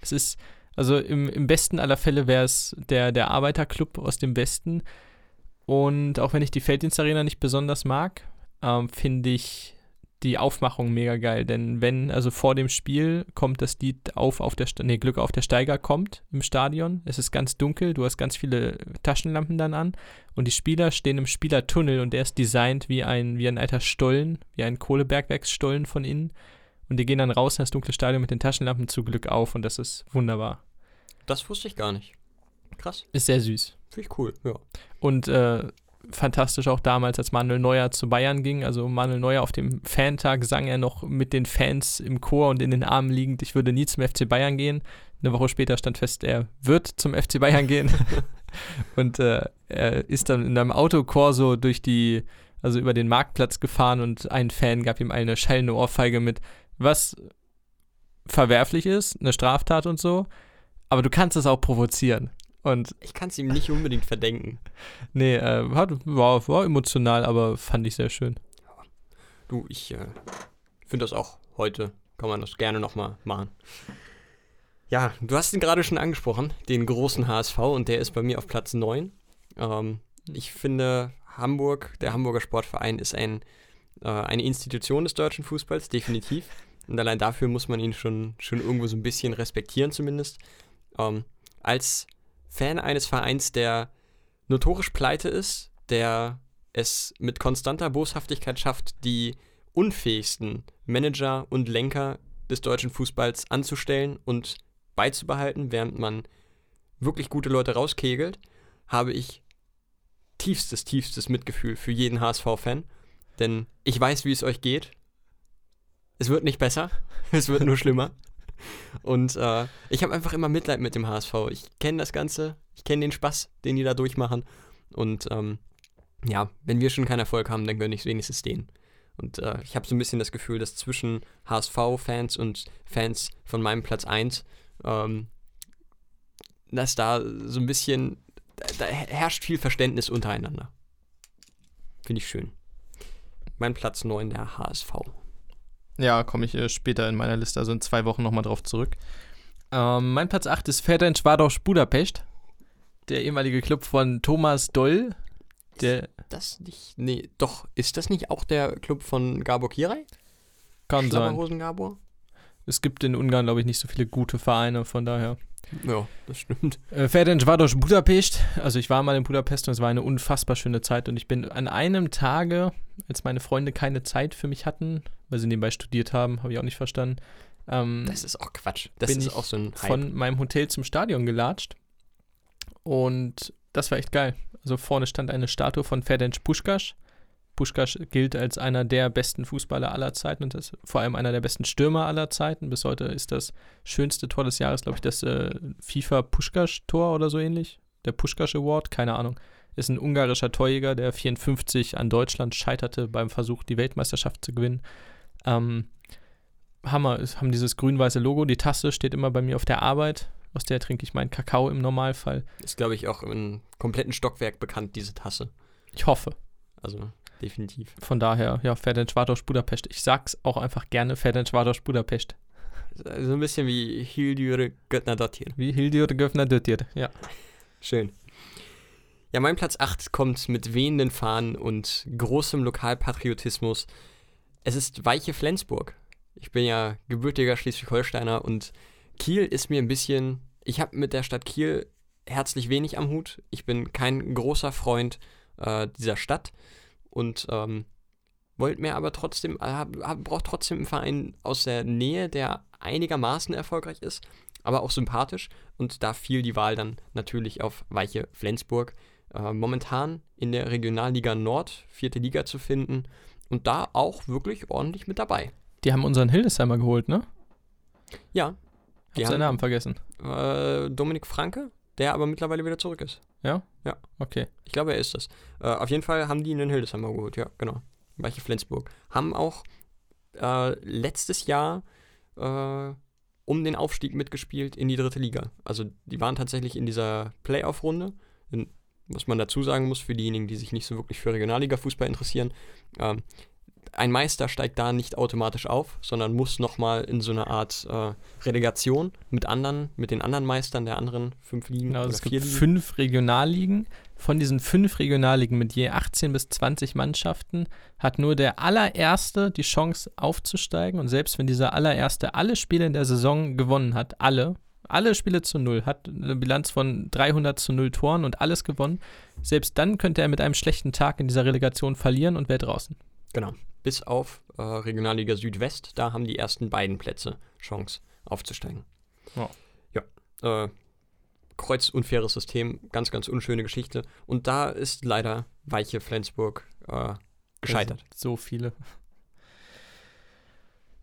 Es ist, also im, im besten aller Fälle wäre es der, der Arbeiterclub aus dem Westen. Und auch wenn ich die Felddienstarena nicht besonders mag, ähm, finde ich die Aufmachung mega geil. Denn wenn, also vor dem Spiel kommt das Lied auf, auf der, nee, Glück auf der Steiger kommt im Stadion. Es ist ganz dunkel, du hast ganz viele Taschenlampen dann an und die Spieler stehen im Spielertunnel und der ist designt wie ein, wie ein alter Stollen, wie ein Kohlebergwerksstollen von innen. Und die gehen dann raus in das dunkle Stadion mit den Taschenlampen zu Glück auf und das ist wunderbar. Das wusste ich gar nicht. Krass. Ist sehr süß. Finde ich cool. Ja. Und äh, fantastisch auch damals, als Manuel Neuer zu Bayern ging. Also Manuel Neuer auf dem Fantag sang er noch mit den Fans im Chor und in den Armen liegend, ich würde nie zum FC Bayern gehen. Eine Woche später stand fest, er wird zum FC Bayern gehen. und äh, er ist dann in einem Autokorso durch die, also über den Marktplatz gefahren und ein Fan gab ihm eine schallende Ohrfeige mit, was verwerflich ist, eine Straftat und so. Aber du kannst es auch provozieren. Und Ich kann es ihm nicht unbedingt verdenken. Nee, äh, hat, war, war emotional, aber fand ich sehr schön. Du, ich äh, finde das auch heute, kann man das gerne nochmal machen. Ja, du hast ihn gerade schon angesprochen, den großen HSV, und der ist bei mir auf Platz 9. Ähm, ich finde, Hamburg, der Hamburger Sportverein, ist ein, äh, eine Institution des deutschen Fußballs, definitiv. Und allein dafür muss man ihn schon, schon irgendwo so ein bisschen respektieren, zumindest. Ähm, als Fan eines Vereins, der notorisch pleite ist, der es mit konstanter Boshaftigkeit schafft, die unfähigsten Manager und Lenker des deutschen Fußballs anzustellen und beizubehalten, während man wirklich gute Leute rauskegelt, habe ich tiefstes, tiefstes Mitgefühl für jeden HSV-Fan. Denn ich weiß, wie es euch geht. Es wird nicht besser, es wird nur schlimmer. Und äh, ich habe einfach immer Mitleid mit dem HSV. Ich kenne das Ganze, ich kenne den Spaß, den die da durchmachen. Und ähm, ja, wenn wir schon keinen Erfolg haben, dann gönne ich es wenigstens denen. Und äh, ich habe so ein bisschen das Gefühl, dass zwischen HSV-Fans und Fans von meinem Platz 1, ähm, dass da so ein bisschen, da, da herrscht viel Verständnis untereinander. Finde ich schön. Mein Platz 9, der HSV. Ja, komme ich äh, später in meiner Liste, also in zwei Wochen nochmal drauf zurück. Ähm, mein Platz 8 ist Ferenc Varos Budapest, der ehemalige Club von Thomas Doll. Der Das nicht, nee, doch, ist das nicht auch der Club von Gabor Kirai? kann sein. Gabor? Es gibt in Ungarn, glaube ich, nicht so viele gute Vereine, von daher. Ja, das stimmt. Äh, Ferenc Varos Budapest, also ich war mal in Budapest und es war eine unfassbar schöne Zeit und ich bin an einem Tage, als meine Freunde keine Zeit für mich hatten, weil sie nebenbei studiert haben, habe ich auch nicht verstanden, ähm, Das ist auch Quatsch. Das bin ist ich auch so ein Hype. von meinem Hotel zum Stadion gelatscht. Und das war echt geil. Also vorne stand eine Statue von Ferenc Puskás. Puskás gilt als einer der besten Fußballer aller Zeiten und ist vor allem einer der besten Stürmer aller Zeiten. Bis heute ist das schönste Tor des Jahres, glaube ich, das äh, FIFA Puskás-Tor oder so ähnlich. Der Puskás Award, keine Ahnung. Ist ein ungarischer Torjäger, der 54 an Deutschland scheiterte beim Versuch, die Weltmeisterschaft zu gewinnen. Ähm, Hammer, haben dieses grün-weiße Logo. Die Tasse steht immer bei mir auf der Arbeit. Aus der trinke ich meinen Kakao im Normalfall. Ist, glaube ich, auch im kompletten Stockwerk bekannt, diese Tasse. Ich hoffe. Also, definitiv. Von daher, ja, Ferenc Varos Budapest. Ich sag's auch einfach gerne, Ferenc Varos Budapest. So ein bisschen wie Hildyre Göttner-Dottir. Wie Hildur Göffner Döttir. Ja. Schön. Ja, mein Platz 8 kommt mit wehenden Fahnen und großem Lokalpatriotismus. Es ist Weiche Flensburg. Ich bin ja gebürtiger Schleswig-Holsteiner und Kiel ist mir ein bisschen. Ich habe mit der Stadt Kiel herzlich wenig am Hut. Ich bin kein großer Freund äh, dieser Stadt und ähm, wollte mir aber trotzdem, äh, hab, hab, braucht trotzdem einen Verein aus der Nähe, der einigermaßen erfolgreich ist, aber auch sympathisch. Und da fiel die Wahl dann natürlich auf Weiche Flensburg. äh, momentan in der Regionalliga Nord, vierte Liga zu finden und da auch wirklich ordentlich mit dabei. Die haben unseren Hildesheimer geholt, ne? Ja. Hab seinen Namen vergessen. Äh, Dominik Franke, der aber mittlerweile wieder zurück ist. Ja? Ja. Okay. Ich glaube, er ist das. Äh, auf jeden Fall haben die einen Hildesheimer geholt, ja, genau. Weiche Flensburg. Haben auch äh, letztes Jahr äh, um den Aufstieg mitgespielt in die dritte Liga. Also die waren tatsächlich in dieser Playoff-Runde. Was man dazu sagen muss, für diejenigen, die sich nicht so wirklich für Regionalliga-Fußball interessieren, ähm, ein Meister steigt da nicht automatisch auf, sondern muss nochmal in so eine Art äh, Relegation mit anderen, mit den anderen Meistern der anderen fünf Ligen Genau, es gibt Ligen. fünf Regionalligen. Von diesen fünf Regionalligen mit je 18 bis 20 Mannschaften hat nur der allererste die Chance aufzusteigen. Und selbst wenn dieser allererste alle Spiele in der Saison gewonnen hat, alle, alle Spiele zu null, hat eine Bilanz von 300 zu null Toren und alles gewonnen, selbst dann könnte er mit einem schlechten Tag in dieser Relegation verlieren und wäre draußen. Genau. Bis auf äh, Regionalliga Südwest, da haben die ersten beiden Plätze Chance aufzusteigen. Ja. Ja. Äh, kreuzunfaires System, ganz, ganz unschöne Geschichte. Und da ist leider Weiche Flensburg äh, gescheitert. So viele.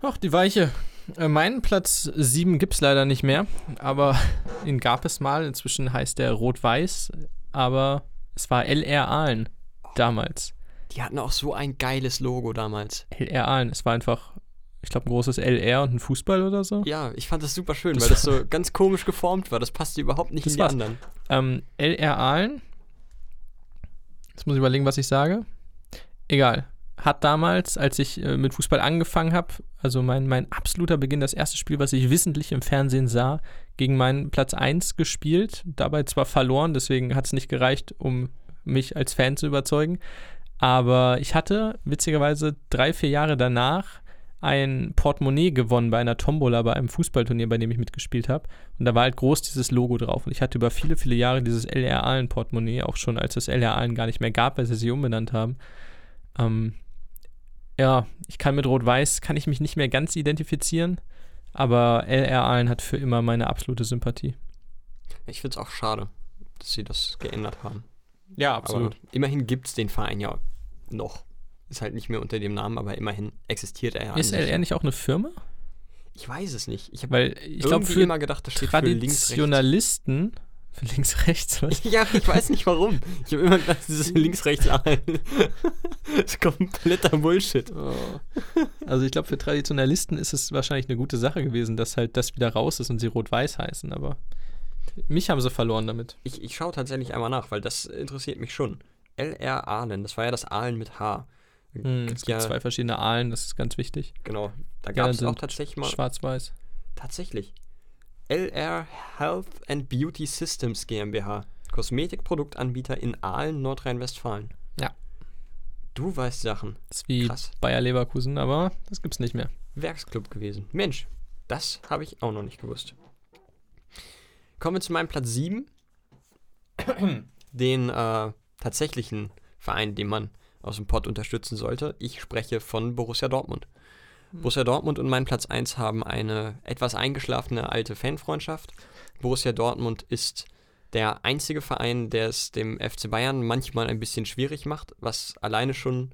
Ach, die Weiche. Äh, meinen Platz 7 gibt es leider nicht mehr, aber ihn gab es mal. Inzwischen heißt er Rot-Weiß, aber es war LR Aalen damals. Die hatten auch so ein geiles Logo damals. LR Aalen, es war einfach, ich glaube, ein großes LR und ein Fußball oder so. Ja, ich fand das super schön, Das weil das so ganz komisch geformt war. Das passte überhaupt nicht Das in die war's. anderen. Ähm, LR Aalen, jetzt muss ich überlegen, was ich sage. Egal. Hat damals, als ich äh, mit Fußball angefangen habe, also mein, mein absoluter Beginn, das erste Spiel, was ich wissentlich im Fernsehen sah, gegen meinen Platz 1 gespielt. Dabei zwar verloren, deswegen hat es nicht gereicht, um mich als Fan zu überzeugen. Aber ich hatte witzigerweise drei, vier Jahre danach ein Portemonnaie gewonnen bei einer Tombola bei einem Fußballturnier, bei dem ich mitgespielt habe. Und da war halt groß dieses Logo drauf. Und ich hatte über viele, viele Jahre dieses LR Aalen Portemonnaie, auch schon als es LR Aalen gar nicht mehr gab, weil sie sich umbenannt haben. Ähm, ja, ich kann mit Rot-Weiß, kann ich mich nicht mehr ganz identifizieren, aber LR Aalen hat für immer meine absolute Sympathie. Ich finde es auch schade, dass sie das geändert haben. Ja, Aber immerhin gibt es den Verein ja noch. Ist halt nicht mehr unter dem Namen, aber immerhin existiert er ja. Ist. LR nicht auch eine Firma? Ich weiß es nicht. Ich habe Weil ich glaube, für immer gedacht, das steht für links, rechts. Traditionalisten, für links, rechts, was? Ja, ich weiß nicht warum. Ich habe immer gedacht, dieses links, rechts, ein. das ist kompletter Bullshit. Also ich glaube, für Traditionalisten ist es wahrscheinlich eine gute Sache gewesen, dass halt das wieder raus ist und sie rot-weiß heißen, aber mich haben sie verloren damit. Ich, ich schaue tatsächlich einmal nach, weil das interessiert mich schon. LR Aalen, das war ja das Aalen mit H. Hm, es gibt ja, zwei verschiedene Aalen, das ist ganz wichtig. genau. Da Ja, gab es sind auch tatsächlich mal. Schwarz-weiß. Tatsächlich. LR Health and Beauty Systems GmbH. Kosmetikproduktanbieter in Aalen, Nordrhein-Westfalen. Ja. Du weißt Sachen. Das ist wie Krass. Bayer Leverkusen, aber das gibt's nicht mehr. Werksclub gewesen. Mensch, das habe ich auch noch nicht gewusst. Kommen wir zu meinem Platz 7. Den äh, tatsächlichen Verein, den man aus dem Pott unterstützen sollte. Ich spreche von Borussia Dortmund. Borussia Dortmund und mein Platz 1 haben eine etwas eingeschlafene alte Fanfreundschaft. Borussia Dortmund ist der einzige Verein, der es dem FC Bayern manchmal ein bisschen schwierig macht, was alleine schon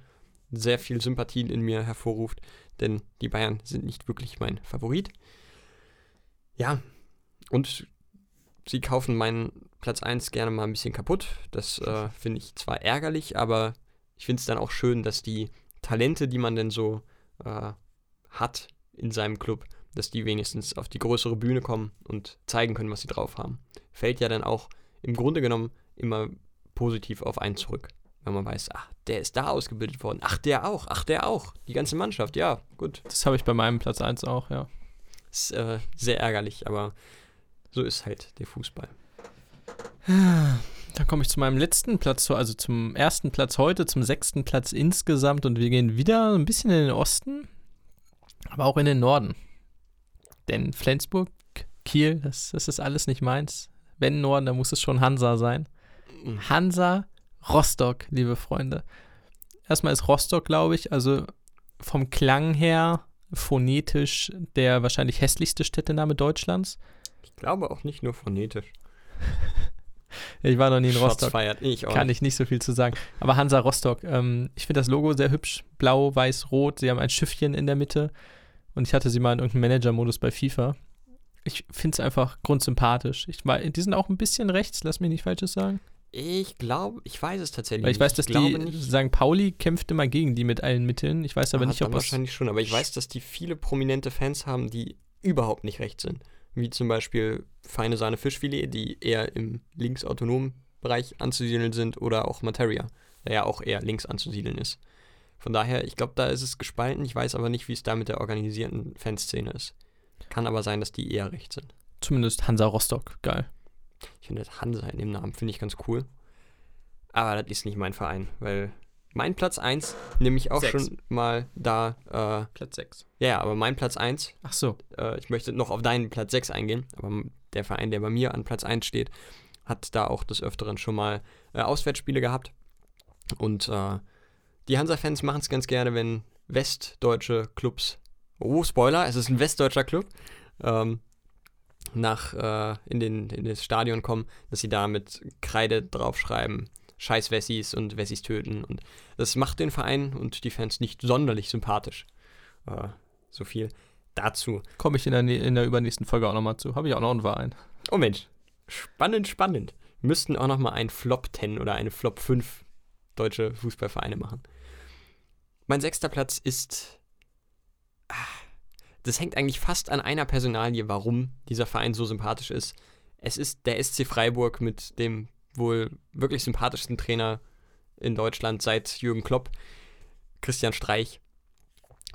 sehr viel Sympathien in mir hervorruft, denn die Bayern sind nicht wirklich mein Favorit. Ja, und sie kaufen meinen Platz 1 gerne mal ein bisschen kaputt. Das äh, finde ich zwar ärgerlich, aber ich finde es dann auch schön, dass die Talente, die man denn so äh, hat in seinem Club, dass die wenigstens auf die größere Bühne kommen und zeigen können, was sie drauf haben. Fällt ja dann auch im Grunde genommen immer positiv auf einen zurück. Wenn man weiß, ach, der ist da ausgebildet worden, ach, der auch, ach, der auch. Die ganze Mannschaft, ja, gut. Das habe ich bei meinem Platz 1 auch, ja. Ist äh, sehr ärgerlich, aber so ist halt der Fußball. Dann komme ich zu meinem letzten Platz, also zum ersten Platz heute, zum sechsten Platz insgesamt und wir gehen wieder ein bisschen in den Osten, aber auch in den Norden. Denn Flensburg, Kiel, das, das ist alles nicht meins. Wenn Norden, dann muss es schon Hansa sein. Hansa Rostock, liebe Freunde. Erstmal ist Rostock, glaube ich, also vom Klang her phonetisch der wahrscheinlich hässlichste Städtename Deutschlands. Ich glaube auch nicht nur phonetisch. Ich war noch nie in Rostock. feiert. Ich auch Kann nicht. ich nicht so viel zu sagen. Aber Hansa Rostock, ähm, ich finde das Logo sehr hübsch. Blau, weiß, rot. Sie haben ein Schiffchen in der Mitte. Und ich hatte sie mal in irgendeinem Manager-Modus bei FIFA. Ich finde es einfach grundsympathisch. Ich, die sind auch ein bisschen rechts, lass mich nicht Falsches sagen. Ich glaube, ich weiß es tatsächlich Weil ich weiß, dass ich die nicht. St. Pauli kämpft immer gegen die mit allen Mitteln. Ich weiß aber Ah, nicht, ob das. wahrscheinlich schon, aber ich weiß, dass die viele prominente Fans haben, die überhaupt nicht rechts sind. Wie zum Beispiel Feine Sahne Fischfilet, die eher im linksautonomen Bereich anzusiedeln sind, oder auch Materia, der ja auch eher links anzusiedeln ist. Von daher, ich glaube, da ist es gespalten. Ich weiß aber nicht, wie es da mit der organisierten Fanszene ist. Kann aber sein, dass die eher rechts sind. Zumindest Hansa Rostock. Geil. Ich finde das Hansa in dem Namen finde ich ganz cool. Aber das ist nicht mein Verein, weil mein Platz 1 nehme ich auch Sechs. schon mal da. Äh, Platz 6. ja, aber mein Platz 1 Ach so. äh, ich möchte noch auf deinen Platz 6 eingehen, aber der Verein, der bei mir an Platz 1 steht, hat da auch des Öfteren schon mal äh, Auswärtsspiele gehabt. Und äh, die Hansa-Fans machen es ganz gerne, wenn westdeutsche Clubs, oh, Spoiler, es ist ein westdeutscher Club, ähm, nach äh, in, den, in das Stadion kommen, dass sie da mit Kreide draufschreiben, scheiß Wessis und Wessis töten. Und das macht den Verein und die Fans nicht sonderlich sympathisch. Äh, so viel dazu. Komme ich in der, nä- in der übernächsten Folge auch nochmal zu. Habe ich auch noch einen Verein. Oh Mensch, spannend, spannend. Müssten auch noch mal ein Flop 10 oder eine Flop 5 deutsche Fußballvereine machen. Mein sechster Platz ist. Ah, Das hängt eigentlich fast an einer Personalie, warum dieser Verein so sympathisch ist. Es ist der SC Freiburg mit dem wohl wirklich sympathischsten Trainer in Deutschland seit Jürgen Klopp, Christian Streich.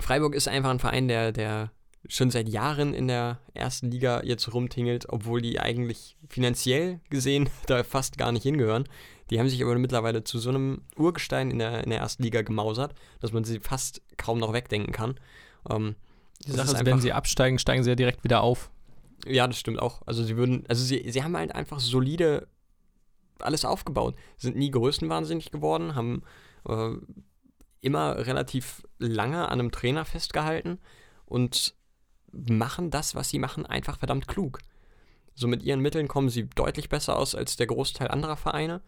Freiburg ist einfach ein Verein, der, der schon seit Jahren in der ersten Liga jetzt rumtingelt, obwohl die eigentlich finanziell gesehen da fast gar nicht hingehören. Die haben sich aber mittlerweile zu so einem Urgestein in der, in der ersten Liga gemausert, dass man sie fast kaum noch wegdenken kann. Ähm, Die Sache ist ist, wenn einfach- sie absteigen, steigen sie ja direkt wieder auf. ja, das stimmt auch. Also sie würden, also sie, sie haben halt einfach solide alles aufgebaut. Sind nie größenwahnsinnig geworden, haben äh, immer relativ lange an einem Trainer festgehalten und machen das, was sie machen, einfach verdammt klug. So mit ihren Mitteln kommen sie deutlich besser aus als der Großteil anderer Vereine.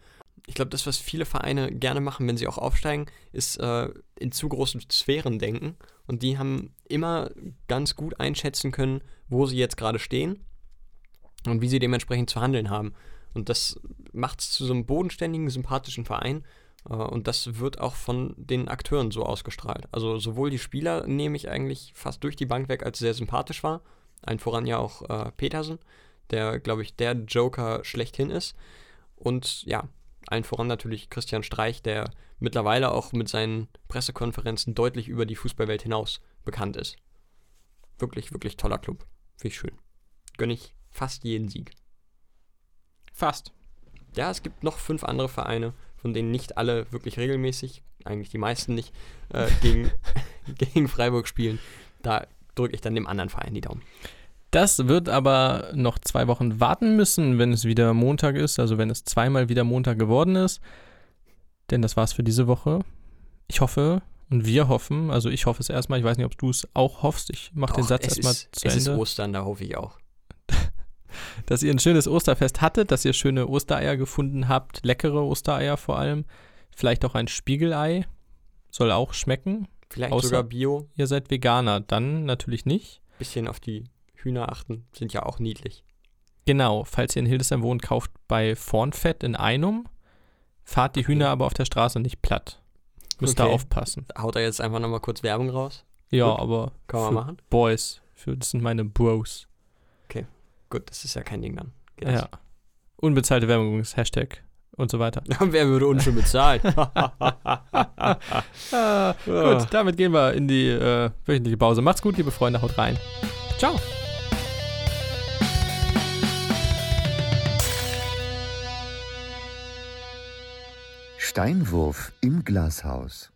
Ich glaube, das, was viele Vereine gerne machen, wenn sie auch aufsteigen, ist äh, in zu großen Sphären denken. Und die haben immer ganz gut einschätzen können, wo sie jetzt gerade stehen und wie sie dementsprechend zu handeln haben. Und das macht es zu so einem bodenständigen, sympathischen Verein. Äh, und das wird auch von den Akteuren so ausgestrahlt. Also sowohl die Spieler nehme ich eigentlich fast durch die Bank weg als sehr sympathisch war. Allen voran ja auch äh, Petersen, der, glaube ich, der Joker schlechthin ist. Und ja, allen voran natürlich Christian Streich, der mittlerweile auch mit seinen Pressekonferenzen deutlich über die Fußballwelt hinaus bekannt ist. Wirklich, wirklich toller Club. Finde ich schön. Gönne ich fast jeden Sieg. Fast. Ja, es gibt noch fünf andere Vereine, von denen nicht alle wirklich regelmäßig, eigentlich die meisten nicht, äh, gegen, gegen Freiburg spielen. Da drücke ich dann dem anderen Verein die Daumen. Das wird aber noch zwei Wochen warten müssen, wenn es wieder Montag ist, also wenn es zweimal wieder Montag geworden ist. Denn das war's für diese Woche. Ich hoffe und wir hoffen, also ich hoffe es erstmal, ich weiß nicht, ob du es auch hoffst, ich mache den Satz es erstmal ist, zu es ist Ende, Ostern, da hoffe ich auch. Dass ihr ein schönes Osterfest hattet, dass ihr schöne Ostereier gefunden habt, leckere Ostereier vor allem, vielleicht auch ein Spiegelei, soll auch schmecken. Vielleicht Außer- sogar Bio, Ihr seid Veganer, dann natürlich nicht. bisschen auf die Hühner achten, sind ja auch niedlich. Genau, falls ihr in Hildesheim wohnt, kauft bei Vornfett in Einum. Fahrt die Hühner aber auf der Straße nicht platt. Müsst da Okay. aufpassen. Haut er jetzt einfach nochmal kurz Werbung raus? Ja, Gut, aber Kann man machen? Boys, für, das sind meine Bros. Gut, das ist ja kein Ding dann. Geht? Ja. Unbezahlte Werbung übrigens, Hashtag und so weiter. Wer würde uns schon bezahlen? Ah, gut, damit gehen wir in die äh, wöchentliche Pause. Macht's gut, liebe Freunde, haut rein. Ciao. Steinwurf im Glashaus.